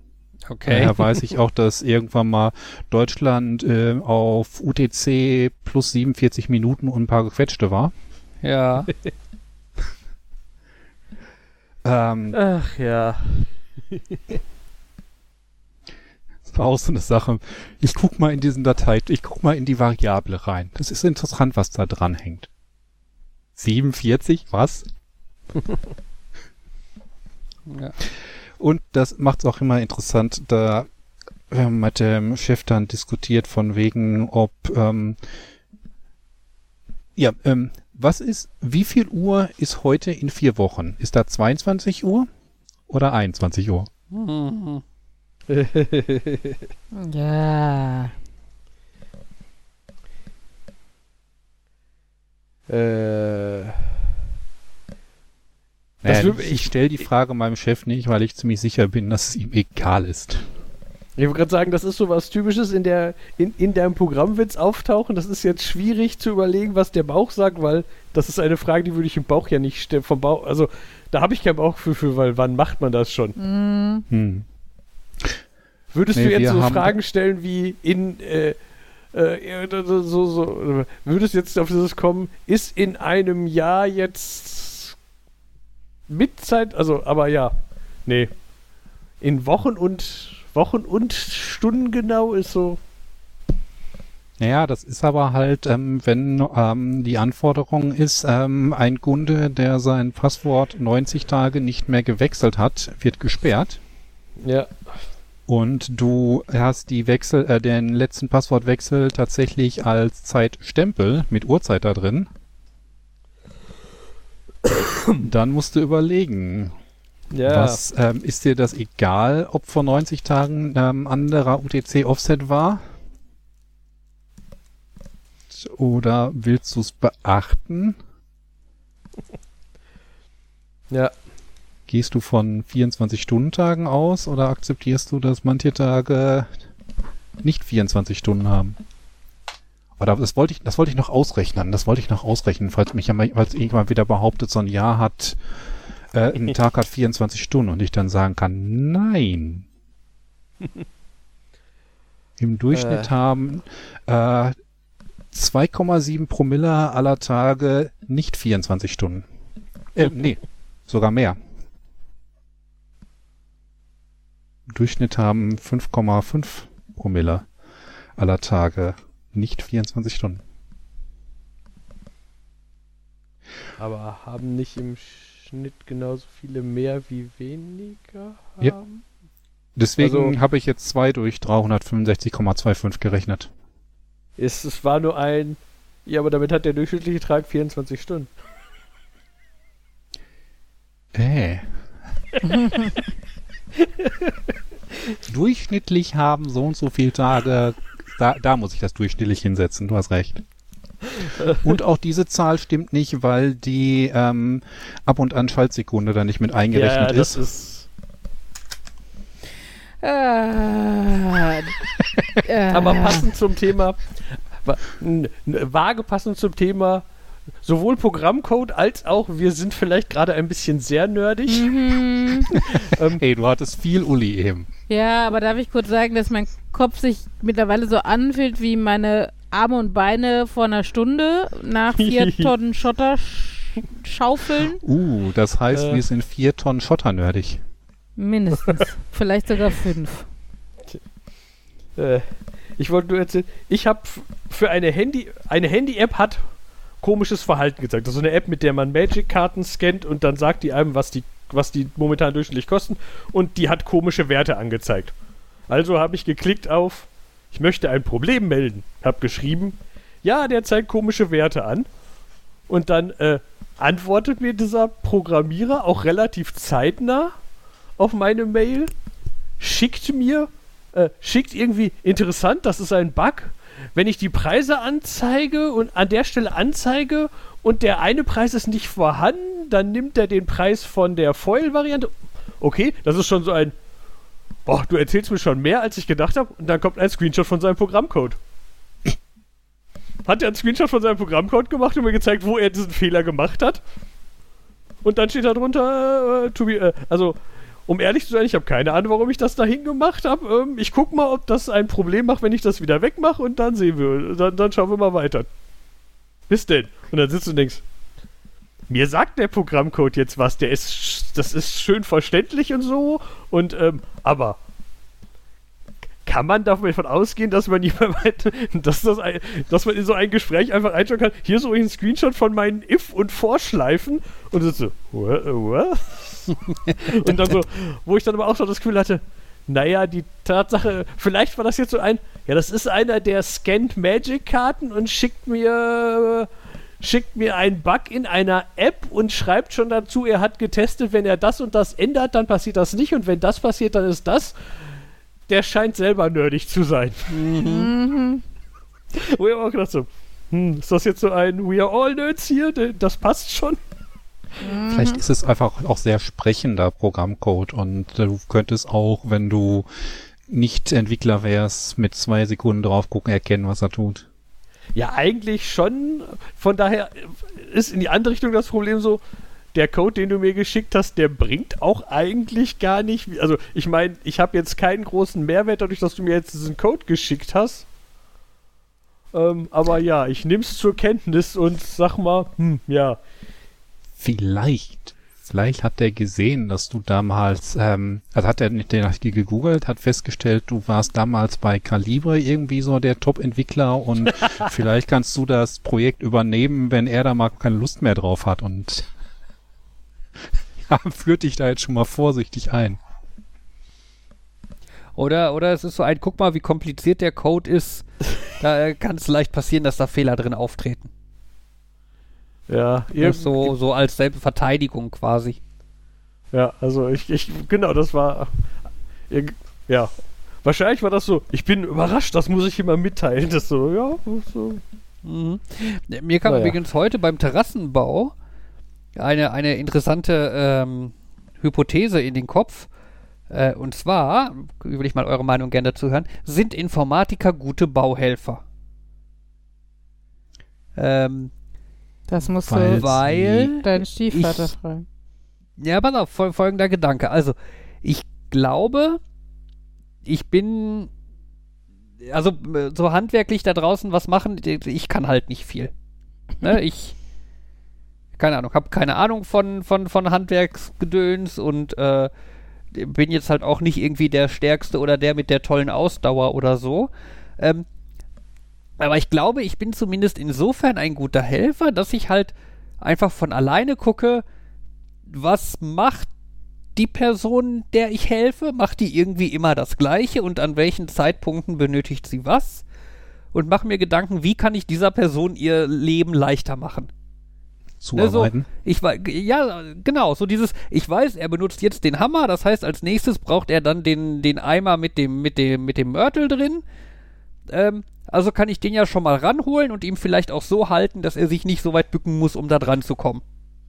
Okay. Daher weiß ich auch, dass irgendwann mal Deutschland äh, auf UTC plus 47 Minuten und ein paar gequetschte war. Ja. <laughs> Ähm, Ach ja. Das <laughs> war auch so eine Sache. Ich guck mal in diesen Datei, ich guck mal in die Variable rein. Das ist interessant, was da dran hängt. 47, was? <laughs> ja. Und das macht es auch immer interessant, da wir haben mit dem Chef dann diskutiert von wegen, ob ähm, ja, ähm, was ist, wie viel Uhr ist heute in vier Wochen? Ist da 22 Uhr oder 21 Uhr? <laughs> Ja. äh, Naja, wird- ich stelle die Frage meinem Chef nicht, weil ich ziemlich sicher bin, dass es ihm egal ist. ich wollte gerade sagen, das ist so was Typisches in, der, in, in deinem Programmwitz auftauchen. Das ist jetzt schwierig zu überlegen, was der Bauch sagt, weil das ist eine Frage, die würde ich im Bauch ja nicht stellen. Vom Bauch, also da habe ich kein Bauchgefühl für, weil wann macht man das schon? Hm. Hm. Würdest Nee, du jetzt so Fragen stellen wie in äh, äh, so, so, würdest jetzt auf dieses kommen, ist in einem Jahr jetzt mit Zeit, also, aber ja, nee. In Wochen und Wochen und Stunden genau ist so. Naja, das ist aber halt, ähm, wenn ähm, die Anforderung ist, ähm, ein Kunde, der sein Passwort 90 Tage nicht mehr gewechselt hat, wird gesperrt. Ja. Und du hast die Wechsel, äh, den letzten Passwortwechsel tatsächlich als Zeitstempel mit Uhrzeit da drin. <coughs> Dann musst du überlegen, Ja. was ähm, ist dir das egal, ob vor 90 Tagen ähm, anderer UTC-Offset war? Oder willst du es beachten? <laughs> Ja. Gehst du von 24-Stunden-Tagen aus oder akzeptierst du, dass manche Tage nicht 24 Stunden haben? Oder das wollte ich, das wollte ich noch ausrechnen. Das wollte ich noch ausrechnen, falls mich ja mal- falls irgendwann wieder behauptet, so ein Jahr hat, äh, ein <laughs> Tag hat 24 Stunden und ich dann sagen kann, nein. <laughs> Im Durchschnitt Äh. haben äh, 2,7 Promille aller Tage nicht 24 Stunden. Äh, nee, sogar mehr. Im Durchschnitt haben 5,5 Promille aller Tage nicht 24 Stunden. Aber haben nicht im Schnitt genauso viele mehr wie weniger haben? Ja. Deswegen Also- habe ich jetzt zwei durch 365,25 gerechnet. Es, es war nur ein. Ja, aber damit hat der durchschnittliche Tag 24 Stunden. Äh. <laughs> Durchschnittlich haben so und so viele Tage. Da, da muss ich das durchschnittlich hinsetzen, du hast recht. Und auch diese Zahl stimmt nicht, weil die ähm, Ab- und an Schaltsekunde da nicht mit eingerechnet das ist. ist. Äh, äh, Aber passend zum Thema. Vage passend zum Thema. Sowohl Programmcode als auch wir sind vielleicht gerade ein bisschen sehr nerdig. Mhm. <laughs> Hey, du hattest viel Uli eben. Ja, aber darf ich kurz sagen, dass mein Kopf sich mittlerweile so anfühlt wie meine Arme und Beine vor einer Stunde nach vier <laughs> Tonnen Schotter sch schaufeln? Uh, das heißt, Äh. wir sind vier Tonnen Schotter nerdig. Mindestens. <laughs> Vielleicht sogar fünf. Äh, ich wollte nur erzählen, ich habe für eine Handy, eine Handy-App hat komisches Verhalten gezeigt. Das ist so eine App, mit der man Magic-Karten scannt und dann sagt die einem, was die, was die momentan durchschnittlich kosten und die hat komische Werte angezeigt. Also habe ich geklickt auf, ich möchte ein Problem melden. Hab geschrieben, ja, der zeigt komische Werte an. Und dann äh, antwortet mir dieser Programmierer auch relativ zeitnah auf meine Mail, schickt mir, äh, schickt irgendwie interessant, das ist ein Bug. Wenn ich die Preise anzeige und an der Stelle anzeige und der eine Preis ist nicht vorhanden, dann nimmt er den Preis von der Foil-Variante. Okay, das ist schon so ein. Boah, du erzählst mir schon mehr, als ich gedacht habe. Und dann kommt ein Screenshot von seinem Programmcode. Hat er einen Screenshot von seinem Programmcode gemacht und mir gezeigt, wo er diesen Fehler gemacht hat. Und dann steht da drunter, äh, to be, äh, also, um ehrlich zu sein, ich habe keine Ahnung, warum ich das dahin gemacht habe. Ähm, ich guck mal, ob das ein Problem macht, wenn ich das wieder wegmache und dann sehen wir, dann, dann schauen wir mal weiter. Bis denn. Und dann sitzt du und denkst, mir sagt der Programmcode jetzt was, der ist, das ist schön verständlich und so, und, ähm, aber kann man davon ausgehen, dass man <laughs> jemand, dass, das ein, dass man in so ein Gespräch einfach einschauen kann, hier so ein Screenshot von meinen If- und Vorschleifen und so, so what, what? und dann so, wo ich dann aber auch schon das Gefühl hatte, naja, die Tatsache, vielleicht war das jetzt so ein, ja, das ist einer, der scannt Magic-Karten und schickt mir, schickt mir einen Bug in einer App und schreibt schon dazu, er hat getestet, wenn er das und das ändert, dann passiert das nicht und wenn das passiert, dann ist das. Der scheint selber nerdig zu sein. Mhm. <laughs> Wo ich auch gedacht so, hm, ist das jetzt so ein We are all Nerds hier? Das passt schon. Vielleicht ist es einfach auch sehr sprechender Programmcode und du könntest auch, wenn du nicht Entwickler wärst, mit zwei Sekunden drauf gucken, erkennen, was er tut. Ja, eigentlich schon. Von daher ist in die andere Richtung das Problem so, der Code, den du mir geschickt hast, der bringt auch eigentlich gar nicht. Also, ich meine, ich habe jetzt keinen großen Mehrwert dadurch, dass du mir jetzt diesen Code geschickt hast. Ähm, aber ja, ich nehme es zur Kenntnis und sag mal, hm, ja. Vielleicht, Vielleicht hat der gesehen, dass du damals, ähm, also hat er nicht den Artikel gegoogelt, hat festgestellt, du warst damals bei Calibre irgendwie so der Top-Entwickler und <laughs> vielleicht kannst du das Projekt übernehmen, wenn er da mal keine Lust mehr drauf hat und <laughs> ja, führt dich da jetzt schon mal vorsichtig ein. Oder, oder es ist so ein, guck mal, wie kompliziert der Code ist. Da äh, kann es leicht passieren, dass da Fehler drin auftreten. Ja, Ja, so, so als Selbstverteidigung quasi. Ja, also ich, ich, genau, das war, ja, wahrscheinlich war das so, ich bin überrascht, das muss ich immer mitteilen, das so, ja, so. Mhm. Mir kam Naja. übrigens heute beim Terrassenbau eine, eine interessante ähm, Hypothese in den Kopf. Äh, und zwar, will ich mal eure Meinung gerne dazu hören, sind Informatiker gute Bauhelfer? Ähm, Das musst Weil du weil deinen Stiefvater ich- fragen. Ja, pass auf, fol folgender Gedanke. Also, ich glaube, ich bin, also äh, so handwerklich da draußen was machen, ich kann halt nicht viel. Ne? <laughs> Ich, keine Ahnung, habe keine Ahnung von, von, von Handwerksgedöns und äh, bin jetzt halt auch nicht irgendwie der Stärkste oder der mit der tollen Ausdauer oder so. Ähm, aber ich glaube, ich bin zumindest insofern ein guter Helfer, dass ich halt einfach von alleine gucke, was macht die Person, der ich helfe? Macht die irgendwie immer das Gleiche und an welchen Zeitpunkten benötigt sie was? Und mache mir Gedanken, wie kann ich dieser Person ihr Leben leichter machen? Ne, so, Zuarbeiten. ich weiß, ja, genau, so dieses, ich weiß, er benutzt jetzt den Hammer, das heißt, als nächstes braucht er dann den, den Eimer mit dem, mit dem, mit dem Mörtel drin. Ähm, also kann ich den ja schon mal ranholen und ihm vielleicht auch so halten, dass er sich nicht so weit bücken muss, um da dran zu kommen.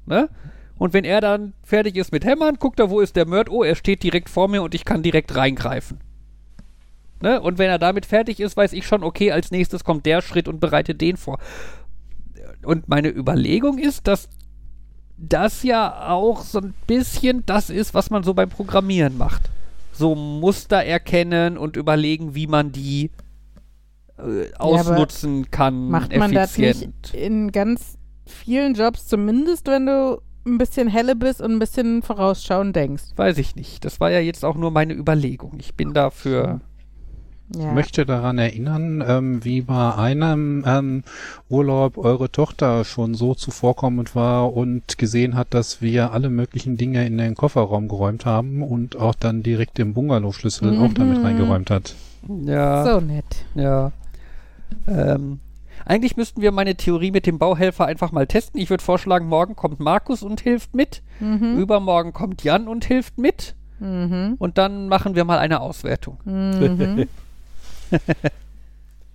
Ne? Und wenn er dann fertig ist mit Hämmern, guckt er, wo ist der Mörd? Oh, er steht direkt vor mir und ich kann direkt reingreifen. Ne? Und wenn er damit fertig ist, weiß ich schon, okay, als nächstes kommt der Schritt und bereite den vor. Und meine Überlegung ist, dass das ja auch so ein bisschen das ist, was man so beim Programmieren macht. So Muster erkennen und überlegen, wie man die äh, ausnutzen kann. Macht man das effizient. nicht in ganz vielen Jobs, zumindest wenn du ein bisschen helle bist und ein bisschen vorausschauend denkst? Weiß ich nicht. Das war ja jetzt auch nur meine Überlegung. Ich bin dafür. Ich Ja. möchte daran erinnern, ähm, wie bei einem ähm, Urlaub eure Tochter schon so zuvorkommend war und gesehen hat, dass wir alle möglichen Dinge in den Kofferraum geräumt haben und auch dann direkt den Bungalow-Schlüssel auch damit Mhm. reingeräumt hat. Ja. So nett. Ja. Ähm, eigentlich müssten wir meine Theorie mit dem Bauhelfer einfach mal testen. Ich würde vorschlagen, morgen kommt Markus und hilft mit. Mhm. Übermorgen kommt Jan und hilft mit. Mhm. Und dann machen wir mal eine Auswertung. Mhm. <laughs>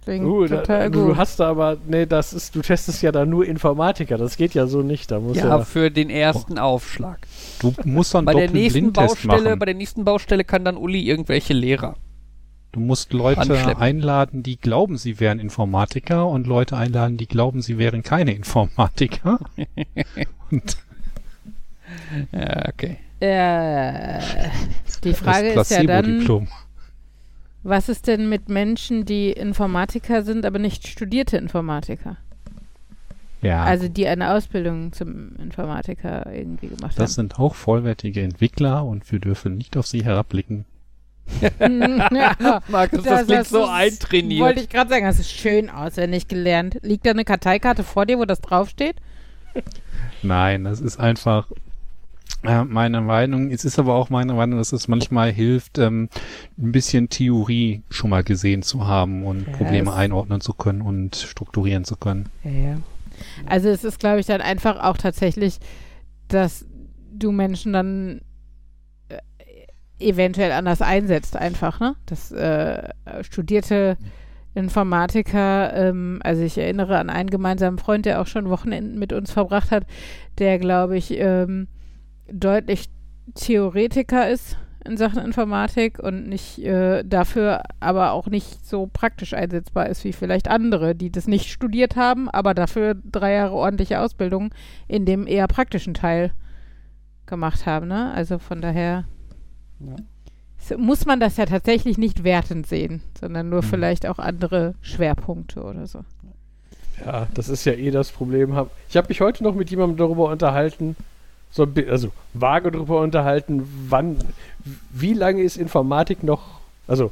Uh, da, total du hast da aber, nee, das ist, du testest ja da nur Informatiker, das geht ja so nicht, da muss Ja, ja, für den ersten Aufschlag. Du musst dann Bei der nächsten Baustelle, machen. bei der nächsten Baustelle kann dann Uli irgendwelche Lehrer. Du musst Leute anschleppen. einladen, die glauben, sie wären Informatiker und Leute einladen, die glauben, sie wären keine Informatiker. <laughs> und Ja, okay. Äh, die Frage das ist ja dann, was ist denn mit Menschen, die Informatiker sind, aber nicht studierte Informatiker? Ja, Also die eine Ausbildung zum Informatiker irgendwie gemacht das sind auch vollwertige Entwickler und wir dürfen nicht auf sie herabblicken. Ja, <laughs> Markus, das, klingt so eintrainiert. Wollte ich gerade sagen, das ist schön auswendig gelernt. Liegt da eine Karteikarte vor dir, wo das draufsteht? Nein, das ist einfach äh, meine Meinung. Es ist aber auch meine Meinung, dass es manchmal hilft, ähm, ein bisschen Theorie schon mal gesehen zu haben und Ja, Probleme einordnen zu können und strukturieren zu können. Ja, ja. Also es ist, glaube ich, dann einfach auch tatsächlich, dass du Menschen dann eventuell anders einsetzt, einfach, ne? Das äh, studierte Informatiker, ähm, also ich erinnere an einen gemeinsamen Freund, der auch schon Wochenenden mit uns verbracht hat, der, glaube ich, ähm, deutlich Theoretiker ist in Sachen Informatik und nicht äh, dafür aber auch nicht so praktisch einsetzbar ist wie vielleicht andere, die das nicht studiert haben, aber dafür drei Jahre ordentliche Ausbildung in dem eher praktischen Teil gemacht haben. Ne? Also von daher Ja. s- muss man das ja tatsächlich nicht wertend sehen, sondern nur Mhm. vielleicht auch andere Schwerpunkte oder so. ja, das ist ja eh das Problem. Ich habe mich heute noch mit jemandem darüber unterhalten, so also vage drüber unterhalten, wann, wie lange ist Informatik noch, also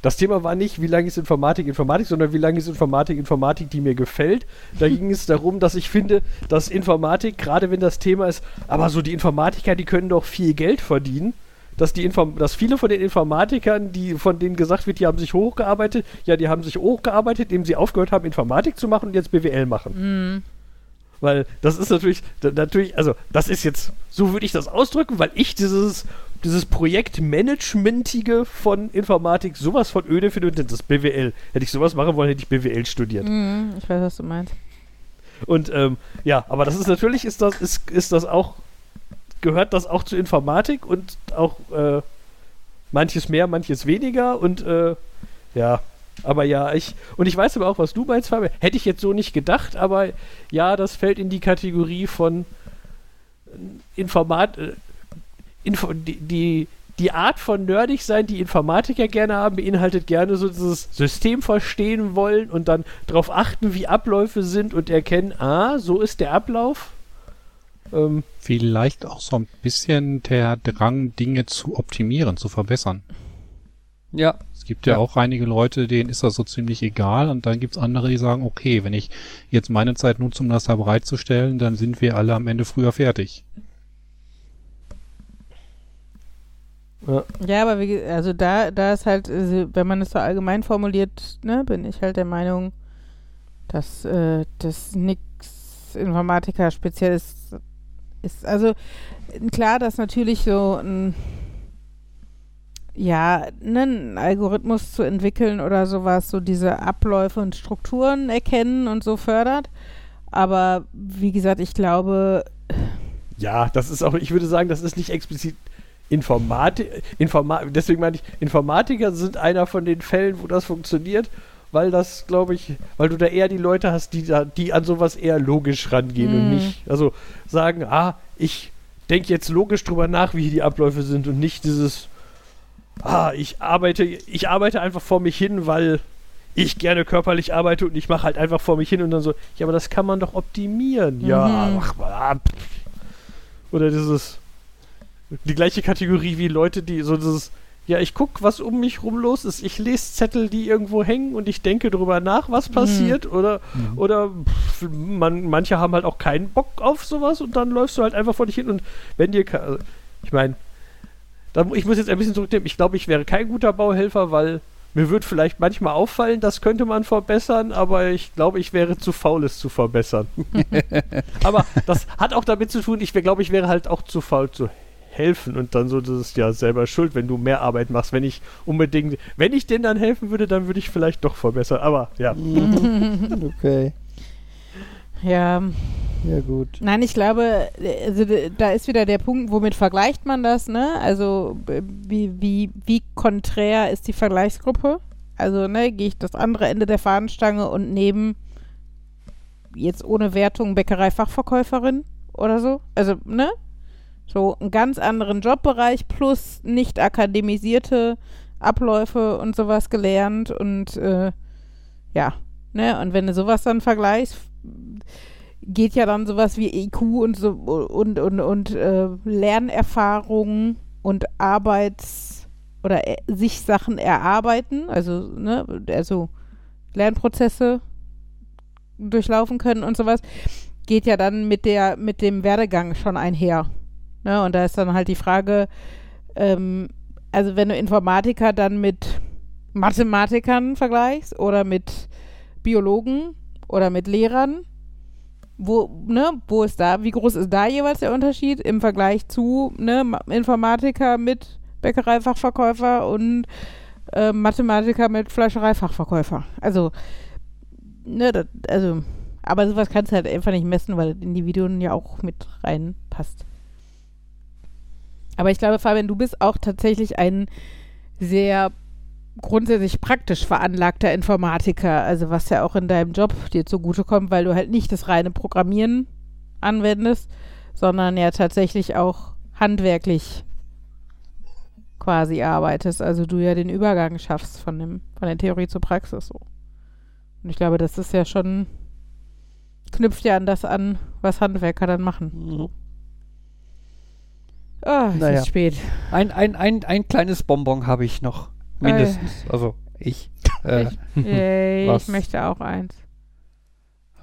das Thema war nicht, wie lange ist Informatik Informatik, sondern wie lange ist Informatik Informatik, die mir gefällt. Da <laughs> ging es darum, dass ich finde, dass Informatik, gerade wenn das Thema ist, aber so die Informatiker, die können doch viel Geld verdienen. Dass, die Inform dass viele von den Informatikern, die von denen gesagt wird, die haben sich hochgearbeitet, ja, die haben sich hochgearbeitet, indem sie aufgehört haben, Informatik zu machen und jetzt BWL machen. Mhm. Weil das ist natürlich, natürlich, also das ist jetzt, so würde ich das ausdrücken, weil ich dieses, dieses Projektmanagementige von Informatik sowas von öde finde das BWL. Hätte ich sowas machen wollen, hätte ich BWL studiert. Mhm, ich weiß, was du meinst. Und ähm, ja, aber das ist natürlich, ist das, ist, ist das auch, gehört das auch zu Informatik und auch äh, manches mehr, manches weniger und äh, ja, aber ja, ich, und ich weiß aber auch, was du meinst, Fabian. Hätte ich jetzt so nicht gedacht, aber ja, das fällt in die Kategorie von äh, Informat, äh, Info, die, die, die Art von nerdig sein, die Informatiker gerne haben, beinhaltet gerne so dieses System verstehen wollen und dann darauf achten, wie Abläufe sind und erkennen, ah, so ist der Ablauf. Ähm, Vielleicht auch so ein bisschen der Drang, Dinge zu optimieren, zu verbessern. Ja, Es gibt ja, Ja. auch einige Leute, denen ist das so ziemlich egal und dann gibt's andere, die sagen, okay, wenn ich jetzt meine Zeit nutze, um das da bereitzustellen, dann sind wir alle am Ende früher fertig. Ja, aber wie, also da, da ist halt, also wenn man es so allgemein formuliert, ne, bin ich halt der Meinung, dass äh, das nix Informatiker speziell ist, ist. Also klar, dass natürlich so ein ja, ne, einen Algorithmus zu entwickeln oder sowas, so diese Abläufe und Strukturen erkennen und so fördert. Aber wie gesagt, ich glaube, ja, das ist auch, ich würde sagen, das ist nicht explizit Informatik, Informa deswegen meine ich, Informatiker sind einer von den Fällen, wo das funktioniert, weil das, glaube ich, weil du da eher die Leute hast, die da, die an sowas eher logisch rangehen und Mhm. nicht, also sagen, ah, ich denke jetzt logisch drüber nach, wie hier die Abläufe sind und nicht dieses, ah, ich arbeite, ich arbeite einfach vor mich hin, weil ich gerne körperlich arbeite und ich mache halt einfach vor mich hin und dann so, ja, aber das kann man doch optimieren. Ja, Mhm. mach mal ab. Oder dieses, die gleiche Kategorie wie Leute, die so dieses, ja, ich guck, was um mich rum los ist. Ich lese Zettel, die irgendwo hängen und ich denke drüber nach, was passiert. Oder, oder pff, man, manche haben halt auch keinen Bock auf sowas und dann läufst du halt einfach vor dich hin und wenn dir, also, ich meine, ich muss jetzt ein bisschen zurücknehmen. Ich glaube, ich wäre kein guter Bauhelfer, weil mir wird vielleicht manchmal auffallen, das könnte man verbessern, aber ich glaube, ich wäre zu faul, es zu verbessern. <laughs> aber das hat auch damit zu tun, ich glaube, ich wäre halt auch zu faul zu helfen und dann so, das ist ja selber schuld, wenn du mehr Arbeit machst. Wenn ich unbedingt, wenn ich denen dann helfen würde, dann würde ich vielleicht doch verbessern. Aber ja. <laughs> okay. ja, Ja, gut. Nein, ich glaube, also da ist wieder der Punkt, womit vergleicht man das, ne? Also wie, wie, wie konträr ist die Vergleichsgruppe? Also, ne, gehe ich das andere Ende der Fahnenstange und neben jetzt ohne Wertung Bäckerei-Fachverkäuferin oder so? Also, ne? So einen ganz anderen Jobbereich plus nicht akademisierte Abläufe und sowas gelernt und äh, ja, ne? Und wenn du sowas dann vergleichst, geht ja dann sowas wie IQ und so und und und äh, Lernerfahrung und Arbeits oder äh, sich Sachen erarbeiten, also ne, also Lernprozesse durchlaufen können und sowas, geht ja dann mit der mit dem Werdegang schon einher. Ne? Und da ist dann halt die Frage, ähm, also wenn du Informatiker dann mit Mathematikern vergleichst oder mit Biologen oder mit Lehrern, wo, ne, wo ist da, wie groß ist da jeweils der Unterschied im Vergleich zu, ne, Ma- Informatiker mit Bäckereifachverkäufer und äh, Mathematiker mit Fleischereifachverkäufer. Also, ne, das, also, aber sowas kannst du halt einfach nicht messen, weil das Individuen ja auch mit reinpasst. Aber ich glaube, Fabian, du bist auch tatsächlich ein sehr grundsätzlich praktisch veranlagter Informatiker, also was ja auch in deinem Job dir zugutekommt, weil du halt nicht das reine Programmieren anwendest, sondern ja tatsächlich auch handwerklich quasi arbeitest, also du ja den Übergang schaffst von dem von der Theorie zur Praxis so. Und ich glaube, das ist ja schon knüpft ja an das an, was Handwerker dann machen. Mhm. Oh, es Naja. ist spät. Ein, ein, ein, ein kleines Bonbon habe ich noch. Mindestens. Also ich. <laughs> Äh, Was? ich möchte auch eins.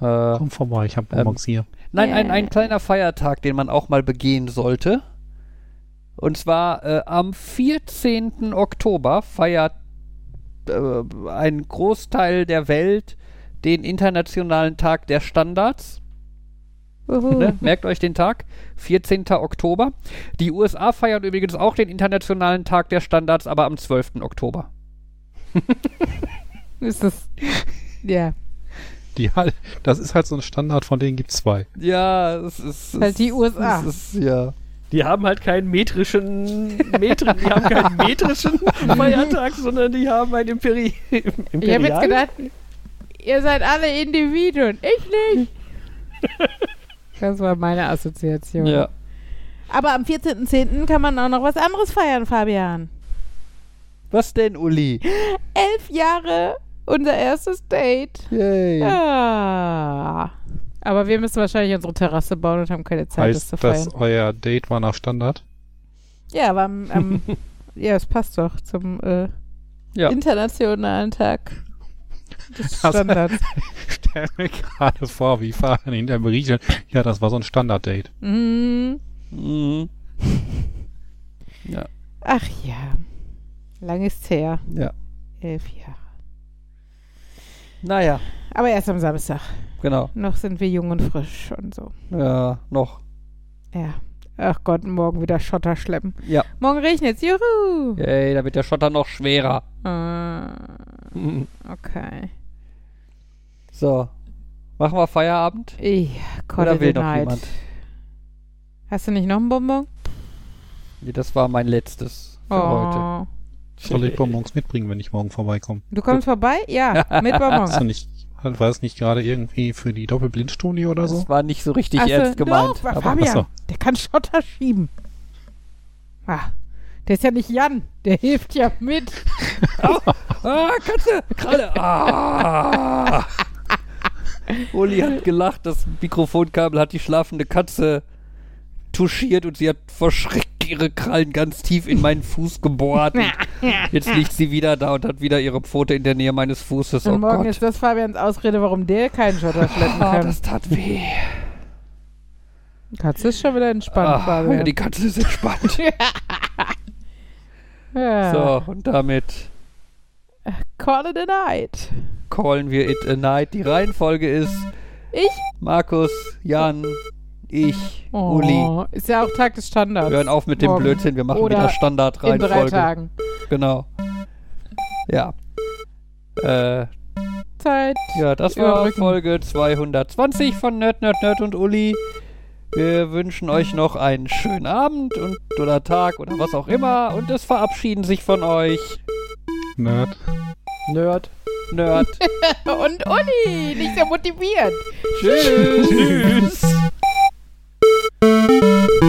äh, Komm vorbei, ich habe Ähm, Bonbons hier. nein, ein, ein Yeah. kleiner Feiertag, den man auch mal begehen sollte. Und zwar äh, am 14. Oktober feiert äh, ein Großteil der Welt den Internationalen Tag der Standards. Ne? Merkt euch den Tag, 14. Oktober. Die USA feiern übrigens auch den Internationalen Tag der Standards, aber am 12. Oktober. <laughs> Ist das. Ja. Die halt, das ist halt so ein Standard, von denen gibt's zwei. Ja, es ist. Halt die USA. Es ist, ja. Die haben halt keinen metrischen, Metri die haben keinen <laughs> metrischen Feiertag, sondern die haben einen Imperi Ich habe jetzt Imperial. gedacht, ihr seid alle Individuen. Ich nicht. <laughs> Das war meine Assoziation. ja. Aber am 14.10. kann man auch noch was anderes feiern, Fabian. Was denn, Uli? Elf Jahre, unser erstes Date. Yay. Ah. Aber wir müssen wahrscheinlich unsere Terrasse bauen und haben keine Zeit, das heißt, zu feiern. dass euer Date war nach Standard? Ja, aber am, am, <laughs> ja, es passt doch zum äh, Ja. internationalen Tag des Also- Standards. <laughs> Stell mir gerade vor, wie fahren in der Berichte. Ja, das war so ein Standard-Date. Mhm. Mhm. Ja, Ach ja. Lang ist's her. ja. Elf Jahre. Naja, Aber erst am Samstag. genau. Noch sind wir jung und frisch und so. Ja, noch. Ja. Ach Gott, morgen wieder Schotter schleppen. Ja. Morgen regnet's. Juhu. Yay, da wird der Schotter noch schwerer. Äh, <laughs> okay. So. Machen wir Feierabend? Ich Oder will noch night. jemand? Hast du nicht noch einen Bonbon? Nee, das war mein letztes für heute. Oh. Soll ich Bonbons mitbringen, wenn ich morgen vorbeikomme? Du kommst vorbei? Ja, mit <laughs> Bonbon. Hast du nicht, war es nicht gerade irgendwie für die Doppelblindstudie oder so? Das war nicht so richtig Ach so, ernst gemeint. Doch, aber Fabian, so. der kann Schotter schieben. Ah, der ist ja nicht Jan, der hilft ja mit. <laughs> Ah, Katze! Kralle! Ah! <laughs> Uli hat gelacht, das Mikrofonkabel hat die schlafende Katze touchiert und sie hat vor Schreck ihre Krallen ganz tief in meinen Fuß gebohrt. Jetzt liegt sie wieder da und hat wieder ihre Pfote in der Nähe meines Fußes. Und Oh morgen Gott. ist das Fabians Ausrede, warum der keinen Schotter schleppen Ah, kann. das tat weh. Katze ist schon wieder entspannt, Ah, Fabian. ja, die Katze ist entspannt. <laughs> ja. So, und damit Call it a night. callen wir it a night. Die Reihenfolge ist Ich? Markus, Jan, ich, Oh, Uli. Ist ja auch Tag des Standards. Wir hören auf mit dem Morgen. Blödsinn, wir machen Oder wieder In drei Standardreihenfolge. Tagen. Genau. Ja. Äh, Zeit. ja, das war. Folge 220 von Nerd, Nerd, Nerd und Uli. Wir wünschen euch noch einen schönen Abend und oder Tag oder was auch immer und es verabschieden sich von euch. Nerd. Nerd. Nerd. <laughs> und Uli, nicht sehr motiviert. Tschüss. Tschüss.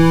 <laughs>